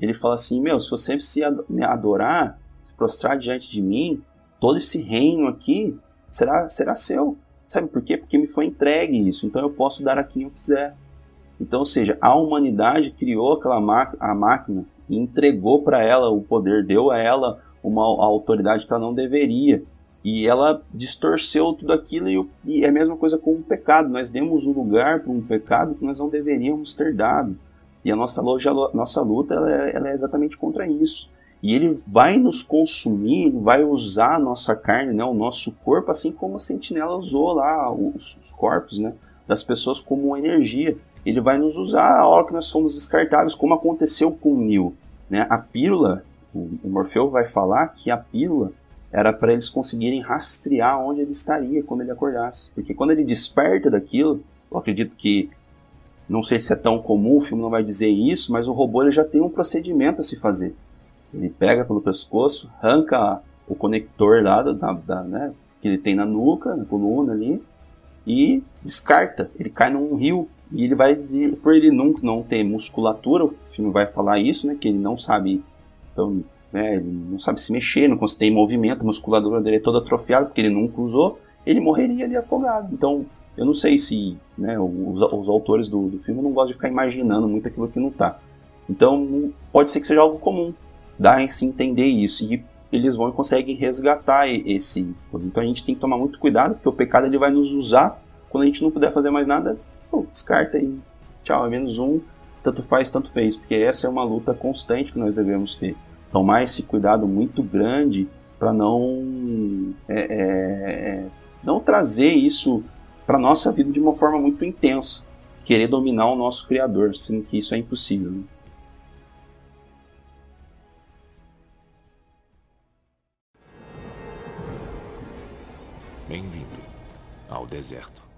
Ele fala assim: Meu, se você se adorar, se prostrar diante de mim, todo esse reino aqui será, será seu. Sabe por quê? Porque me foi entregue isso, então eu posso dar a quem eu quiser. Então, ou seja, a humanidade criou aquela a máquina e entregou para ela o poder, deu a ela uma autoridade que ela não deveria. E ela distorceu tudo aquilo e, e é a mesma coisa com o pecado. Nós demos um lugar para um pecado que nós não deveríamos ter dado. E a nossa, loja, nossa luta ela é, ela é exatamente contra isso. E ele vai nos consumir, ele vai usar a nossa carne, né, o nosso corpo, assim como a sentinela usou lá os, os corpos né, das pessoas como energia. Ele vai nos usar a hora que nós somos descartáveis, como aconteceu com o Neo. Né? A pílula, o, Morfeu vai falar que a pílula era para eles conseguirem rastrear onde ele estaria quando ele acordasse. Porque quando ele desperta daquilo, eu acredito que não sei se é tão comum, o filme não vai dizer isso, mas o robô ele já tem um procedimento a se fazer. Ele pega pelo pescoço, arranca o conector lá da, da né, que ele tem na nuca, na coluna ali, e descarta. Ele cai num rio e ele vai, por ele não, não ter musculatura, o filme vai falar isso, né, que ele não sabe então né, ele não sabe se mexer, não consegue movimento, a musculatura dele é toda atrofiada porque ele nunca usou, ele morreria ali afogado. Então, eu não sei se né, os, os, autores do, do, filme não gostam de ficar imaginando muito aquilo que não está. Então, pode ser que seja algo comum, dá em se entender isso, e eles vão e conseguem resgatar esse. Então, a gente tem que tomar muito cuidado, porque o pecado ele vai nos usar quando a gente não puder fazer mais nada, pô, descarta aí. Tchau, é menos um, tanto faz, tanto fez, porque essa é uma luta constante que nós devemos ter tomar esse cuidado muito grande para não é, é, é, não trazer isso para nossa vida de uma forma muito intensa, querer dominar o nosso criador, sendo que isso é impossível. Né? Bem-vindo ao deserto.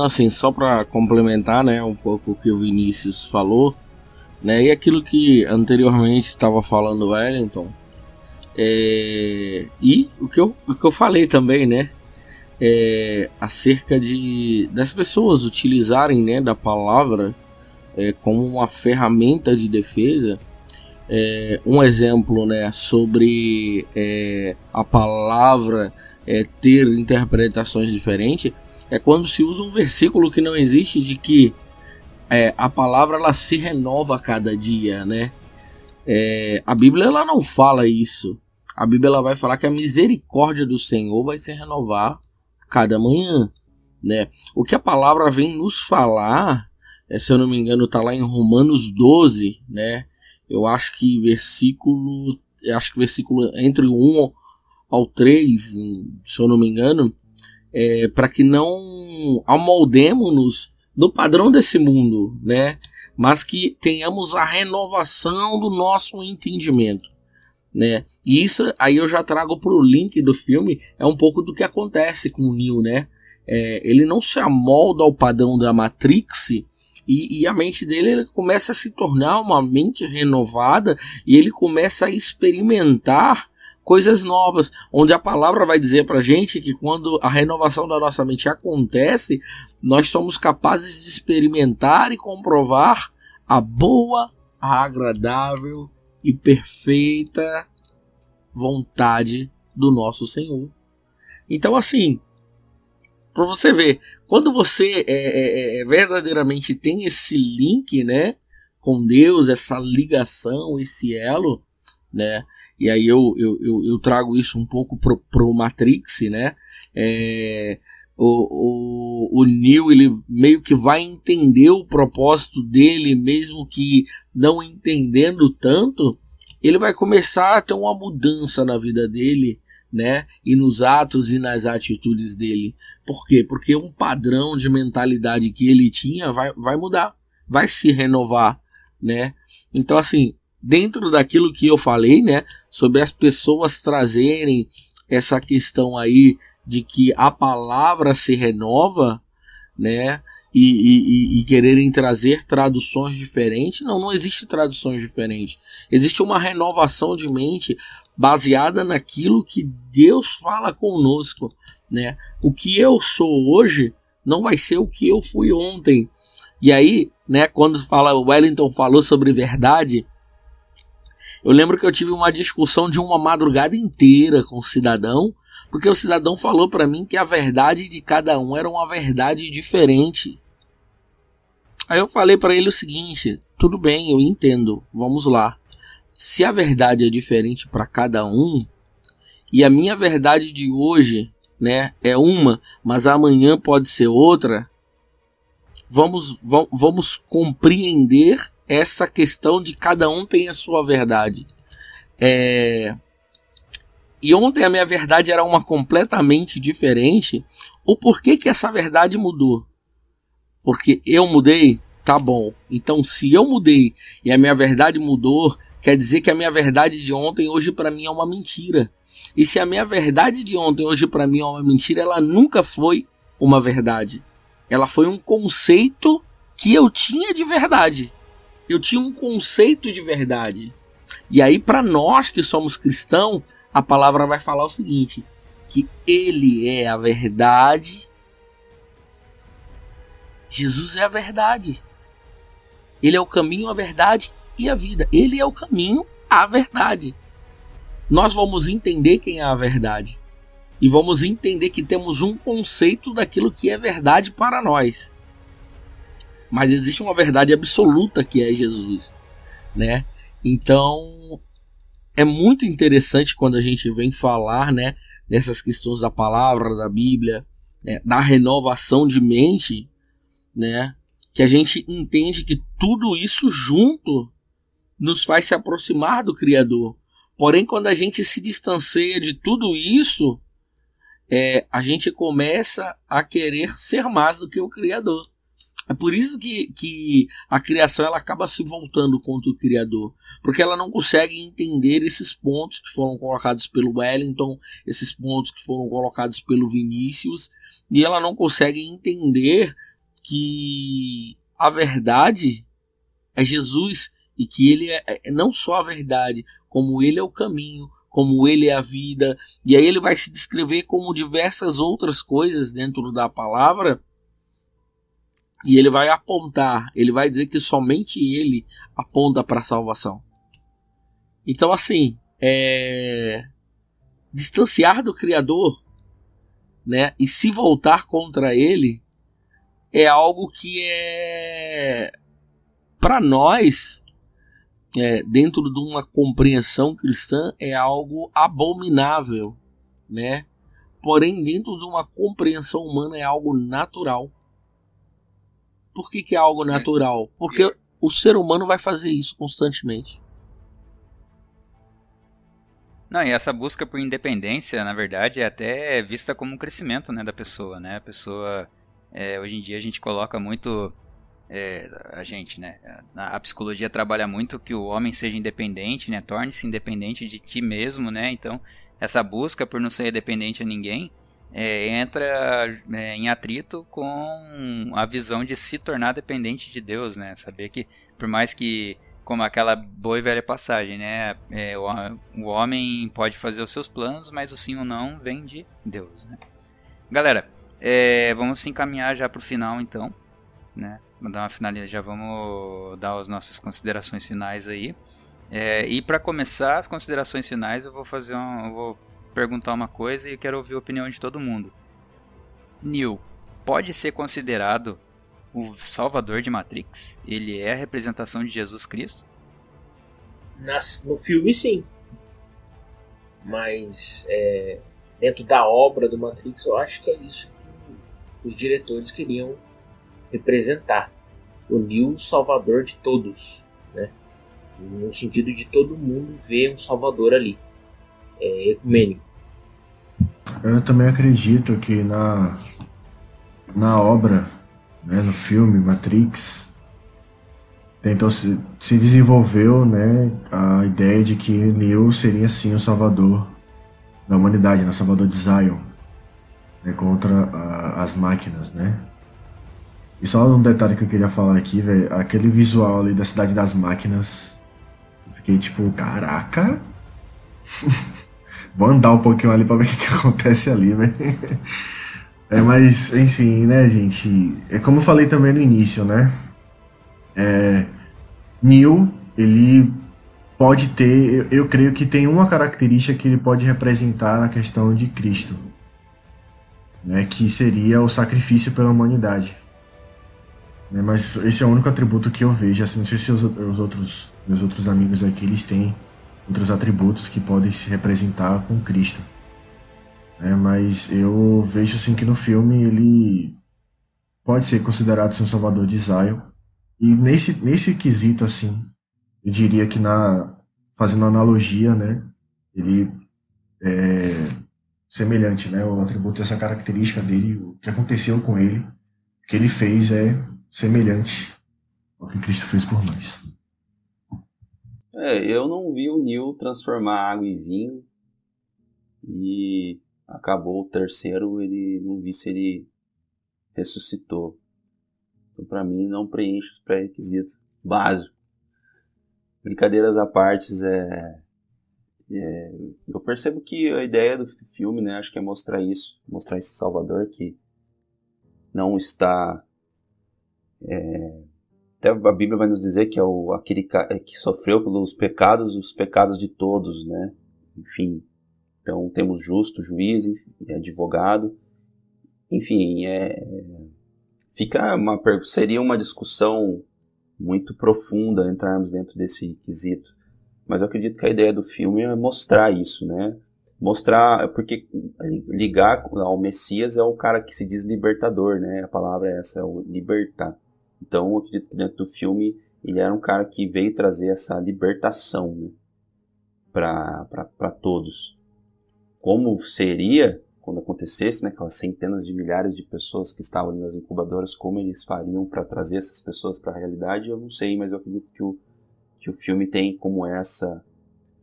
Assim, só para complementar, né, um pouco o que o Vinícius falou, né, e aquilo que anteriormente estava falando o Wellington, é, e o que, eu, o que eu falei também, né, é, acerca de das pessoas utilizarem, né, da palavra é, como uma ferramenta de defesa. É, um exemplo, né, sobre é, a palavra é, ter interpretações diferentes é quando se usa um versículo que não existe de que é, a palavra ela se renova a cada dia, né? É, a Bíblia ela não fala isso. A Bíblia ela vai falar que a misericórdia do Senhor vai se renovar cada manhã, né? O que a palavra vem nos falar, é, se eu não me engano, está lá em Romanos 12, né? Eu acho que versículo, acho que versículo entre o 1 ao 3, se eu não me engano, é, para que não amoldemos-nos no padrão desse mundo, né? Mas que tenhamos a renovação do nosso entendimento, né? E isso aí eu já trago para o link do filme é um pouco do que acontece com o Neo, né? É, ele não se amolda ao padrão da Matrix e, e, a mente dele ele começa a se tornar uma mente renovada e ele começa a experimentar coisas novas, onde a palavra vai dizer para gente que quando a renovação da nossa mente acontece, nós somos capazes de experimentar e comprovar a boa, a agradável e perfeita vontade do nosso Senhor. Então, assim, para você ver, quando você é, é, é, verdadeiramente tem esse link, né, com Deus, essa ligação, esse elo, né? E aí eu, eu, eu, eu trago isso um pouco pro, pro Matrix, né? É, o, o, o Neo ele meio que vai entender o propósito dele, mesmo que não entendendo tanto, ele vai começar a ter uma mudança na vida dele, né? E nos atos e nas atitudes dele. Por quê? Porque um padrão de mentalidade que ele tinha vai, vai mudar, vai se renovar, né? Então, assim, dentro daquilo que eu falei, né, sobre as pessoas trazerem essa questão aí de que a palavra se renova, né, e, e, e, quererem trazer traduções diferentes. Não, não existe traduções diferentes. Existe uma renovação de mente baseada naquilo que Deus fala conosco, né? O que eu sou hoje não vai ser o que eu fui ontem. E aí, né, quando fala Wellington falou sobre verdade, eu lembro que eu tive uma discussão de uma madrugada inteira com o cidadão, porque o cidadão falou para mim que a verdade de cada um era uma verdade diferente. Aí eu falei para ele o seguinte: tudo bem, eu entendo, vamos lá. Se a verdade é diferente para cada um, e a minha verdade de hoje, né, é uma, mas amanhã pode ser outra, vamos, vamos compreender essa questão de cada um tem a sua verdade. É... E ontem a minha verdade era uma completamente diferente. O porquê que essa verdade mudou? Porque eu mudei, tá bom. Então, se eu mudei e a minha verdade mudou, quer dizer que a minha verdade de ontem hoje para mim é uma mentira. E se a minha verdade de ontem hoje para mim é uma mentira, ela nunca foi uma verdade. Ela foi um conceito que eu tinha de verdade eu tinha um conceito de verdade. E aí, para nós que somos cristãos, a palavra vai falar o seguinte: que Ele é a verdade. Jesus é a verdade. Ele é o caminho, a verdade e a vida. Ele é o caminho, a verdade. Nós vamos entender quem é a verdade. E vamos entender que temos um conceito daquilo que é verdade para nós mas existe uma verdade absoluta que é Jesus, né? Então é muito interessante quando a gente vem falar, né, dessas questões da palavra, da Bíblia, né, da renovação de mente, né? Que a gente entende que tudo isso junto nos faz se aproximar do Criador. Porém, quando a gente se distancia de tudo isso, é, a gente começa a querer ser mais do que o Criador. É por isso que, que a criação ela acaba se voltando contra o criador, porque ela não consegue entender esses pontos que foram colocados pelo Wellington, esses pontos que foram colocados pelo Vinícius, e ela não consegue entender que a verdade é Jesus e que ele é, é não só a verdade, como ele é o caminho, como ele é a vida, e aí ele vai se descrever como diversas outras coisas dentro da palavra e ele vai apontar, ele vai dizer que somente ele aponta para a salvação. Então, assim, é... distanciar do Criador né, e se voltar contra ele é algo que é para nós é, dentro de uma compreensão cristã é algo abominável, né? porém dentro de uma compreensão humana é algo natural. Por que, que é algo natural? Porque o ser humano vai fazer isso constantemente. Não, e essa busca por independência, na verdade, é até vista como um crescimento né, da pessoa, né? A pessoa, é, hoje em dia, a gente coloca muito, é, a gente, né? A, a, psicologia trabalha muito que o homem seja independente, né? Torne-se independente de ti mesmo, né? Então, essa busca por não ser dependente a ninguém é, entra é, em atrito com a visão de se tornar dependente de Deus, né? Saber que, por mais que como aquela boa e velha passagem, né? É, o, o, homem pode fazer os seus planos, mas o sim ou não vem de Deus, né? Galera, é, vamos se encaminhar já para o final, então, né? Vamos dar uma finalização, já vamos dar as nossas considerações finais aí. É, e para começar as considerações finais, eu vou fazer um, eu vou perguntar uma coisa e quero ouvir a opinião de todo mundo. Neil pode ser considerado o Salvador de Matrix? Ele é a representação de Jesus Cristo? Nas, no filme, sim. Mas é, dentro da obra do Matrix, eu acho que é isso que os diretores queriam representar. O Neo Salvador de todos. Né? No sentido de todo mundo ver um Salvador ali. É ecumênico. Eu também acredito que na, na obra né, no filme Matrix, então se, se desenvolveu né, a ideia de que Neo seria sim o salvador da humanidade, né, o salvador de Zion, né, contra a, as máquinas, né? E só um detalhe que eu queria falar aqui, velho, aquele visual ali da cidade das máquinas, eu fiquei tipo, caraca, vou andar um pouquinho ali pra ver o que, que acontece ali, velho. É, mas, enfim, né, gente? É como eu falei também no início, né? É, Neil, ele pode ter, eu, eu creio que tem uma característica que ele pode representar na questão de Cristo, né? Que seria o sacrifício pela humanidade. Né, mas esse é o único atributo que eu vejo. Assim, não sei se os, os outros meus outros amigos aqui eles têm outros atributos que podem se representar com Cristo. Né? Mas eu vejo assim que no filme ele pode ser considerado ser um salvador de Zion. E nesse, nesse quesito, assim, eu diria que na fazendo analogia, né, ele é semelhante, né, o atributo dessa característica dele, o que aconteceu com ele, o que ele fez é semelhante ao que Cristo fez por nós. É, eu não vi o Neil transformar água em vinho e acabou o terceiro, ele não vi se ele ressuscitou. Então, para mim, não preenche os pré-requisitos básicos. Brincadeiras à parte, é, é, eu percebo que a ideia do filme, né, acho que é mostrar isso, mostrar esse Salvador que não está. É, até a Bíblia vai nos dizer que é o, aquele é, que sofreu pelos pecados, os pecados de todos, né? Enfim, então temos justo, juiz, advogado. Enfim, é, fica uma, seria uma discussão muito profunda entrarmos dentro desse quesito. Mas eu acredito que a ideia do filme é mostrar isso, né? Mostrar, porque ligar ao Messias é o cara que se diz libertador, né? A palavra é essa, é o libertar. Então eu acredito que dentro do filme ele era um cara que veio trazer essa libertação né? para todos como seria quando acontecesse, né, aquelas centenas de milhares de pessoas que estavam ali nas incubadoras, como eles fariam para trazer essas pessoas para a realidade, eu não sei, mas eu acredito que o, que o filme tem como essa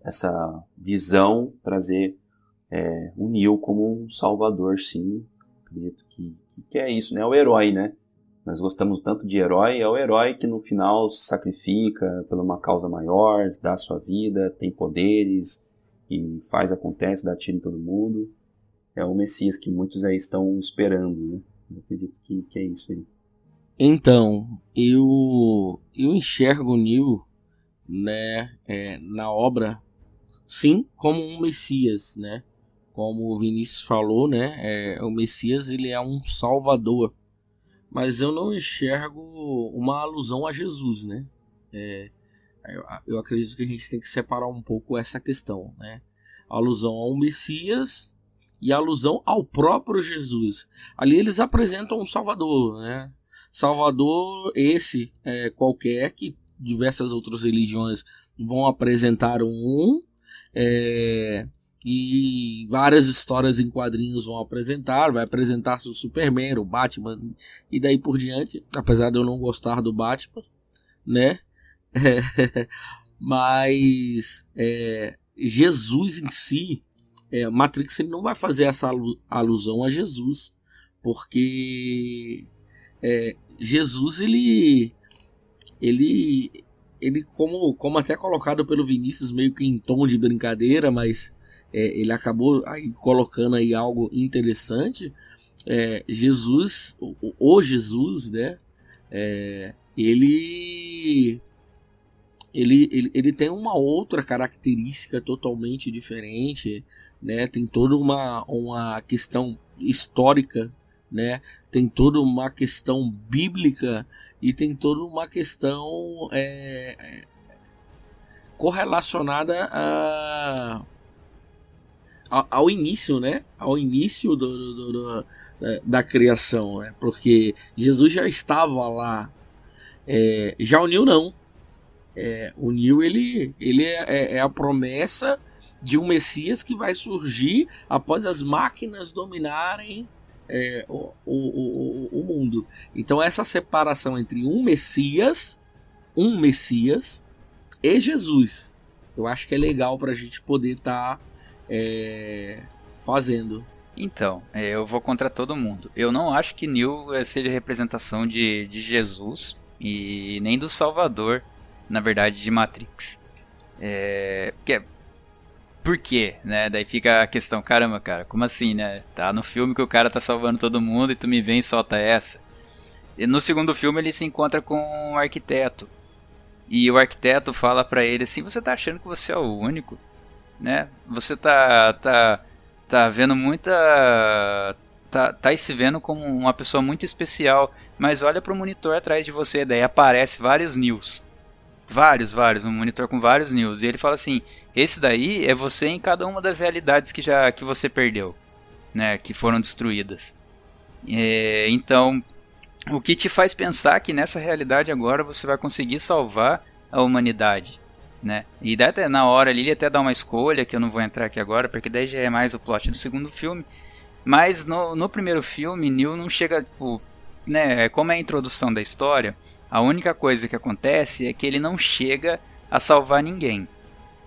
essa visão trazer é, o Neil como um salvador, sim. Acredito que, que, é isso, né? É o herói, né? Nós gostamos tanto de herói, é o herói que no final se sacrifica por uma causa maior, dá sua vida, tem poderes, e faz, acontece, dá tiro em todo mundo. É o Messias que muitos aí estão esperando, né? Eu acredito que, que é isso aí. Então, eu, eu enxergo o Neil né, é, na obra, sim, como um Messias, né? Como o Vinícius falou, né? É, o Messias ele é um salvador. Mas eu não enxergo uma alusão a Jesus, né? É, eu, acredito que a gente tem que separar um pouco essa questão, né? A alusão ao Messias e alusão ao próprio Jesus. Ali eles apresentam um Salvador, né? Salvador esse é, qualquer que diversas outras religiões vão apresentar um é, e várias histórias em quadrinhos vão apresentar, vai apresentar o Superman, o Batman e daí por diante, apesar de eu não gostar do Batman, né? É, mas é, Jesus em si, é, Matrix ele não vai fazer essa alusão a Jesus, porque é, Jesus ele ele ele como como até colocado pelo Vinícius meio que em tom de brincadeira, mas é, ele acabou aí colocando aí algo interessante. É, Jesus, o, o, Jesus, né? É, ele, ele, ele, ele tem uma outra característica totalmente diferente, né? Tem toda uma, uma questão histórica né? Tem toda uma questão bíblica e tem toda uma questão é, correlacionada a, ao início, né? Ao início do, do, do, da criação, né? Porque Jesus já estava lá. É, já o Nil não. É, o Nil ele, ele é, é, é a promessa de um Messias que vai surgir após as máquinas dominarem é, o, o, o, o mundo. Então essa separação entre um Messias, um Messias e Jesus, eu acho que é legal para a gente poder estar tá, é, fazendo. Então, é, eu vou contra todo mundo. Eu não acho que Neil seja representação de, de Jesus e nem do Salvador, na verdade, de Matrix. É, porque por quê, né? Daí fica a questão, caramba, cara, como assim, né? Tá no filme que o cara tá salvando todo mundo e tu me vem e solta essa. E no segundo filme ele se encontra com um arquiteto. E o arquiteto fala para ele assim: "Você tá achando que você é o único, né? Você tá tá tá vendo muita tá tá se vendo como uma pessoa muito especial, mas olha pro monitor atrás de você, daí aparece vários news. Vários, vários, um monitor com vários news. E ele fala assim: esse daí é você em cada uma das realidades que já que você perdeu, né, que foram destruídas. É, então, o que te faz pensar que nessa realidade agora você vai conseguir salvar a humanidade, né? E daí até na hora ali ele até dá uma escolha que eu não vou entrar aqui agora, porque daí já é mais o plot do segundo filme. Mas no, no primeiro filme, Neil não chega, tipo, né, como é a introdução da história, a única coisa que acontece é que ele não chega a salvar ninguém.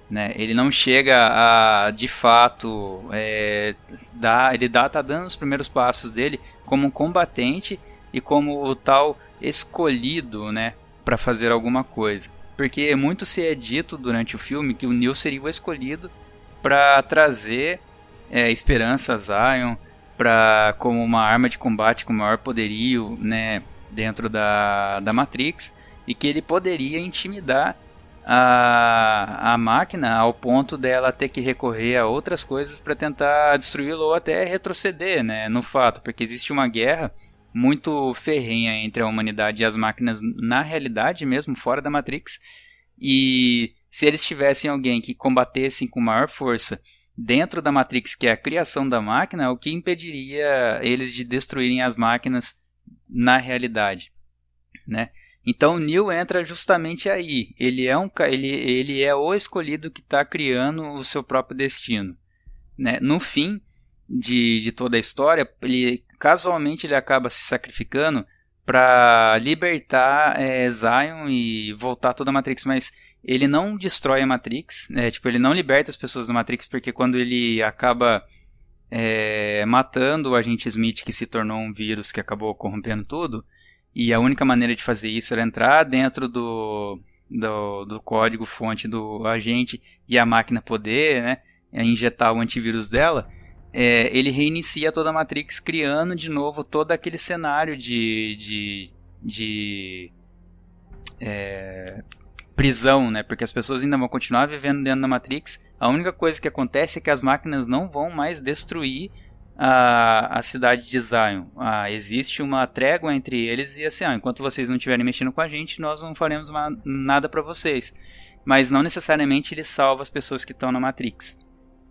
Né? Ele não chega a, de fato, é, dá, ele dá, tá dando os primeiros passos dele como um combatente e como o tal escolhido, né, para fazer alguma coisa. Porque muito se é dito durante o filme que o Neil seria o escolhido para trazer é, esperança a Zion, para como uma arma de combate com maior poderio, né, dentro da, da Matrix, e que ele poderia intimidar a, a máquina ao ponto dela ter que recorrer a outras coisas para tentar destruí-lo ou até retroceder, né, no fato, porque existe uma guerra muito ferrenha entre a humanidade e as máquinas na realidade mesmo, fora da Matrix, e se eles tivessem alguém que combatessem com maior força dentro da Matrix, que é a criação da máquina, o que impediria eles de destruírem as máquinas na realidade, né? Então o Neil entra justamente aí. Ele é, um, ele, ele é o escolhido que está criando o seu próprio destino. Né? No fim de, de toda a história, ele casualmente ele acaba se sacrificando para libertar é, Zion e voltar toda a Matrix, mas ele não destrói a Matrix, né? tipo ele não liberta as pessoas da Matrix porque quando ele acaba é, matando o agente Smith que se tornou um vírus que acabou corrompendo tudo, e a única maneira de fazer isso era entrar dentro do, do, do código fonte do agente e a máquina poder né, injetar o antivírus dela. É, ele reinicia toda a Matrix, criando de novo todo aquele cenário de, de, de é, prisão, né? Porque as pessoas ainda vão continuar vivendo dentro da Matrix. A única coisa que acontece é que as máquinas não vão mais destruir a, a cidade de Zion. Ah, existe uma trégua entre eles e assim, ah, enquanto vocês não estiverem mexendo com a gente, nós não faremos uma, nada para vocês. Mas não necessariamente ele salva as pessoas que estão na Matrix.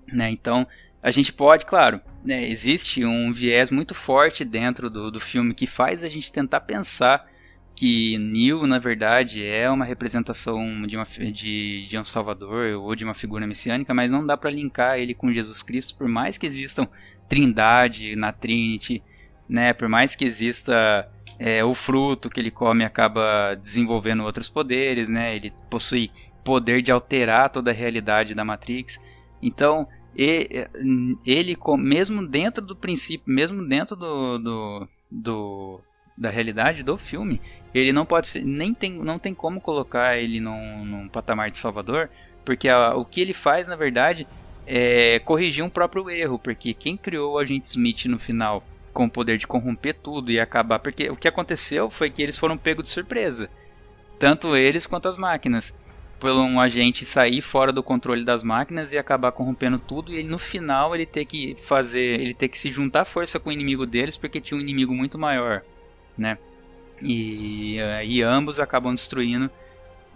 Né? Então, a gente pode, claro, né, existe um viés muito forte dentro do, do filme que faz a gente tentar pensar que Neil, na verdade, é uma representação de, uma, de, de um salvador ou de uma figura messiânica, mas não dá para linkar ele com Jesus Cristo, por mais que existam trindade na Trinity, né, por mais que exista é, o fruto que ele come acaba desenvolvendo outros poderes, né, ele possui poder de alterar toda a realidade da Matrix, então ele, mesmo dentro do princípio, mesmo dentro do, do, do da realidade do filme, ele não pode ser, nem tem, não tem como colocar ele num, num patamar de Salvador, porque a, o que ele faz, na verdade, é corrigir um próprio erro, porque quem criou o agente Smith no final com o poder de corromper tudo e acabar, porque o que aconteceu foi que eles foram pegos de surpresa, tanto eles quanto as máquinas, por um agente sair fora do controle das máquinas e acabar corrompendo tudo e no final ele ter que fazer, ele ter que se juntar força com o inimigo deles porque tinha um inimigo muito maior, né? E, eh, e ambos acabam destruindo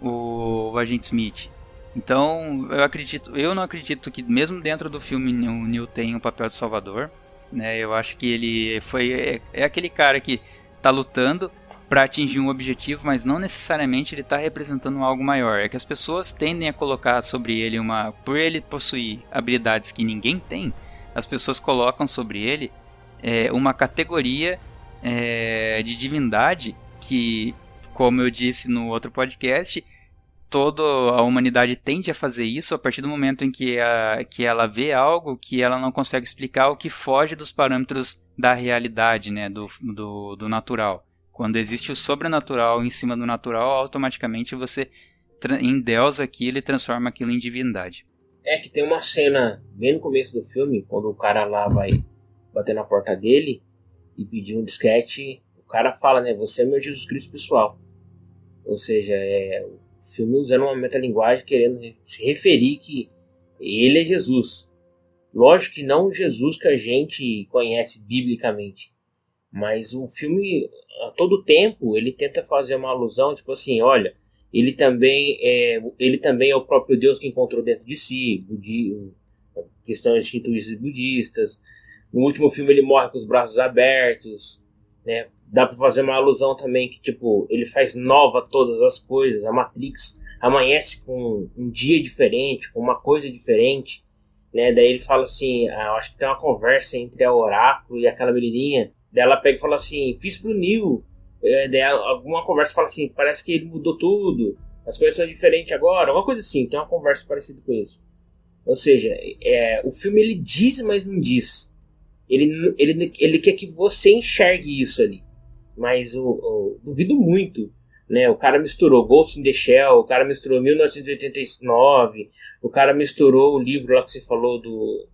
o, o agente Smith. Então, eu acredito, eu não acredito que mesmo dentro do filme o Neil tem um papel de salvador, né? Eu acho que ele foi é, é aquele cara que tá lutando para atingir um objetivo, mas não necessariamente ele está representando algo maior. É que as pessoas tendem a colocar sobre ele uma, por ele possuir habilidades que ninguém tem, as pessoas colocam sobre ele é, uma categoria é, de divindade que, como eu disse no outro podcast, toda a humanidade tende a fazer isso a partir do momento em que, a, que ela vê algo que ela não consegue explicar, o que foge dos parâmetros da realidade, né, do, do, do natural. Quando existe o sobrenatural em cima do natural, automaticamente você endeusa aquilo e transforma aquilo em divindade. É que tem uma cena bem no começo do filme, quando o cara lá vai bater na porta dele e pedir um disquete, o cara fala, né? Você é meu Jesus Cristo pessoal. Ou seja, é o filme usando uma metalinguagem querendo se referir que ele é Jesus. Lógico que não o Jesus que a gente conhece biblicamente. Mas o filme, a todo tempo, ele tenta fazer uma alusão, tipo assim, olha, ele também é, ele também é o próprio Deus que encontrou dentro de si, budi, questões instituídas budistas, no último filme ele morre com os braços abertos, né? Dá para fazer uma alusão também que tipo ele faz nova todas as coisas. A Matrix amanhece com um dia diferente, com uma coisa diferente, né? Daí ele fala assim, ah, acho que tem uma conversa entre a Oráculo e aquela menininha. Daí ela pega e fala assim, fiz pro Neil. É, daí alguma conversa fala assim, parece que ele mudou tudo, as coisas são diferentes agora, uma coisa assim. Tem uma conversa parecida com isso. Ou seja, é, o filme ele diz, mas não diz. Ele, ele, ele quer que você enxergue isso ali. Mas eu, eu duvido muito. Né? O cara misturou Ghost in the Shell, o cara misturou 1989, o cara misturou o livro lá que você falou do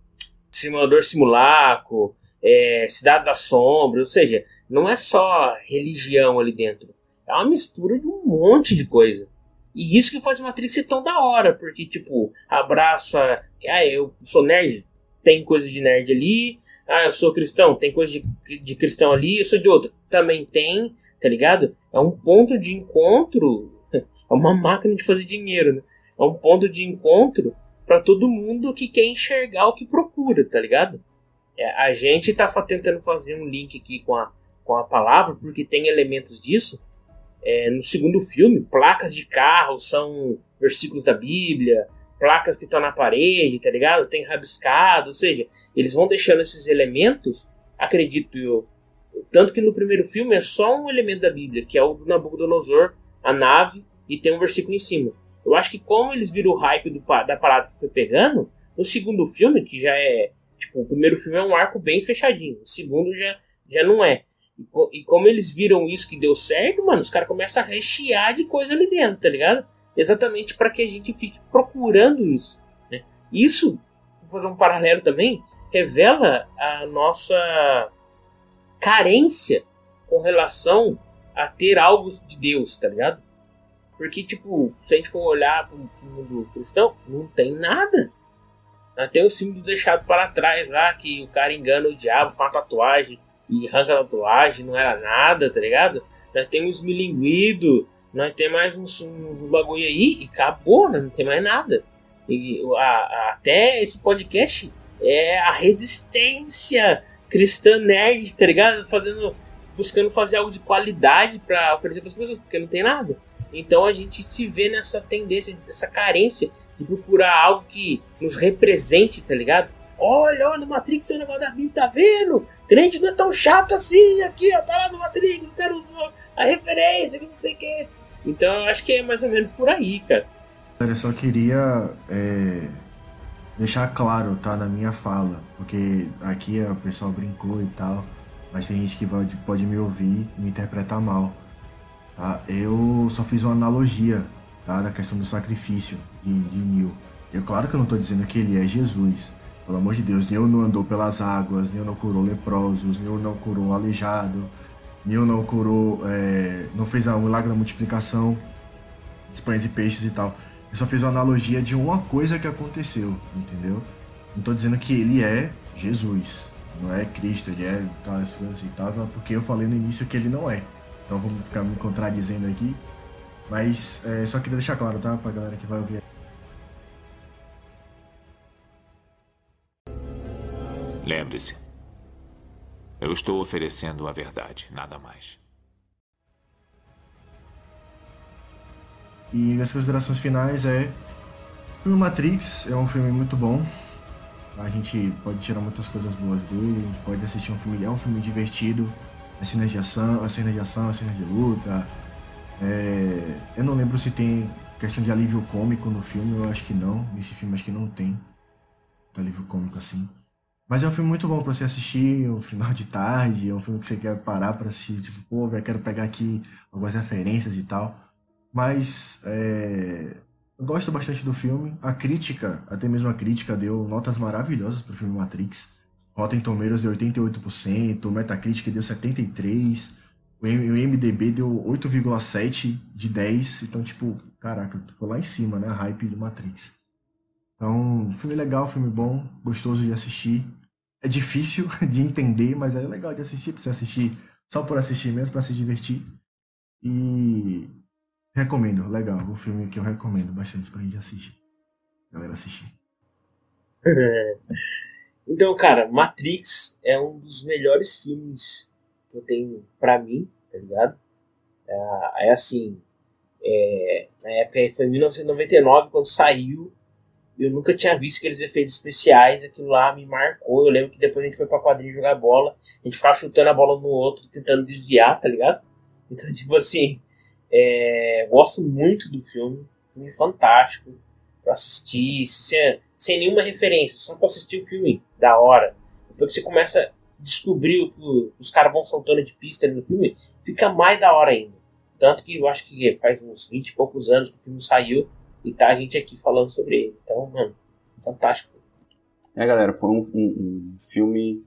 Simulador Simulaco, é, Cidade da Sombra, ou seja, não é só religião ali dentro. É uma mistura de um monte de coisa. E isso que faz Matrix ser tão da hora, porque, tipo, abraça. Ah, eu sou nerd, tem coisa de nerd ali, ah, eu sou cristão, tem coisa de, de cristão ali, eu sou de outro. Também tem, tá ligado? É um ponto de encontro, é uma máquina de fazer dinheiro, né? É um ponto de encontro para todo mundo que quer enxergar o que procura, tá ligado? É, a gente tá tentando fazer um link aqui com a, com a palavra, porque tem elementos disso. É, no segundo filme, placas de carro são versículos da Bíblia, placas que estão na parede, tá ligado? Tem rabiscado, ou seja, eles vão deixando esses elementos, acredito eu. Tanto que no primeiro filme é só um elemento da Bíblia, que é o do Nabucodonosor, a nave, e tem um versículo em cima. Eu acho que como eles viram o hype do, da parada que foi pegando, no segundo filme, que já é. Tipo, o primeiro filme é um arco bem fechadinho, o segundo já, já não é. E, e como eles viram isso que deu certo, mano, os caras começam a rechear de coisa ali dentro, tá ligado? Exatamente para que a gente fique procurando isso. Né? Isso, vou fazer um paralelo também, revela a nossa carência com relação a ter algo de Deus, tá ligado? Porque, tipo, se a gente for olhar para o mundo cristão, não tem nada. Tem o símbolo deixado para trás lá, que o cara engana o diabo, faz uma tatuagem e arranca a tatuagem, não era nada, tá ligado? Nós temos milinguido, nós temos mais uns, uns bagulho aí e acabou, né? não tem mais nada. E a, a, até esse podcast é a resistência cristã nerd, tá ligado? Fazendo, buscando fazer algo de qualidade para oferecer para as pessoas, porque não tem nada. Então a gente se vê nessa tendência, nessa carência de procurar algo que nos represente, tá ligado? Olha, olha, Matrix tem o negócio da Bíblia, tá vendo? Crente não é tão chato assim, aqui, ó, tá lá no Matrix, não quero a referência, que não sei o quê. Então eu acho que é mais ou menos por aí, cara. Eu só queria é, deixar claro, tá, na minha fala, porque aqui o pessoal brincou e tal, mas tem gente que pode, pode me ouvir e me interpretar mal. Tá? Eu só fiz uma analogia tá, da questão do sacrifício de, de Neil. Eu, claro que eu não estou dizendo que ele é Jesus, pelo amor de Deus, Neil não andou pelas águas, Neil não curou leprosos, Neil não curou aleijado, Neil não curou, é, não fez o milagre da multiplicação dos pães e peixes e tal. Eu só fiz uma analogia de uma coisa que aconteceu, entendeu? Não tô dizendo que ele é Jesus, não é Cristo, ele é tal, as coisas assim, tal, porque eu falei no início que ele não é. Então vamos ficar me contradizendo aqui. Mas é, só queria deixar claro, tá? Pra galera que vai ouvir. Lembre-se, eu estou oferecendo a verdade, nada mais. E minhas considerações finais é. O Matrix é um filme muito bom. A gente pode tirar muitas coisas boas dele, a gente pode assistir um filme. É um filme divertido. A de ação, a de ação, a de luta. É, eu não lembro se tem questão de alívio cômico no filme, eu acho que não. Nesse filme acho que não tem alívio cômico assim. Mas é um filme muito bom pra você assistir um final de tarde, é um filme que você quer parar pra assistir, tipo, pô, eu quero pegar aqui algumas referências e tal. Mas é, eu gosto bastante do filme. A crítica, até mesmo a crítica, deu notas maravilhosas pro filme Matrix. Rotten Tomatoes deu 88%, o Metacritic deu 73%, o MDB deu 8,7 de 10. Então, tipo, caraca, foi lá em cima, né? A hype de Matrix. Então, filme legal, filme bom, gostoso de assistir. É difícil de entender, mas é legal de assistir, pra você assistir só por assistir mesmo, para se divertir. E Recomendo, legal. O filme que eu recomendo bastante pra gente assistir. Galera assistir. então, cara, Matrix é um dos melhores filmes que eu tenho pra mim, tá ligado? É, é assim, é, na época foi em 1999 quando saiu. Eu nunca tinha visto aqueles efeitos especiais, aquilo lá me marcou. Eu lembro que depois a gente foi pra quadrilha jogar bola, a gente ficava chutando a bola no outro, tentando desviar, tá ligado? Então, tipo assim, é, gosto muito do filme, filme fantástico para assistir, sem, sem nenhuma referência, só para assistir o filme da hora. Depois que você começa a descobrir o que os caras vão soltando de pista no filme, fica mais da hora ainda. Tanto que eu acho que faz uns 20 e poucos anos que o filme saiu e tá a gente aqui falando sobre ele. Então, mano, fantástico. É, galera, foi um, um, um filme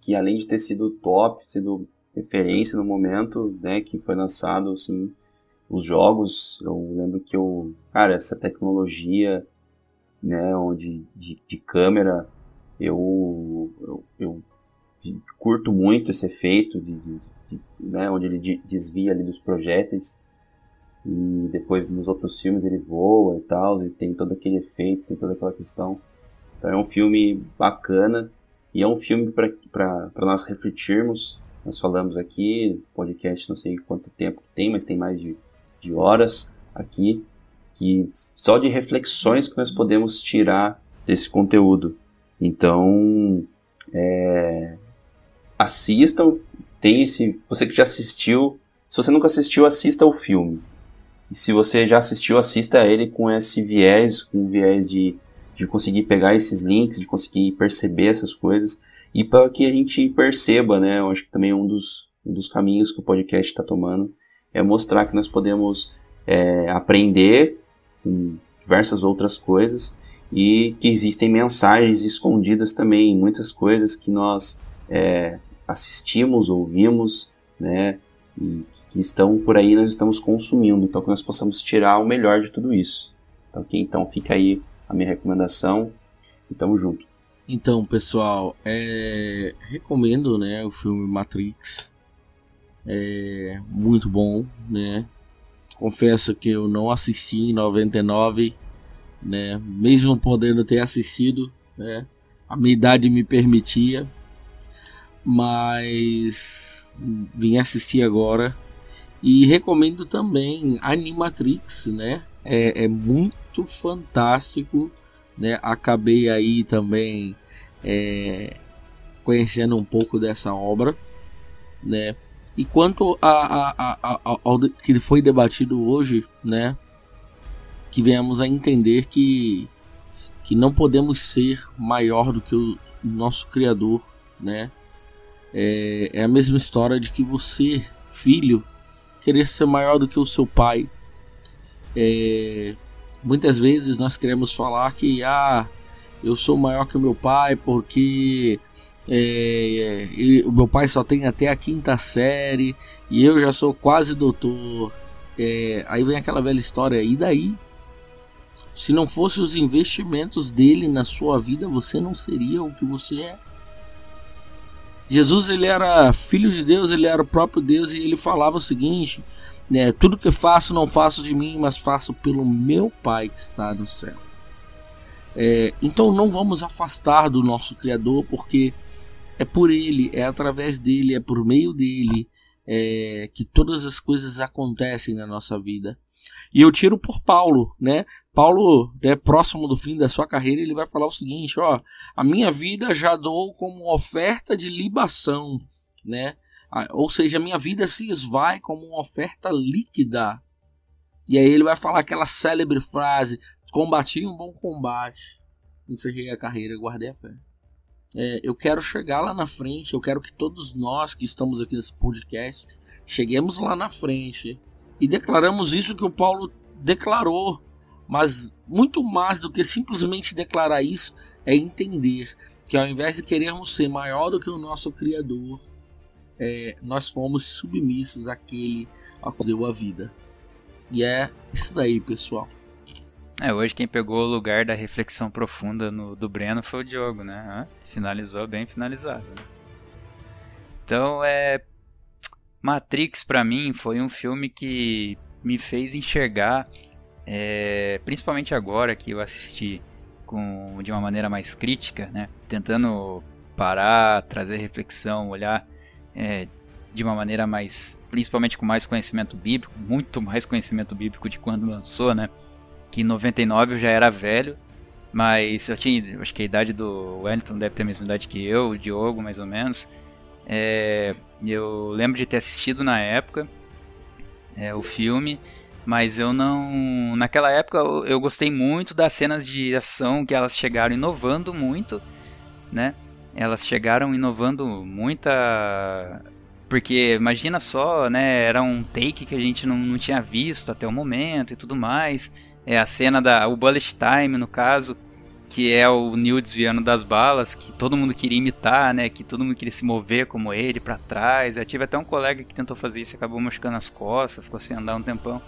que além de ter sido top, sido referência no momento, né, que foi lançado, assim, os jogos, eu lembro que eu, cara, essa tecnologia, né, onde de, de câmera, eu, eu, eu curto muito esse efeito de, de, de, né, onde ele desvia ali dos projéteis e depois nos outros filmes ele voa e tal, ele tem todo aquele efeito, tem toda aquela questão. Então é um filme bacana e é um filme para nós refletirmos. Nós falamos aqui, podcast não sei quanto tempo que tem, mas tem mais de de horas aqui, que só de reflexões que nós podemos tirar desse conteúdo. Então, é, assistam, tem esse, você que já assistiu, se você nunca assistiu, assista o filme. E se você já assistiu, assista ele com esse viés, com o viés de, de conseguir pegar esses links, de conseguir perceber essas coisas e para que a gente perceba, né? Eu acho que também é um dos, um dos caminhos que o podcast está tomando é mostrar que nós podemos é, aprender com diversas outras coisas e que existem mensagens escondidas também em muitas coisas que nós é, assistimos, ouvimos, né, e que estão por aí nós estamos consumindo, então que nós possamos tirar o melhor de tudo isso. Ok? Então fica aí a minha recomendação e tamo junto. Então, pessoal, é... recomendo né, o filme Matrix é muito bom, né? Confesso que eu não assisti em 99, né? Mesmo podendo ter assistido, né? a minha idade me permitia, mas vim assistir agora e recomendo também Animatrix, né? É, é muito fantástico, né? Acabei aí também é, conhecendo um pouco dessa obra, né? E quanto a, a, a, ao que foi debatido hoje, né? Que venhamos a entender que, que não podemos ser maior do que o nosso Criador, né? É, é a mesma história de que você, filho, querer ser maior do que o seu pai. É, muitas vezes nós queremos falar que ah, eu sou maior que o meu pai porque é, o meu pai só tem até a quinta série e eu já sou quase doutor. É, aí vem aquela velha história, e daí? Se não fosse os investimentos dele na sua vida, você não seria o que você é. Jesus ele era filho de Deus, ele era o próprio Deus e ele falava o seguinte: né, tudo que faço não faço de mim, mas faço pelo meu Pai que está no céu. É, então não vamos afastar do nosso Criador, porque é por ele, é através dele, é por meio dele é, que todas as coisas acontecem na nossa vida. E eu tiro por Paulo, né? Paulo, é próximo do fim da sua carreira, ele vai falar o seguinte, ó, a minha vida já dou como oferta de libação, né? Ou seja, a minha vida se esvai como uma oferta líquida. E aí ele vai falar aquela célebre frase: combati um bom combate, encerrei a carreira, guardei a fé. É, eu quero chegar lá na frente, eu quero que todos nós que estamos aqui nesse podcast cheguemos lá na frente e declaramos isso que o Paulo declarou. Mas muito mais do que simplesmente declarar isso é entender que ao invés de querermos ser maior do que o nosso Criador, é, nós fomos submissos àquele a que deu a vida. E é isso daí, pessoal. É, hoje quem pegou o lugar da reflexão profunda no, do Breno foi o Diogo, né? Finalizou bem finalizado. Né? Então, é. Matrix, para mim, foi um filme que me fez enxergar, é, principalmente agora que eu assisti com, de uma maneira mais crítica, né? Tentando parar, trazer reflexão, olhar é, de uma maneira mais, principalmente com mais conhecimento bíblico, muito mais conhecimento bíblico de quando lançou, né? que em 99 eu já era velho, mas eu tinha, acho que a idade do Wellington deve ter a mesma idade que eu, o Diogo mais ou menos. É, eu lembro de ter assistido na época é, o filme, mas eu não. Naquela época eu, eu, gostei muito das cenas de ação que elas chegaram inovando muito, né? Elas chegaram inovando muita. Porque imagina só, né? Era um take que a gente não, não tinha visto até o momento e tudo mais. É a cena da. O Bullet Time, no caso, que é o Neil desviando das balas, que todo mundo queria imitar, né? Que todo mundo queria se mover como ele para trás. Eu tive até um colega que tentou fazer isso e acabou machucando as costas, ficou sem andar um tempão.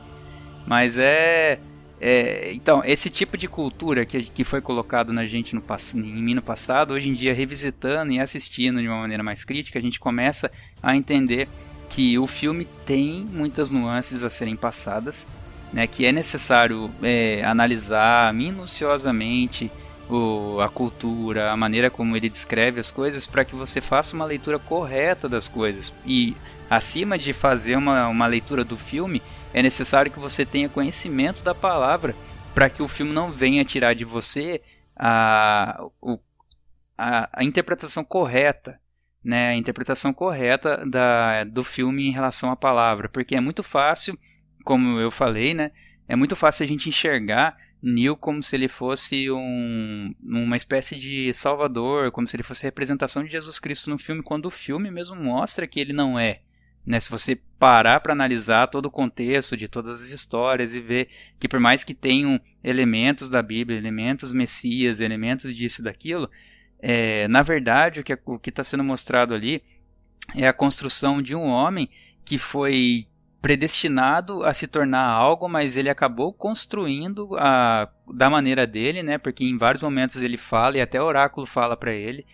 Mas é. é então, esse tipo de cultura que, que foi colocado na gente no, em mim no passado, hoje em dia, revisitando e assistindo de uma maneira mais crítica, a gente começa a entender que o filme tem muitas nuances a serem passadas né, que é necessário é, analisar minuciosamente o, a cultura, a maneira como ele descreve as coisas, para que você faça uma leitura correta das coisas. E acima de fazer uma, uma leitura do filme, é necessário que você tenha conhecimento da palavra, para que o filme não venha tirar de você a, a, a interpretação correta né, a interpretação correta da, do filme em relação à palavra, porque é muito fácil como eu falei, né? É muito fácil a gente enxergar Neil como se ele fosse um, uma espécie de salvador, como se ele fosse representação de Jesus Cristo no filme, quando o filme mesmo mostra que ele não é. Né? Se você parar para analisar todo o contexto de todas as histórias e ver que por mais que tenham elementos da Bíblia, elementos Messias, elementos disso e daquilo, é, na verdade o que está sendo mostrado ali é a construção de um homem que foi predestinado a se tornar algo, mas ele acabou construindo a, da maneira dele, né? Porque em vários momentos ele fala e até o oráculo fala para ele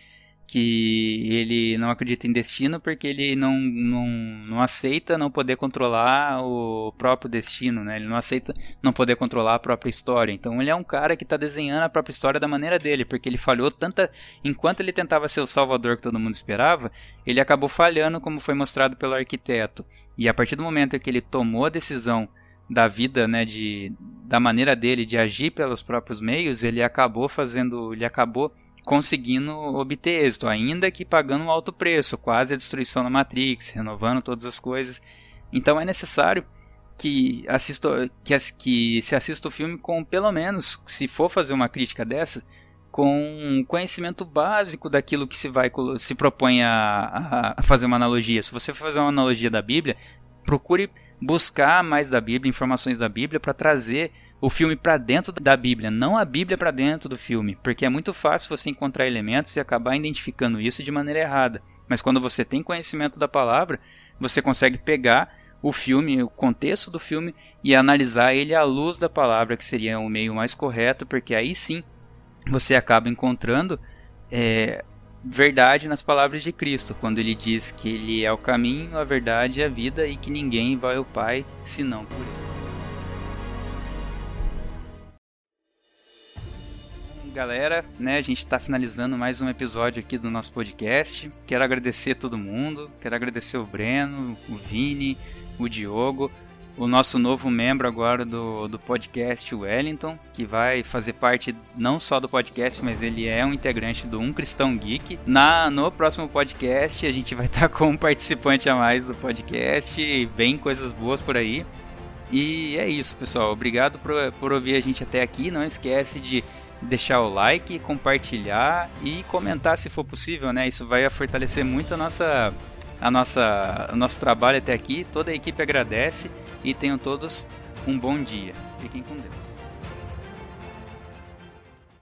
que ele não acredita em destino porque ele não, não, não aceita não poder controlar o próprio destino, né? Ele não aceita não poder controlar a própria história. Então ele é um cara que está desenhando a própria história da maneira dele, porque ele falhou tanta enquanto ele tentava ser o salvador que todo mundo esperava, ele acabou falhando como foi mostrado pelo arquiteto. E a partir do momento que ele tomou a decisão da vida, né, de da maneira dele de agir pelos próprios meios, ele acabou fazendo, ele acabou conseguindo obter êxito, ainda que pagando um alto preço, quase a destruição da Matrix, renovando todas as coisas. Então é necessário que, assista, que, que se assista o filme com, pelo menos, se for fazer uma crítica dessa, com conhecimento básico daquilo que se vai se propõe a, a fazer uma analogia. Se você for fazer uma analogia da Bíblia, procure buscar mais da Bíblia, informações da Bíblia para trazer o filme para dentro da Bíblia, não a Bíblia para dentro do filme, porque é muito fácil você encontrar elementos e acabar identificando isso de maneira errada. Mas quando você tem conhecimento da palavra, você consegue pegar o filme, o contexto do filme e analisar ele à luz da palavra, que seria o meio mais correto, porque aí sim você acaba encontrando é, verdade nas palavras de Cristo, quando ele diz que ele é o caminho, a verdade e a vida e que ninguém vai ao Pai senão por ele. galera, né? A gente está finalizando mais um episódio aqui do nosso podcast. Quero agradecer todo mundo, quero agradecer o Breno, o Vini, o Diogo, o nosso novo membro agora do, do podcast, Wellington, que vai fazer parte não só do podcast, mas ele é um integrante do Um Cristão Geek. Na, no próximo podcast, a gente vai estar com um participante a mais do podcast, vem coisas boas por aí. E é isso, pessoal. Obrigado por, por ouvir a gente até aqui. Não esquece de deixar o like, compartilhar e comentar se for possível, né? Isso vai fortalecer muito a nossa, a nossa, o nosso trabalho até aqui. Toda a equipe agradece e tenham todos um bom dia. Fiquem com Deus.